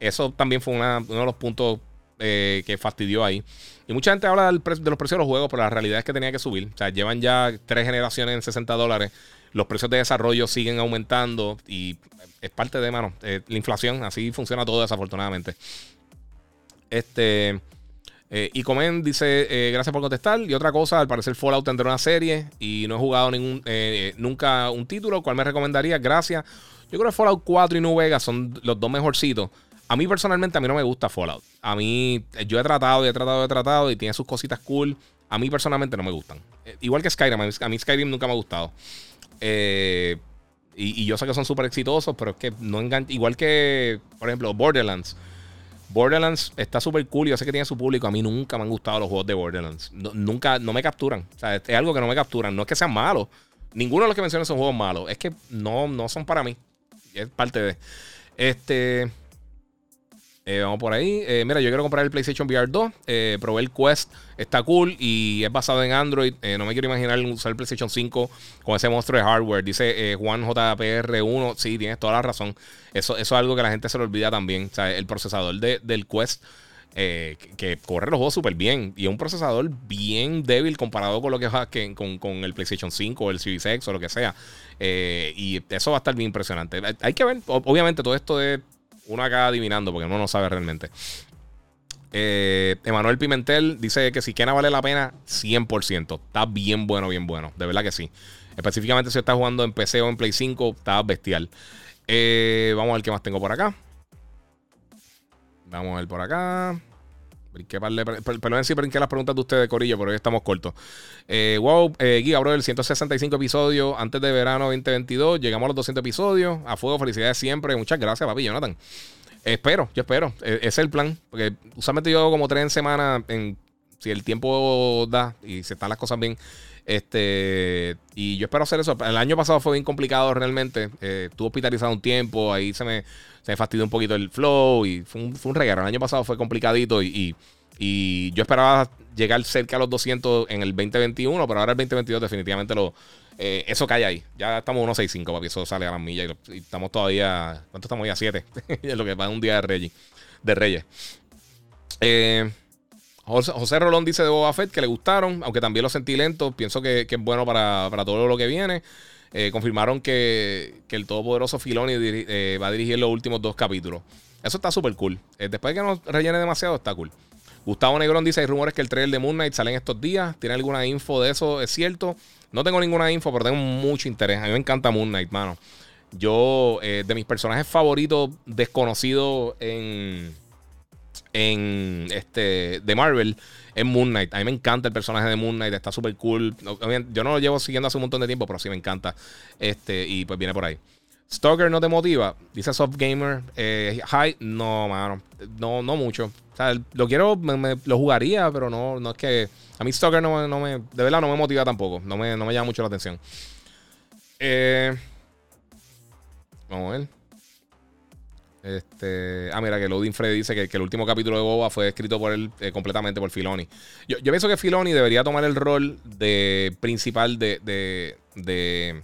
eso también fue uno de los puntos que fastidió ahí. Y mucha gente habla de los precios de los juegos, pero la realidad es que tenía que subir. O sea, llevan ya tres generaciones en 60 dólares. Los precios de desarrollo siguen aumentando y es parte de, mano, la inflación. Así funciona todo desafortunadamente. Este. Eh, y Comen dice, eh, gracias por contestar. Y otra cosa, al parecer Fallout tendrá una serie y no he jugado ningún, eh, nunca un título. ¿Cuál me recomendaría? Gracias. Yo creo que Fallout 4 y New Vegas son los dos mejorcitos. A mí personalmente, a mí no me gusta Fallout. A mí, yo he tratado, he tratado, he tratado y tiene sus cositas cool. A mí personalmente no me gustan. igual que Skyrim, a mí Skyrim nunca me ha gustado. Y, yo sé que son súper exitosos, pero es que no enganchan. Igual que, por ejemplo, Borderlands. Borderlands está súper cool. Yo sé que tiene su público. A mí nunca me han gustado los juegos de Borderlands. nunca, no me capturan. O sea, es algo que no me capturan. No es que sean malos. Ninguno de los que mencioné son juegos malos. Es que no, no son para mí. Es parte de. Este. Eh, vamos por ahí. Eh, mira, yo quiero comprar el PlayStation VR 2. Eh, probé el Quest. Está cool y es basado en Android. no me quiero imaginar usar el PlayStation 5 con ese monstruo de hardware. Dice Juan JPR1. Sí, tienes toda la razón. Eso, eso es algo que la gente se le olvida también. O sea, el procesador del Quest. que, corre los juegos súper bien. Y es un procesador bien débil comparado con lo que, que con, con, el PlayStation 5 o el Series X o lo que sea. y eso va a estar bien impresionante. Hay que ver. Obviamente, todo esto es uno acá adivinando porque uno no sabe realmente. Eh, Emanuel Pimentel dice que si Kena vale la pena, 100%. Está bien bueno, bien bueno. De verdad que sí. Específicamente si está jugando en PC o en Play 5, está bestial. Eh, vamos a ver qué más tengo por acá. Vamos a ver por acá. Perdón si brinqué las preguntas de ustedes, Corillo, pero hoy estamos cortos. Eh, wow, eh, Giga, el 165 episodios antes de verano 2022. Llegamos a los 200 episodios. A fuego, felicidades siempre. Muchas gracias, papi, Jonathan. Espero, yo espero. E, ese es el plan. Porque usualmente yo hago como tres en semana. En, si el tiempo da y se están las cosas bien. Este, y yo espero hacer eso. El año pasado fue bien complicado realmente. Eh, estuve hospitalizado un tiempo. Ahí se me se me fastidió un poquito el flow y fue un, fue un regalo. El año pasado fue complicadito y, y, yo esperaba llegar cerca a los 200 en el 2021, pero ahora el 2022 definitivamente lo, eh, eso cae ahí. Ya estamos 1.65, papi. Eso sale a las millas y, estamos todavía. ¿Cuánto estamos ya? 7. es lo que va un día de Reyes. De Reyes. Eh, José, Rolón dice de Boba Fett que le gustaron, aunque también lo sentí lento. Pienso que, que es bueno para, para, todo lo que viene. Eh, confirmaron que, el todopoderoso Filoni eh, va a dirigir los últimos dos capítulos. Eso está súper cool. Eh, después de que no rellene demasiado, está cool. Gustavo Negrón dice: hay rumores que el trailer de Moon Knight sale en estos días. ¿Tiene alguna info de eso? ¿Es cierto? No tengo ninguna info, pero tengo mucho interés. A mí me encanta Moon Knight, mano. Yo, de mis personajes favoritos desconocidos en, en este, de Marvel, en Moon Knight. A mí me encanta el personaje de Moon Knight, está súper cool. Yo no lo llevo siguiendo hace un montón de tiempo, pero sí me encanta. Este, y pues viene por ahí. Stalker no te motiva, dice Soft Gamer. Eh, no, mano. No, no mucho. Lo quiero, lo jugaría, pero no, no es que. A mí Stalker no, no, me. De verdad no me motiva tampoco. No me, no me llama mucho la atención. Eh, vamos a ver. Este, ah, mira, que Loading Freddy dice que, el último capítulo de Boba fue escrito por él eh, completamente por Filoni. Yo, pienso que Filoni debería tomar el rol de principal de, de,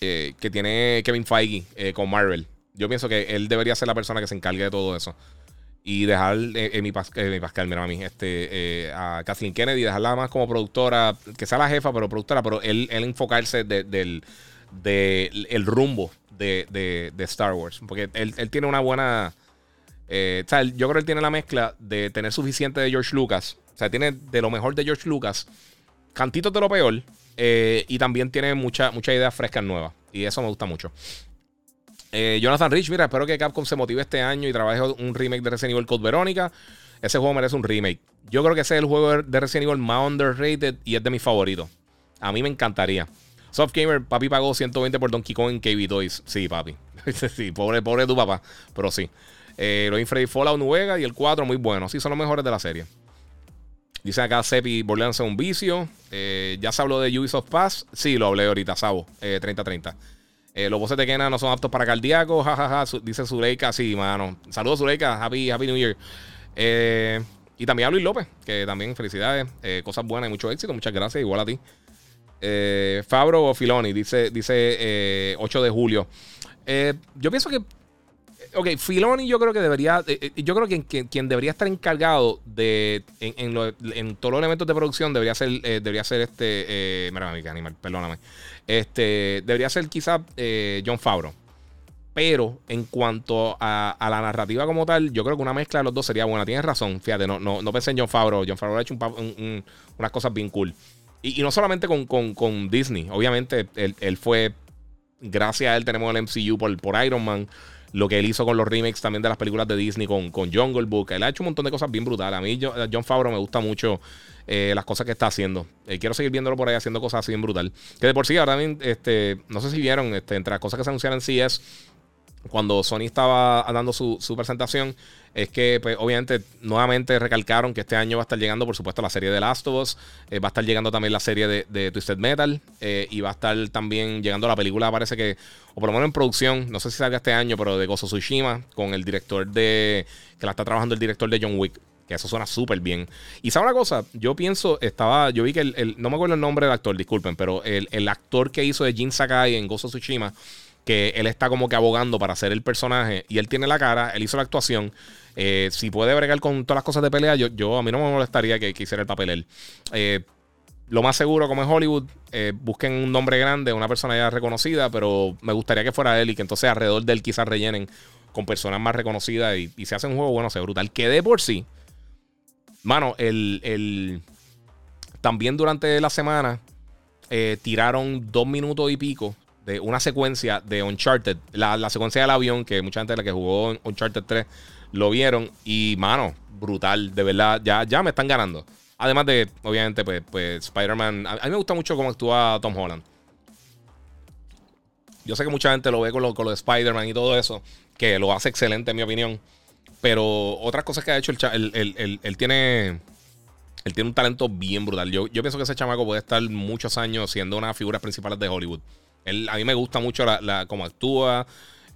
eh, que tiene Kevin Feige eh, con Marvel. Yo pienso que él debería ser la persona que se encargue de todo eso. Y dejar en mi, Pascal, mira a mí, este, a Kathleen Kennedy, dejarla más como productora, que sea la jefa, pero productora, pero él, él enfocarse del de, el rumbo de, Star Wars. Porque él, tiene una buena. Eh, o sea, yo creo que él tiene la mezcla de tener suficiente de George Lucas. O sea, tiene de lo mejor de George Lucas, cantitos de lo peor. Eh, y también tiene muchas mucha ideas frescas nuevas. Y eso me gusta mucho. Eh, Jonathan Rich, mira, espero que Capcom se motive este año y trabaje un remake de Resident Evil Code Verónica. Ese juego merece un remake. Yo creo que ese es el juego de Resident Evil más underrated y es de mis favoritos. A mí me encantaría. Soft Gamer, papi pagó 120 por Donkey Kong en KB Toys. Sí, papi. sí, pobre, pobre tu papá. Pero sí. Eh, los Freddy Fallout Nueva y el 4 muy bueno. Sí, son los mejores de la serie. Dice acá Sepi Borderlands es un vicio. Eh, ya se habló de Ubisoft Pass. Sí, lo hablé ahorita, Sabo. Eh, 30-30. Eh, los voces de Kena no son aptos para cardíacos. Jajaja. dice Zuleika. Sí, mano. Saludos, Zuleika. Happy, happy New Year. Eh, y también a Luis López, que también felicidades. cosas buenas y mucho éxito. Muchas gracias. Igual a ti. Eh, Fabro o Filoni, dice, dice 8 eh, de julio. Eh, yo pienso que ok, Filoni yo creo que debería, eh, yo creo que quien, debería estar encargado de, en, en, todos los elementos de producción debería ser, debería ser este, mira, animal, perdóname, este, debería ser quizá John Favreau. Pero en cuanto a, la narrativa como tal, yo creo que una mezcla de los dos sería buena. Tienes razón, fíjate, no, no, no pensé en John Favreau. John Favreau ha hecho unas cosas bien cool. Y, no solamente con, Disney, obviamente él, fue, gracias a él tenemos el MCU por, por Iron Man. Lo que él hizo con los remakes también de las películas de Disney con, con Jungle Book. Él ha hecho un montón de cosas bien brutales. A mí, John Favreau me gusta mucho eh, las cosas que está haciendo. Eh, quiero seguir viéndolo por ahí haciendo cosas así bien brutal. Que de por sí, ahora este, no sé si vieron, este, entre las cosas que se anunciaron en CS cuando Sony estaba dando su, presentación, es que pues, obviamente nuevamente recalcaron que este año va a estar llegando, por supuesto, la serie de Last of Us, eh, va a estar llegando también la serie de, Twisted Metal eh, y va a estar también llegando la película, parece que, o por lo menos en producción, no sé si salga este año, pero de Gozo Tsushima, con el director de, que la está trabajando el director de John Wick. Que eso suena súper bien. Y sabe una cosa, yo pienso, estaba, yo vi que el, no me acuerdo el nombre del actor, disculpen, pero el, el actor que hizo de Jin Sakai en Gozo Tsushima, que él está como que abogando para ser el personaje y él tiene la cara, él hizo la actuación. Eh, si puede bregar con todas las cosas de pelea, yo, yo a mí no me molestaría que, hiciera el papel él. Eh, lo más seguro, como en Hollywood, eh, busquen un nombre grande, una persona ya reconocida, pero me gustaría que fuera él y que entonces alrededor de él quizás rellenen con personas más reconocidas y, se hace un juego bueno, sea brutal. Que de por sí, mano, el, el también durante la semana tiraron dos minutos y pico de una secuencia de Uncharted, la, secuencia del avión, que mucha gente la que jugó Uncharted 3 lo vieron. Y, mano, brutal, de verdad, ya, ya me están ganando. Además de, obviamente, pues, pues Spider-Man. A, mí me gusta mucho cómo actúa Tom Holland. Yo sé que mucha gente lo ve con lo, con de Spider-Man y todo eso, que lo hace excelente, en mi opinión. Pero otras cosas que ha hecho, el, él tiene. Él tiene un talento bien brutal. Yo, yo pienso que ese chamaco puede estar muchos años siendo una de las figuras principales de Hollywood a mí me gusta mucho la, cómo actúa,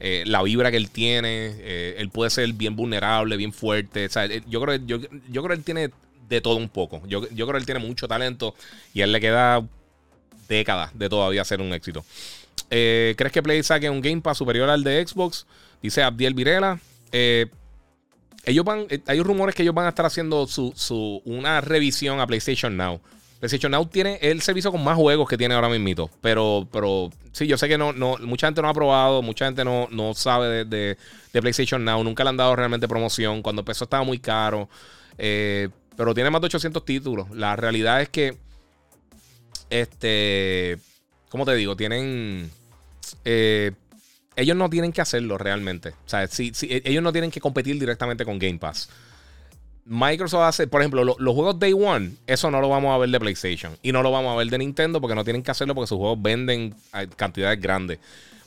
eh, la vibra que él tiene. Eh, él puede ser bien vulnerable, bien fuerte. Eh, yo, creo, yo, yo creo que él tiene de todo un poco. Yo, creo que él tiene mucho talento y a él le queda décadas de todavía ser un éxito. ¿Crees que Play saque un Game Pass superior al de Xbox? Dice Abdiel Virela. ellos van, hay rumores que ellos van a estar haciendo su, su, una revisión a PlayStation Now. PlayStation Now tiene el servicio con más juegos que tiene ahora mismo. Pero, pero sí, yo sé que no, no, mucha gente no ha probado, mucha gente no, no sabe de, PlayStation Now, nunca le han dado realmente promoción. Cuando empezó estaba muy caro. Eh, pero tiene más de 800 títulos. La realidad es que, este, ¿cómo te digo? Tienen... Eh, ellos no tienen que hacerlo realmente. O sea, si, ellos no tienen que competir directamente con Game Pass. Microsoft hace, por ejemplo, los juegos Day One, eso no lo vamos a ver de PlayStation. Y no lo vamos a ver de Nintendo porque no tienen que hacerlo porque sus juegos venden cantidades grandes.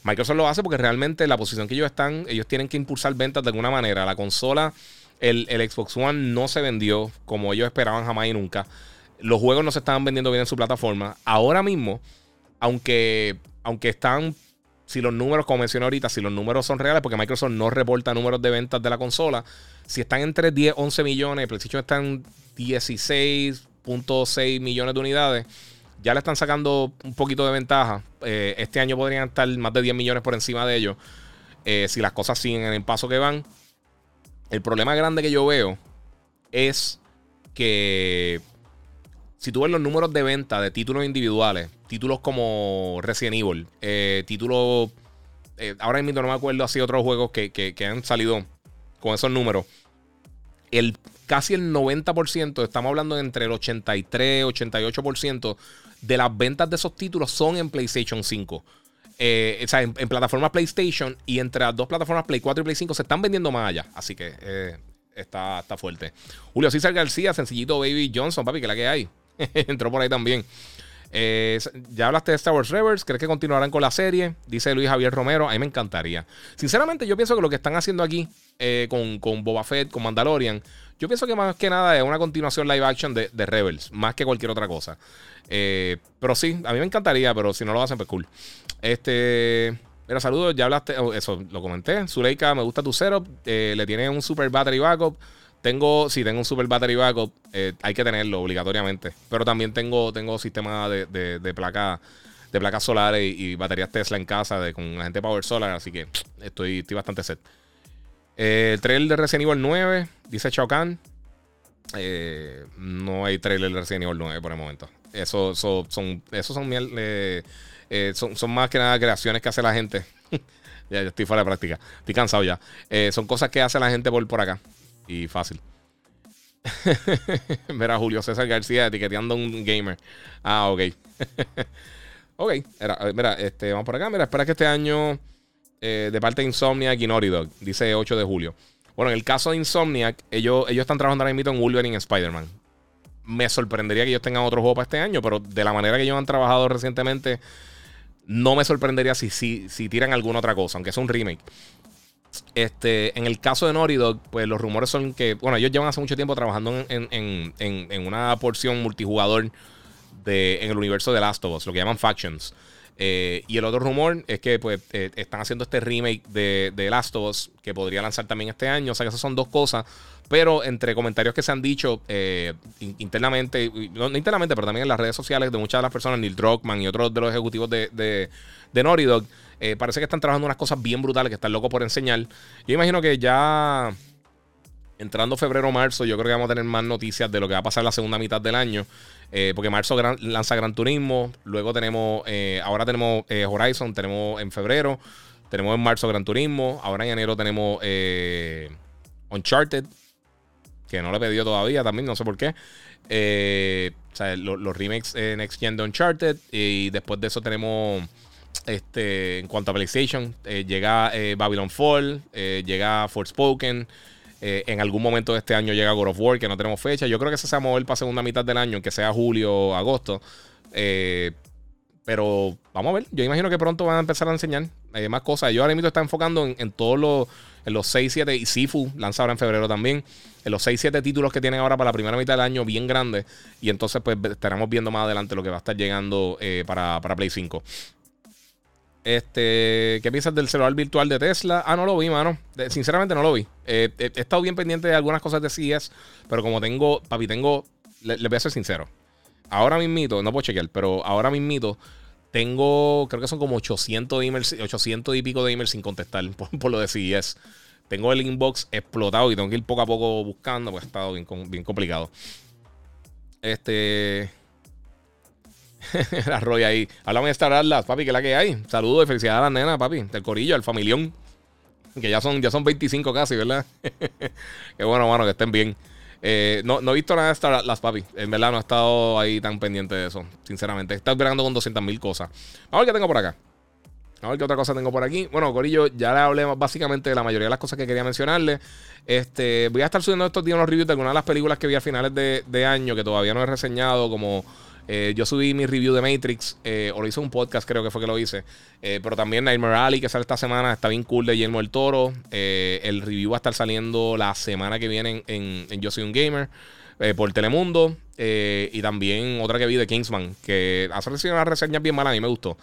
Microsoft lo hace porque realmente la posición que ellos están, ellos tienen que impulsar ventas de alguna manera. La consola, el, Xbox One no se vendió como ellos esperaban jamás y nunca. Los juegos no se estaban vendiendo bien en su plataforma. Ahora mismo, aunque, aunque están si los números, como mencioné ahorita, si los números son reales, porque Microsoft no reporta números de ventas de la consola, si están entre 10, 11 millones, PlayStation está en 16.6 millones de unidades, ya le están sacando un poquito de ventaja. Eh, este año podrían estar más de 10 millones por encima de ellos, eh, si las cosas siguen en el paso que van. El problema grande que yo veo es que si tú ves los números de venta de títulos individuales, títulos como Resident Evil, eh, títulos. Eh, ahora mismo no me acuerdo así otros juegos que, han salido con esos números. El, casi el 90%, estamos hablando entre el 83 88% de las ventas de esos títulos son en PlayStation 5. Eh, o sea, en, plataformas PlayStation y entre las dos plataformas Play 4 y Play 5 se están vendiendo más allá. Así que está, está fuerte. Julio César García, sencillito Baby Johnson, papi, que la que hay. Entró por ahí también. Eh, ya hablaste de Star Wars Rebels, ¿crees que continuarán con la serie? Dice Luis Javier Romero, a mí me encantaría. Sinceramente, yo pienso que lo que están haciendo aquí eh, con, con, Boba Fett, con Mandalorian, yo pienso que más que nada es una continuación live action de, Rebels, más que cualquier otra cosa. Eh, pero sí, a mí me encantaría, pero si no lo hacen, pues cool. Este. Mira, saludos, ya hablaste, oh, eso lo comenté. Zuleika, me gusta tu setup, le tiene un super battery backup. Tengo, si tengo un super battery backup, eh, hay que tenerlo obligatoriamente. Pero también tengo, tengo sistema de, de, placa, de placas solares y, baterías Tesla en casa de, con la gente Power Solar, así que estoy, estoy bastante set. Eh, trailer de Resident Evil 9, dice Shao Kahn. Eh, no hay trailer de Resident Evil 9 por el momento. Eso, son, son, eh, son, más que nada creaciones que hace la gente. ya, estoy fuera de práctica. Estoy cansado ya. son cosas que hace la gente por, por acá. Y fácil. Mira, Julio César García etiqueteando un gamer. Ah, ok. ok, mira, este, vamos por acá. Mira, espera que este año, eh, de parte de Insomniac y Naughty Dog, dice 8 de julio. Bueno, en el caso de Insomniac, ellos, ellos están trabajando ahora mismo en Wolverine y Spider-Man. Me sorprendería que ellos tengan otro juego para este año, pero de la manera que ellos han trabajado recientemente, no me sorprendería si, si, si tiran alguna otra cosa, aunque sea un remake. Este, en el caso de Naughty Dog, pues los rumores son que, bueno, ellos llevan hace mucho tiempo trabajando en, una porción multijugador de, en el universo de Last of Us, lo que llaman Factions. Eh, y el otro rumor es que pues eh, están haciendo este remake de, Last of Us que podría lanzar también este año. O sea que esas son dos cosas. Pero entre comentarios que se han dicho eh, internamente, no, internamente, pero también en las redes sociales de muchas de las personas, Neil Druckmann y otros de los ejecutivos de, de, de Naughty Dog, eh, parece que están trabajando unas cosas bien brutales que están locos por enseñar. Yo imagino que ya entrando febrero marzo, yo creo que vamos a tener más noticias de lo que va a pasar la segunda mitad del año. Eh, porque marzo lanza Gran Turismo. Luego tenemos, eh, ahora tenemos Horizon, tenemos en febrero. Tenemos en marzo Gran Turismo. Ahora en enero tenemos Uncharted. Que no le he pedido todavía también, no sé por qué. o sea, los remakes Next Gen de Uncharted. Y después de eso tenemos este, en cuanto a PlayStation, eh, llega eh, Babylon Fall, eh, llega Forspoken. en algún momento de este año llega God of War, que no tenemos fecha. Yo creo que se va a mover para segunda mitad del año, que sea julio o agosto. pero vamos a ver. Yo imagino que pronto van a empezar a enseñar más cosas. Yo ahora mismo está enfocando en, todos los, los 6, 7 y Sifu, lanzado ahora en febrero también. En los 6, 7 títulos que tienen ahora para la primera mitad del año, bien grandes. Y entonces, pues estaremos viendo más adelante lo que va a estar llegando para, para Play 5. Este, ¿Qué piensas del celular virtual de Tesla? Ah, no lo vi, mano. Sinceramente no lo vi. Eh, he, estado bien pendiente de algunas cosas de CES, pero como tengo, papi, tengo, le, voy a ser sincero. Ahora mismito, no puedo chequear, pero ahora mismito tengo, creo que son como 800, emails, 800 y pico de emails sin contestar por, lo de CES. Tengo el inbox explotado y tengo que ir poco a poco buscando, porque ha estado bien, bien complicado. Este. la Roy ahí. Háblame de Star Atlas, papi, que es la que hay. Saludos y felicidades a la nena, papi, del corillo, al familión. Que ya son, ya son 25 casi, ¿verdad? Qué bueno, mano, que estén bien. Eh, no, no, he visto nada de Star Atlas, papi. En verdad no he estado ahí tan pendiente de eso, sinceramente. He estado esperando con 200 mil cosas. A ver qué tengo por acá. A ver qué otra cosa tengo por aquí. Bueno, Corillo, ya le hablé básicamente de la mayoría de las cosas que quería mencionarle. Este, voy a estar subiendo estos días unos reviews de algunas de las películas que vi a finales de año que todavía no he reseñado, como eh, yo subí mi review de Matrix, eh, o lo hice un podcast, creo que fue que lo hice. Eh, pero también Nightmare Alley, que sale esta semana, está bien cool de Guillermo el Toro. el review va a estar saliendo la semana que viene en, Yo Soy un Gamer. por Telemundo. y también otra que vi de Kingsman. Que hace recibido una reseña bien mala. A mí me gustó.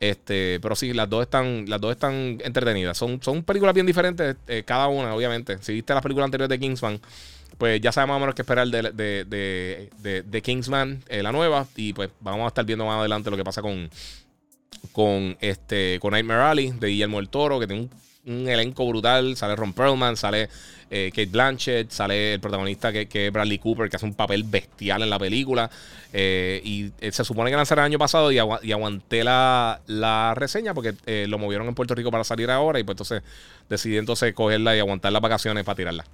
Este, pero sí, las dos están, las dos están entretenidas. Son, son películas bien diferentes, cada una, obviamente. Si viste las películas anteriores de Kingsman, pues ya sabemos más o menos qué esperar de, Kingsman, eh, la nueva. Y pues vamos a estar viendo más adelante lo que pasa con, con, este, con Nightmare Alley de Guillermo del Toro, que tiene un, elenco brutal. Sale Ron Perlman, sale eh, Kate Blanchett, sale el protagonista que, es Bradley Cooper, que hace un papel bestial en la película. Eh, y se supone que lanzará el año pasado y, aguanté la, la, reseña porque lo movieron en Puerto Rico para salir ahora. Y pues entonces decidí entonces cogerla y aguantar las vacaciones para tirarla.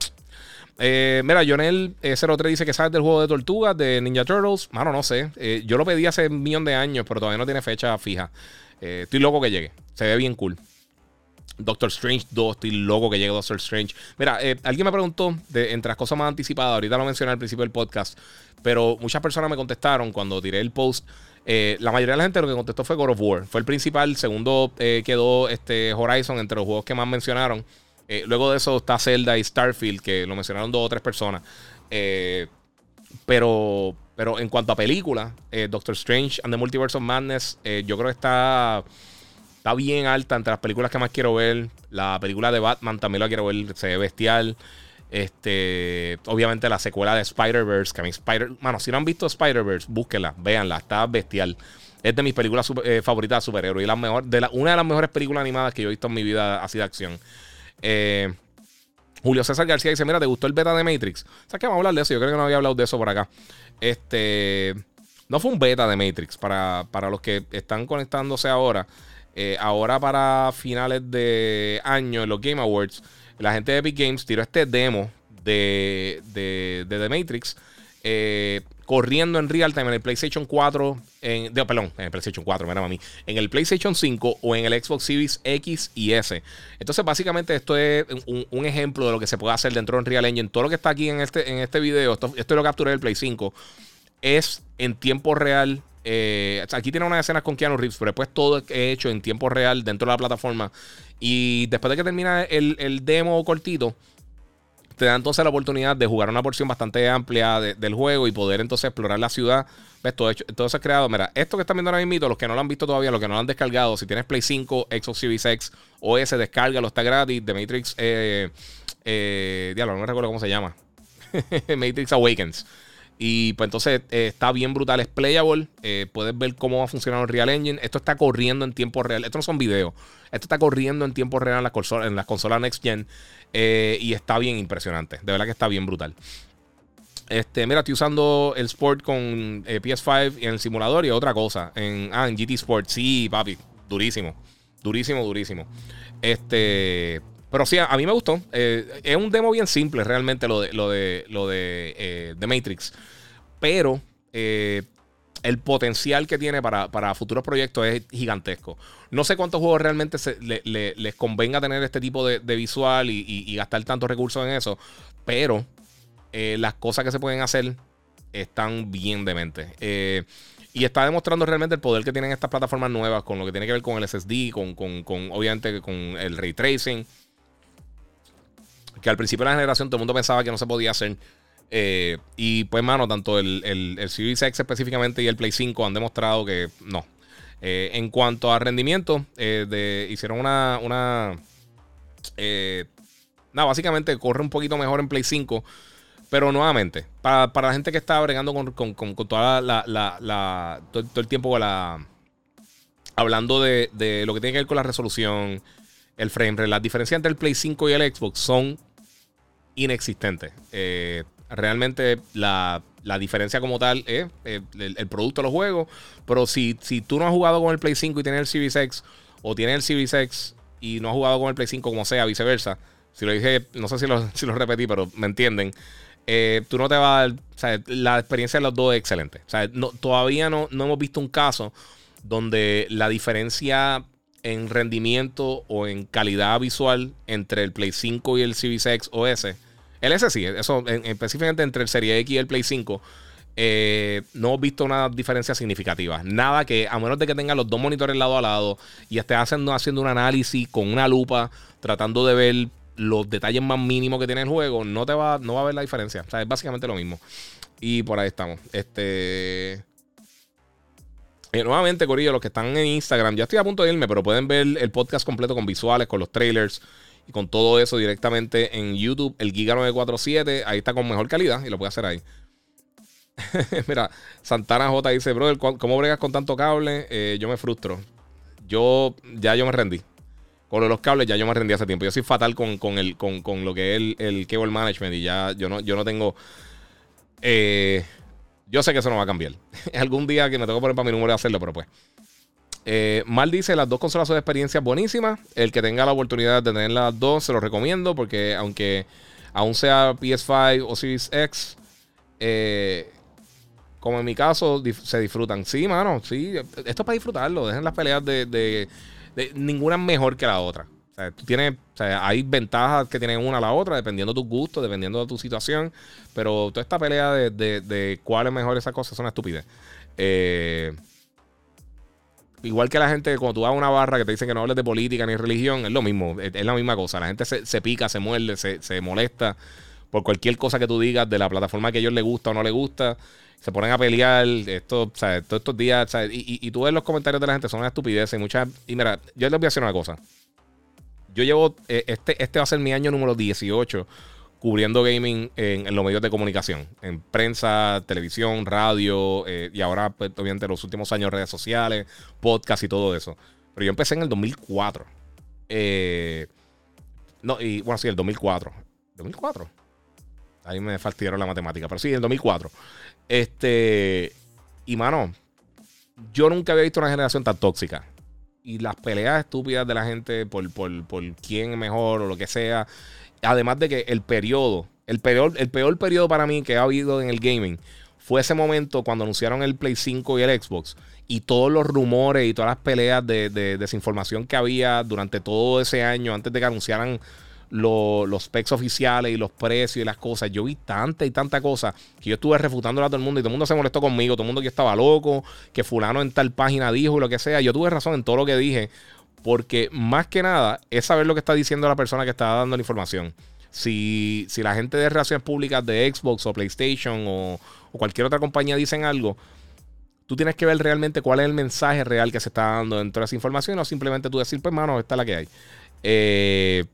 Eh, mira, Jonel03 eh, dice que sabes del juego de tortugas de Ninja Turtles. Mano, no sé. Eh, yo lo pedí hace un millón de años, pero todavía no tiene fecha fija. estoy loco que llegue. Se ve bien cool. Doctor Strange 2, estoy loco que llegue Doctor Strange. Mira, alguien me preguntó, de, entre las cosas más anticipadas, ahorita lo mencioné al principio del podcast, pero muchas personas me contestaron cuando tiré el post. la mayoría de la gente lo que contestó fue God of War. Fue el principal. Segundo quedó este Horizon entre los juegos que más mencionaron. Eh, luego de eso está Zelda y Starfield, que lo mencionaron dos o tres personas. Eh, pero, pero en cuanto a película, eh, Doctor Strange and the Multiverse of Madness, yo creo que está, está bien alta entre las películas que más quiero ver. La película de Batman también la quiero ver, se ve bestial. Este, obviamente la secuela de Spider-Verse, que a mí Spider, mano, si no han visto Spider-Verse, búsquenla, véanla, está bestial. Es de mis películas favoritas de superhéroes y la mejor, de la, una de las mejores películas animadas que yo he visto en mi vida así de acción. Eh, Julio César García dice: Mira, ¿te gustó el beta de Matrix? ¿Sabes qué? Vamos a hablar de eso. Yo creo que no había hablado de eso por acá. Este. No fue un beta de Matrix. Para, para los que están conectándose ahora. Eh, ahora para finales de año en los Game Awards, la gente de Epic Games tiró este demo de, de, de The Matrix. Eh, corriendo en real time en el PlayStation 4, en, perdón, en el PlayStation 4, mira mí, en el PlayStation 5 o en el Xbox Series X y S. Entonces, básicamente, esto es un, ejemplo de lo que se puede hacer dentro de Unreal Engine. Todo lo que está aquí en este, en este video, esto, esto lo capturé del Play 5, es en tiempo real. Eh, aquí tiene unas escenas con Keanu Reeves, pero después todo es hecho en tiempo real dentro de la plataforma. Y después de que termina el, el demo cortito, te da entonces la oportunidad de jugar una porción bastante amplia del juego y poder entonces explorar la ciudad. ¿Ves? Todo, hecho, todo eso es creado. Mira, esto que están viendo ahora mismo, los que no lo han visto todavía, los que no lo han descargado, si tienes Play 5, Xbox Series X o S, descárgalo, está gratis. The Matrix, eh, eh, diablo, no me recuerdo cómo se llama. Matrix Awakens. Y pues entonces eh, está bien brutal, es playable. Eh, puedes ver cómo va a funcionar el Real Engine. Esto está corriendo en tiempo real. Esto no son videos. Esto está corriendo en tiempo real en las consolas, en las consolas Next Gen. Eh, y está bien impresionante. De verdad que está bien brutal. Este, mira, estoy usando el Sport con eh, PS5 y en el simulador y otra cosa. En, ah, en GT Sport. Sí, papi. Durísimo. Durísimo, durísimo. Este. Pero sí, a, mí me gustó. Eh, es un demo bien simple, realmente, lo de, lo de, lo de, de Matrix. Pero el potencial que tiene para, futuros proyectos es gigantesco. No sé cuántos juegos realmente les convenga tener este tipo de, visual y, gastar tantos recursos en eso, pero eh, las cosas que se pueden hacer están bien dementes. Eh, y está demostrando realmente el poder que tienen estas plataformas nuevas con lo que tiene que ver con el SSD, con, con obviamente con el ray tracing. Que al principio de la generación todo el mundo pensaba que no se podía hacer. Eh, y pues, mano, tanto el, el, Series X específicamente y el Play 5 han demostrado que no. Eh, en cuanto a rendimiento, eh, hicieron una. una nada, básicamente corre un poquito mejor en Play 5. Pero nuevamente, para, la gente que está bregando con, con, toda la, todo, el tiempo la, hablando de, de, lo que tiene que ver con la resolución, el frame rate, las diferencias entre el Play 5 y el Xbox son inexistentes. Eh, realmente la, diferencia como tal es eh, el, producto de los juegos. Pero si, si tú no has jugado con el Play 5 y tienes el Series X, o tienes el Series X y no has jugado con el Play 5, como sea, viceversa. Si lo dije, no sé si lo, si lo repetí, pero me entienden. Eh, tú no te vas a. O la experiencia de los dos es excelente. O sea, todavía no, no hemos visto un caso donde la diferencia en rendimiento o en calidad visual entre el Play 5 y el Series X o S el S sí, eso específicamente entre el Serie X y el Play 5. Eh, no he visto una diferencia significativa. Nada que, a menos de que tenga los dos monitores lado a lado y estés haciendo, haciendo un análisis con una lupa, tratando de ver los detalles más mínimos que tiene el juego, no te va, no va a ver la diferencia. O sea, es básicamente lo mismo. Y por ahí estamos. Este. Eh, nuevamente, Corillo, los que están en Instagram, ya estoy a punto de irme, pero pueden ver el podcast completo con visuales, con los trailers y con todo eso directamente en YouTube, el Giga 947. Ahí está con mejor calidad y lo puede hacer ahí. Mira, Santana J dice, brother, ¿cómo bregas con tanto cable? Eh, yo me frustro. Yo, ya yo me rendí. Con los cables ya yo me rendí hace tiempo. Yo soy fatal con, el, con, lo que es el, el, cable management y ya yo no, yo no tengo... Eh, yo sé que eso no va a cambiar. Algún día que me tengo que poner para mi número de hacerlo, pero pues. Eh, Mal dice, las dos consolas son experiencias buenísimas. El que tenga la oportunidad de tener las dos, se lo recomiendo porque aunque aún sea PS5 o Series X, eh, como en mi caso, se disfrutan. Sí, mano, sí. Esto es para disfrutarlo. Dejen las peleas de, ninguna mejor que la otra. Tienes, hay ventajas que tienen una a la otra, dependiendo de tus gustos, dependiendo de tu situación. Pero toda esta pelea de, de cuál es mejor esa cosa son estúpidas. Eh, igual que la gente, cuando tú vas a una barra que te dicen que no hables de política ni religión, es lo mismo, es, la misma cosa. La gente se, pica, se muerde, se, molesta por cualquier cosa que tú digas de la plataforma que a ellos les gusta o no les gusta. Se ponen a pelear, esto, todos estos días, Y, tú ves los comentarios de la gente, son una estupidez. Y, muchas, y mira, yo les voy a decir una cosa. Yo llevo, eh, este, este va a ser mi año número 18 cubriendo gaming en, los medios de comunicación, en prensa, televisión, radio eh, y ahora, pues, obviamente, los últimos años redes sociales, podcast y todo eso. Pero yo empecé en el 2004. Eh, no, y bueno, sí, el 2004. 2004. Ahí me fastidiaron la matemática, pero sí, en 2004. Este, y mano, yo nunca había visto una generación tan tóxica. Y las peleas estúpidas de la gente por, por, por quién es mejor o lo que sea. Además de que el periodo, el peor, el peor periodo para mí que ha habido en el gaming fue ese momento cuando anunciaron el Play 5 y el Xbox y todos los rumores y todas las peleas de, desinformación que había durante todo ese año antes de que anunciaran los specs oficiales y los precios y las cosas. Yo vi tanta y tanta cosa que yo estuve refutando a todo el mundo y todo el mundo se molestó conmigo. Todo el mundo que estaba loco, que fulano en tal página dijo y lo que sea. Yo tuve razón en todo lo que dije porque más que nada es saber lo que está diciendo la persona que está dando la información. Si, si la gente de relaciones públicas de Xbox o PlayStation o, cualquier otra compañía dicen algo, tú tienes que ver realmente cuál es el mensaje real que se está dando dentro de esa información o simplemente tú decir, pues, mano, esta es la que hay. Eh,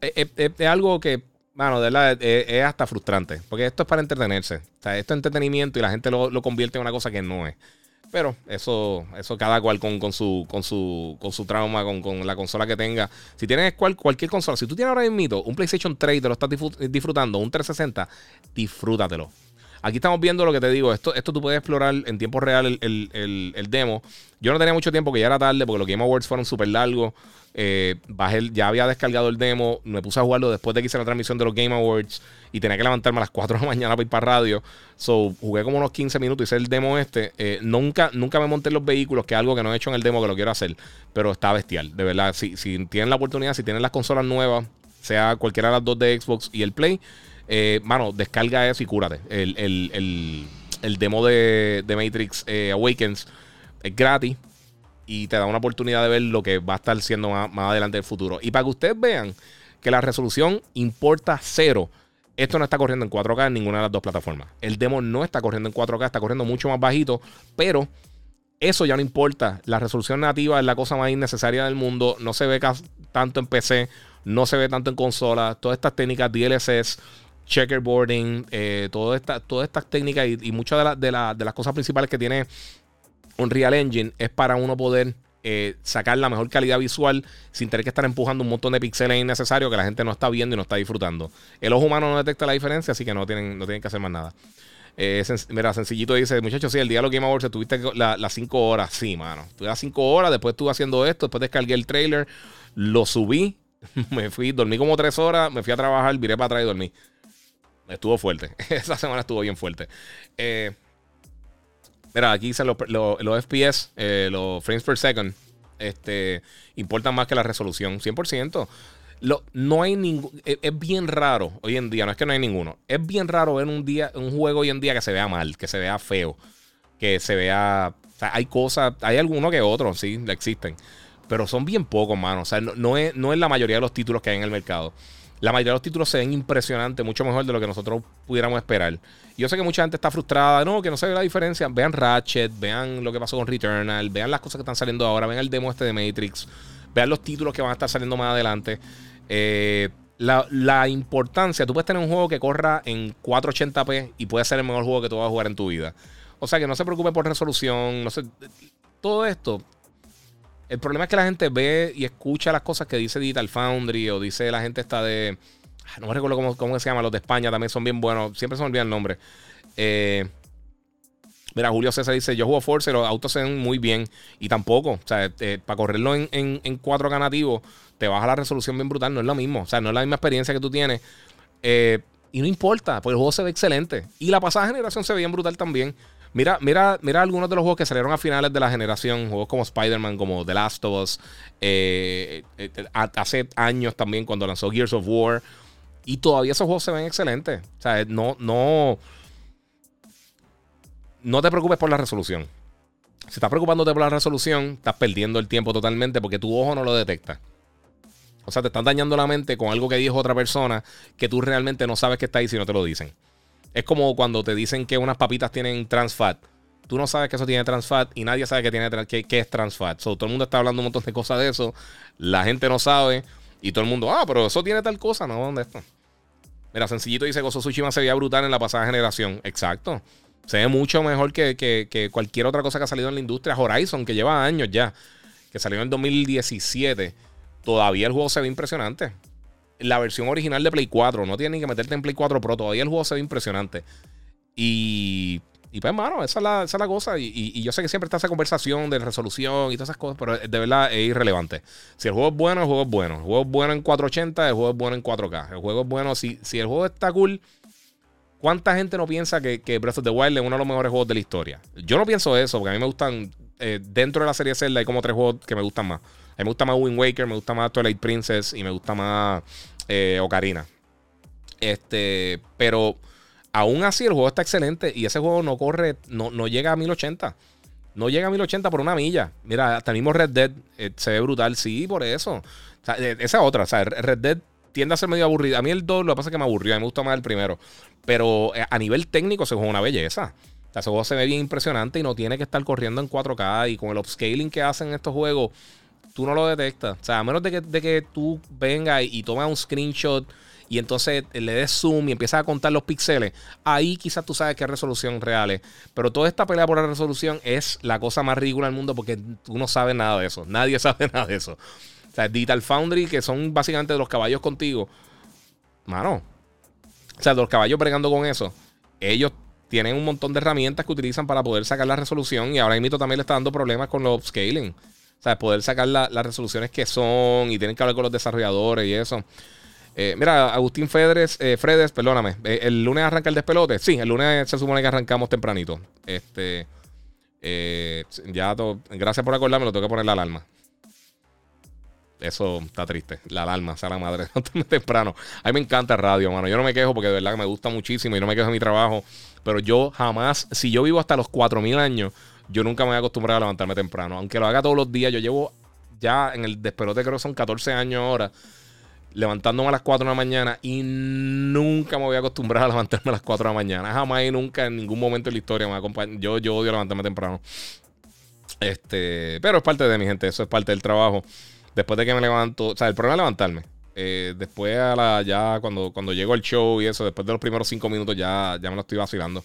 es, algo que, mano, de verdad, es, hasta frustrante. Porque esto es para entretenerse. Esto es entretenimiento y la gente lo, lo convierte en una cosa que no es. Pero eso, eso cada cual con, con, su, con, su, con su trauma, con, la consola que tenga. Si tienes cualquier consola, si tú tienes ahora mismo un PlayStation 3 y te lo estás disfrutando, un 360, disfrútatelo. Aquí estamos viendo lo que te digo. Esto, esto tú puedes explorar en tiempo real el, demo. Yo no tenía mucho tiempo, que ya era tarde, porque los Game Awards fueron súper largos. Eh, bajé, ya había descargado el demo. Me puse a jugarlo después de que hice la transmisión de los Game Awards. Y tenía que levantarme a las 4 de la mañana para ir para radio. So, jugué como unos 15 minutos, hice el demo este. Eh, nunca, nunca me monté los vehículos, que es algo que no he hecho en el demo, que lo quiero hacer. Pero está bestial, de verdad. Si, si tienen la oportunidad, si tienen las consolas nuevas, sea cualquiera de las dos de Xbox y el Play eh, mano, descarga eso y cúrate. El, demo de, Matrix eh, Awakens es gratis y te da una oportunidad de ver lo que va a estar siendo más, adelante en el futuro. Y para que ustedes vean que la resolución importa cero. Esto no está corriendo en 4K en ninguna de las dos plataformas. El demo no está corriendo en 4K, está corriendo mucho más bajito, pero eso ya no importa. La resolución nativa es la cosa más innecesaria del mundo. No se ve tanto en PC, no se ve tanto en consola. Todas estas técnicas DLSS checkerboarding, eh, todas estas técnicas y, muchas de, las cosas principales que tiene Unreal Engine es para uno poder eh, sacar la mejor calidad visual sin tener que estar empujando un montón de píxeles innecesarios que la gente no está viendo y no está disfrutando. El ojo humano no detecta la diferencia, así que no tienen, no tienen que hacer más nada. Eh, mira, sencillito dice, muchachos, sí, el día de los Game Awards tuviste las 5 horas. Sí, mano. Tuve las 5 horas, después estuve haciendo esto, después descargué el trailer, lo subí, me fui, dormí como 3 horas, me fui a trabajar, viré para atrás y dormí. Estuvo fuerte. Esa semana estuvo bien fuerte. Eh, mira, aquí dicen los, FPS, eh, los frames per second, este, importan más que la resolución. 100%. Lo, no hay ningún. Es, bien raro hoy en día, no es que no hay ninguno. Es bien raro ver un día, un juego hoy en día que se vea mal, que se vea feo, que se vea. O sea, hay cosas, hay algunos que otros, sí, existen. Pero son bien pocos, mano. O sea, no, es, no es la mayoría de los títulos que hay en el mercado. La mayoría de los títulos se ven impresionantes, mucho mejor de lo que nosotros pudiéramos esperar. Yo sé que mucha gente está frustrada, no, que no se ve la diferencia. Vean Ratchet, vean lo que pasó con Returnal, vean las cosas que están saliendo ahora, vean el demo este de Matrix, vean los títulos que van a estar saliendo más adelante. Eh, la, importancia, tú puedes tener un juego que corra en 480p y puede ser el mejor juego que tú vas a jugar en tu vida. O sea que no se preocupe por resolución, no sé. Todo esto el problema es que la gente ve y escucha las cosas que dice Digital Foundry o dice la gente está de. Ah, no me recuerdo cómo, cómo, se llama, los de España también son bien buenos. Siempre se me olvida el nombre. Eh, mira, Julio César dice: Yo juego Force, los autos se ven muy bien. Y tampoco, o sea, eh, para correrlo en, en, en 4K nativo, te baja la resolución bien brutal. No es lo mismo. O sea, no es la misma experiencia que tú tienes. Eh, y no importa, porque el juego se ve excelente. Y la pasada generación se veía brutal también. Mira, mira, mira algunos de los juegos que salieron a finales de la generación, juegos como Spider-Man, como The Last of Us, eh, eh, hace años también cuando lanzó Gears of War. Y todavía esos juegos se ven excelentes. O sea, no, no, no te preocupes por la resolución. Si estás preocupándote por la resolución, estás perdiendo el tiempo totalmente porque tu ojo no lo detecta. O sea, te están dañando la mente con algo que dijo otra persona que tú realmente no sabes que está ahí si no te lo dicen. Es como cuando te dicen que unas papitas tienen trans fat. Tú no sabes que eso tiene trans fat y nadie sabe que, tiene, que, es trans fat. todo el mundo está hablando un montón de cosas de eso. La gente no sabe. Y todo el mundo, ah, pero eso tiene tal cosa. No, ¿dónde está? Mira, sencillito dice Gozo Tsushima se veía brutal en la pasada generación. Exacto. Se ve mucho mejor que, que, cualquier otra cosa que ha salido en la industria. Horizon, que lleva años ya. Que salió en 2017. Todavía el juego se ve impresionante. La versión original de Play 4. No tienes ni que meterte en Play 4 Pro. Todavía el juego se ve impresionante. Y, y pues, hermano, esa es la, esa es la cosa. Y, y, yo sé que siempre está esa conversación de resolución y todas esas cosas, pero de verdad es irrelevante. Si el juego es bueno, el juego es bueno. El juego es bueno en 480, el juego es bueno en 4K. El juego es bueno. Si, si el juego está cool, ¿cuánta gente no piensa que, que Breath of the Wild es uno de los mejores juegos de la historia? Yo no pienso eso, porque a mí me gustan. Eh, dentro de la serie Zelda hay como tres juegos que me gustan más. A me gusta más Wind Waker, me gusta más Twilight Princess y me gusta más eh, Ocarina. Este, pero aún así el juego está excelente y ese juego no corre, no, no llega a 1080. No llega a 1080 por una milla. Mira, hasta mismo Red Dead eh, se ve brutal. Sí, por eso. Eh, esa otra. O sea, Red Dead tiende a ser medio aburrido. A mí el 2 lo que pasa es que me aburrió. A mí me gusta más el primero. Pero a nivel técnico se juega una belleza. O sea, ese juego se ve bien impresionante y no tiene que estar corriendo en 4K. Y con el upscaling que hacen estos juegos, tú no lo detectas. O sea, a menos de que, de que tú vengas y, tomes un screenshot y entonces le des zoom y empiezas a contar los píxeles, ahí quizás tú sabes qué resolución real es. Pero toda esta pelea por la resolución es la cosa más ridícula del mundo porque tú no sabes nada de eso. Nadie sabe nada de eso. O sea, Digital Foundry, que son básicamente los caballos contigo, mano. O sea, los caballos bregando con eso, ellos tienen un montón de herramientas que utilizan para poder sacar la resolución y ahora mismo también le está dando problemas con los upscaling. O sea, poder sacar las resoluciones que son y tienen que hablar con los desarrolladores y eso. Eh, mira, Agustín Fedres, eh, Fredes, perdóname. Eh, ¿El lunes arranca el despelote? Sí, el lunes se supone que arrancamos tempranito. Este. ya gracias por acordarme, lo tengo que poner la alarma. Eso está triste. La alarma, sea la madre. temprano. A mí me encanta radio, mano. Yo no me quejo porque de verdad me gusta muchísimo y no me quejo de mi trabajo. Pero yo jamás, si yo vivo hasta los 4000 años, yo nunca me voy a acostumbrar a levantarme temprano. Aunque lo haga todos los días, yo llevo ya en el despelote, creo que son 14 años ahora, levantándome a las 4 de la mañana y nunca me voy a acostumbrar a levantarme a las 4 de la mañana. Jamás y nunca, en ningún momento de la historia me acompaña. Yo, yo odio levantarme temprano. Este, pero es parte de mi gente, eso es parte del trabajo. Después de que me levanto, o sea, el problema es levantarme. Eh, después a la, ya cuando, cuando llego al show y eso, después de los primeros 5 minutos ya, ya me lo estoy vacilando.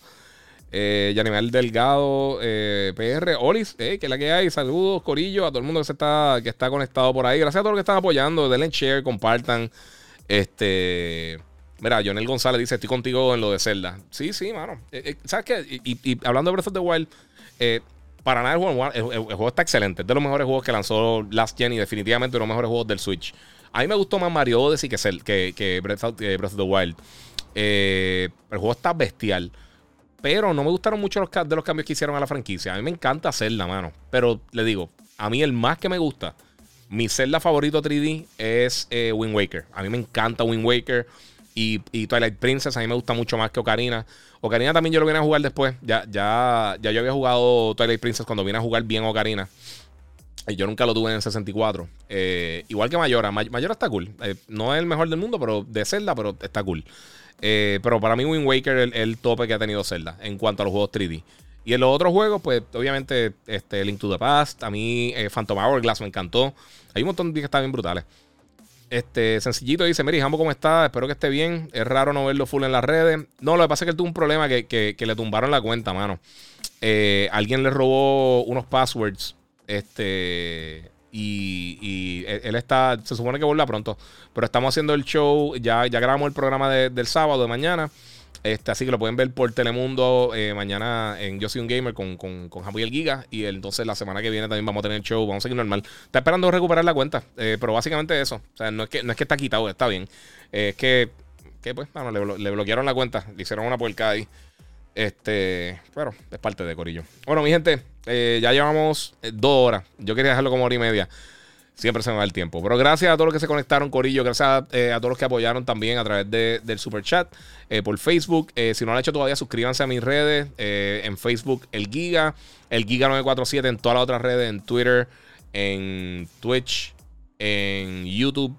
Eh, Delgado, eh, PR, Olis, eh, que la que hay. Saludos, Corillo, a todo el mundo que, se está, que está conectado por ahí. Gracias a todos los que están apoyando. Denle share, compartan. Este. Mira, Jonel González dice: Estoy contigo en lo de Zelda. Sí, sí, mano. Eh, eh, ¿Sabes qué? Y, hablando de Breath of the Wild, para nada el juego, el, juego está excelente. Es de los mejores juegos que lanzó Last Gen y definitivamente de los mejores juegos del Switch. A mí me gustó más Mario Odyssey que, que Breath, of, Breath of the Wild. el juego está bestial. Pero no me gustaron mucho los, de los cambios que hicieron a la franquicia. A mí me encanta hacerla, mano. Pero le digo, a mí el más que me gusta, mi Zelda favorito 3D es eh, Wind Waker. A mí me encanta Wind Waker. Y, Twilight Princess a mí me gusta mucho más que Ocarina. Ocarina también yo lo vine a jugar después. Ya, ya, ya yo había jugado Twilight Princess cuando vine a jugar bien Ocarina. Y yo nunca lo tuve en el 64. Eh, igual que Mayora. Mayora está cool. Eh, no es el mejor del mundo, pero de Zelda, pero está cool. Eh, pero para mí Wind Waker es el, tope que ha tenido Zelda en cuanto a los juegos 3D. Y en los otros juegos, pues obviamente este, Link to the Past, a mí eh, Phantom Hourglass me encantó. Hay un montón de que están bien brutales. Este, sencillito dice, Mary, Jambo, ¿cómo está? Espero que esté bien. Es raro no verlo full en las redes. No, lo que pasa es que él tuvo un problema que, le tumbaron la cuenta, mano. Eh, alguien le robó unos passwords. Este. Y, él está, se supone que vuelva pronto. Pero estamos haciendo el show, ya, ya grabamos el programa del sábado de mañana. Este, así que lo pueden ver por Telemundo eh, mañana en Yo Soy un Gamer con, con, con Javier Giga. Y entonces la semana que viene también vamos a tener el show. Vamos a seguir normal. Está esperando recuperar la cuenta. Eh, pero básicamente eso. O sea, no es que, no es que está quitado, está bien. Eh, es que, que pues, bueno, le, le, bloquearon la cuenta. Le hicieron una puerca ahí. Este, pero es parte de Corillo. Bueno, mi gente, eh, ya llevamos eh, dos horas. Yo quería dejarlo como hora y media. Siempre se me va el tiempo. Pero gracias a todos los que se conectaron, Corillo. Gracias eh, a, todos los que apoyaron también a través del super chat, por Facebook. si no lo han hecho todavía, suscríbanse a mis redes. en Facebook, el Giga. El Giga947 en todas las otras redes. En Twitter, en Twitch, en YouTube.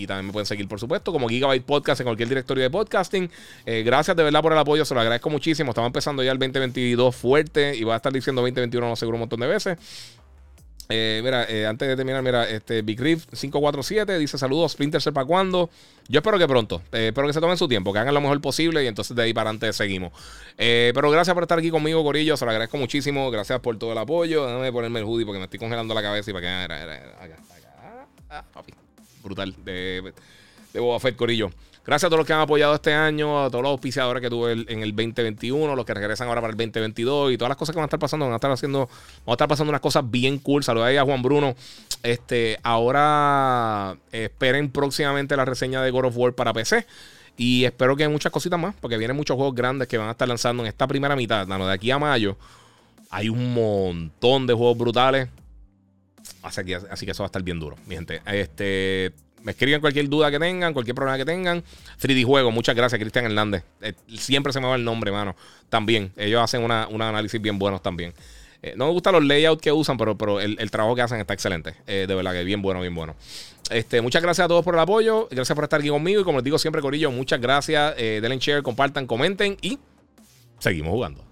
Y también me pueden seguir, por supuesto, como Gigabyte Podcast en cualquier directorio de podcasting. Eh, gracias de verdad por el apoyo, se lo agradezco muchísimo. Estamos empezando ya el 2022 fuerte y va a estar diciendo 2021, no seguro, un montón de veces. Eh, mira, eh, antes de terminar, mira, este Big Riff 547 dice saludos, Splinter para cuando. Yo espero que pronto, espero que se tomen su tiempo, que hagan lo mejor posible y entonces de ahí para adelante seguimos. pero gracias por estar aquí conmigo, Corillo, se lo agradezco muchísimo. Gracias por todo el apoyo. Déjame ponerme el hoodie porque me estoy congelando la cabeza y para que. Acá. Ah, papi brutal. De, de Boba Fett Corillo. Gracias a todos los que han apoyado este año, a todos los auspiciadores que tuve en el 2021, los que regresan ahora para el 2022 y todas las cosas que van a estar pasando. Van a estar haciendo, van a estar pasando unas cosas bien cool. Saludos ahí a Juan Bruno. Este, ahora esperen próximamente la reseña de God of War para PC. Y espero que muchas cositas más, porque vienen muchos juegos grandes que van a estar lanzando en esta primera mitad. de aquí a mayo hay un montón de juegos brutales. Así que, eso va a estar bien duro, mi gente. Este, me escriben cualquier duda que tengan, cualquier problema que tengan. 3D Juego, muchas gracias, Cristian Hernández. Eh, siempre se me va el nombre, mano. También, ellos hacen un análisis bien buenos también. Eh, no me gustan los layouts que usan, pero, pero el, trabajo que hacen está excelente. Eh, de verdad que bien bueno, bien bueno. Este, muchas gracias a todos por el apoyo. Gracias por estar aquí conmigo. Y como les digo siempre, Corillo, muchas gracias. denle share, compartan, comenten y seguimos jugando.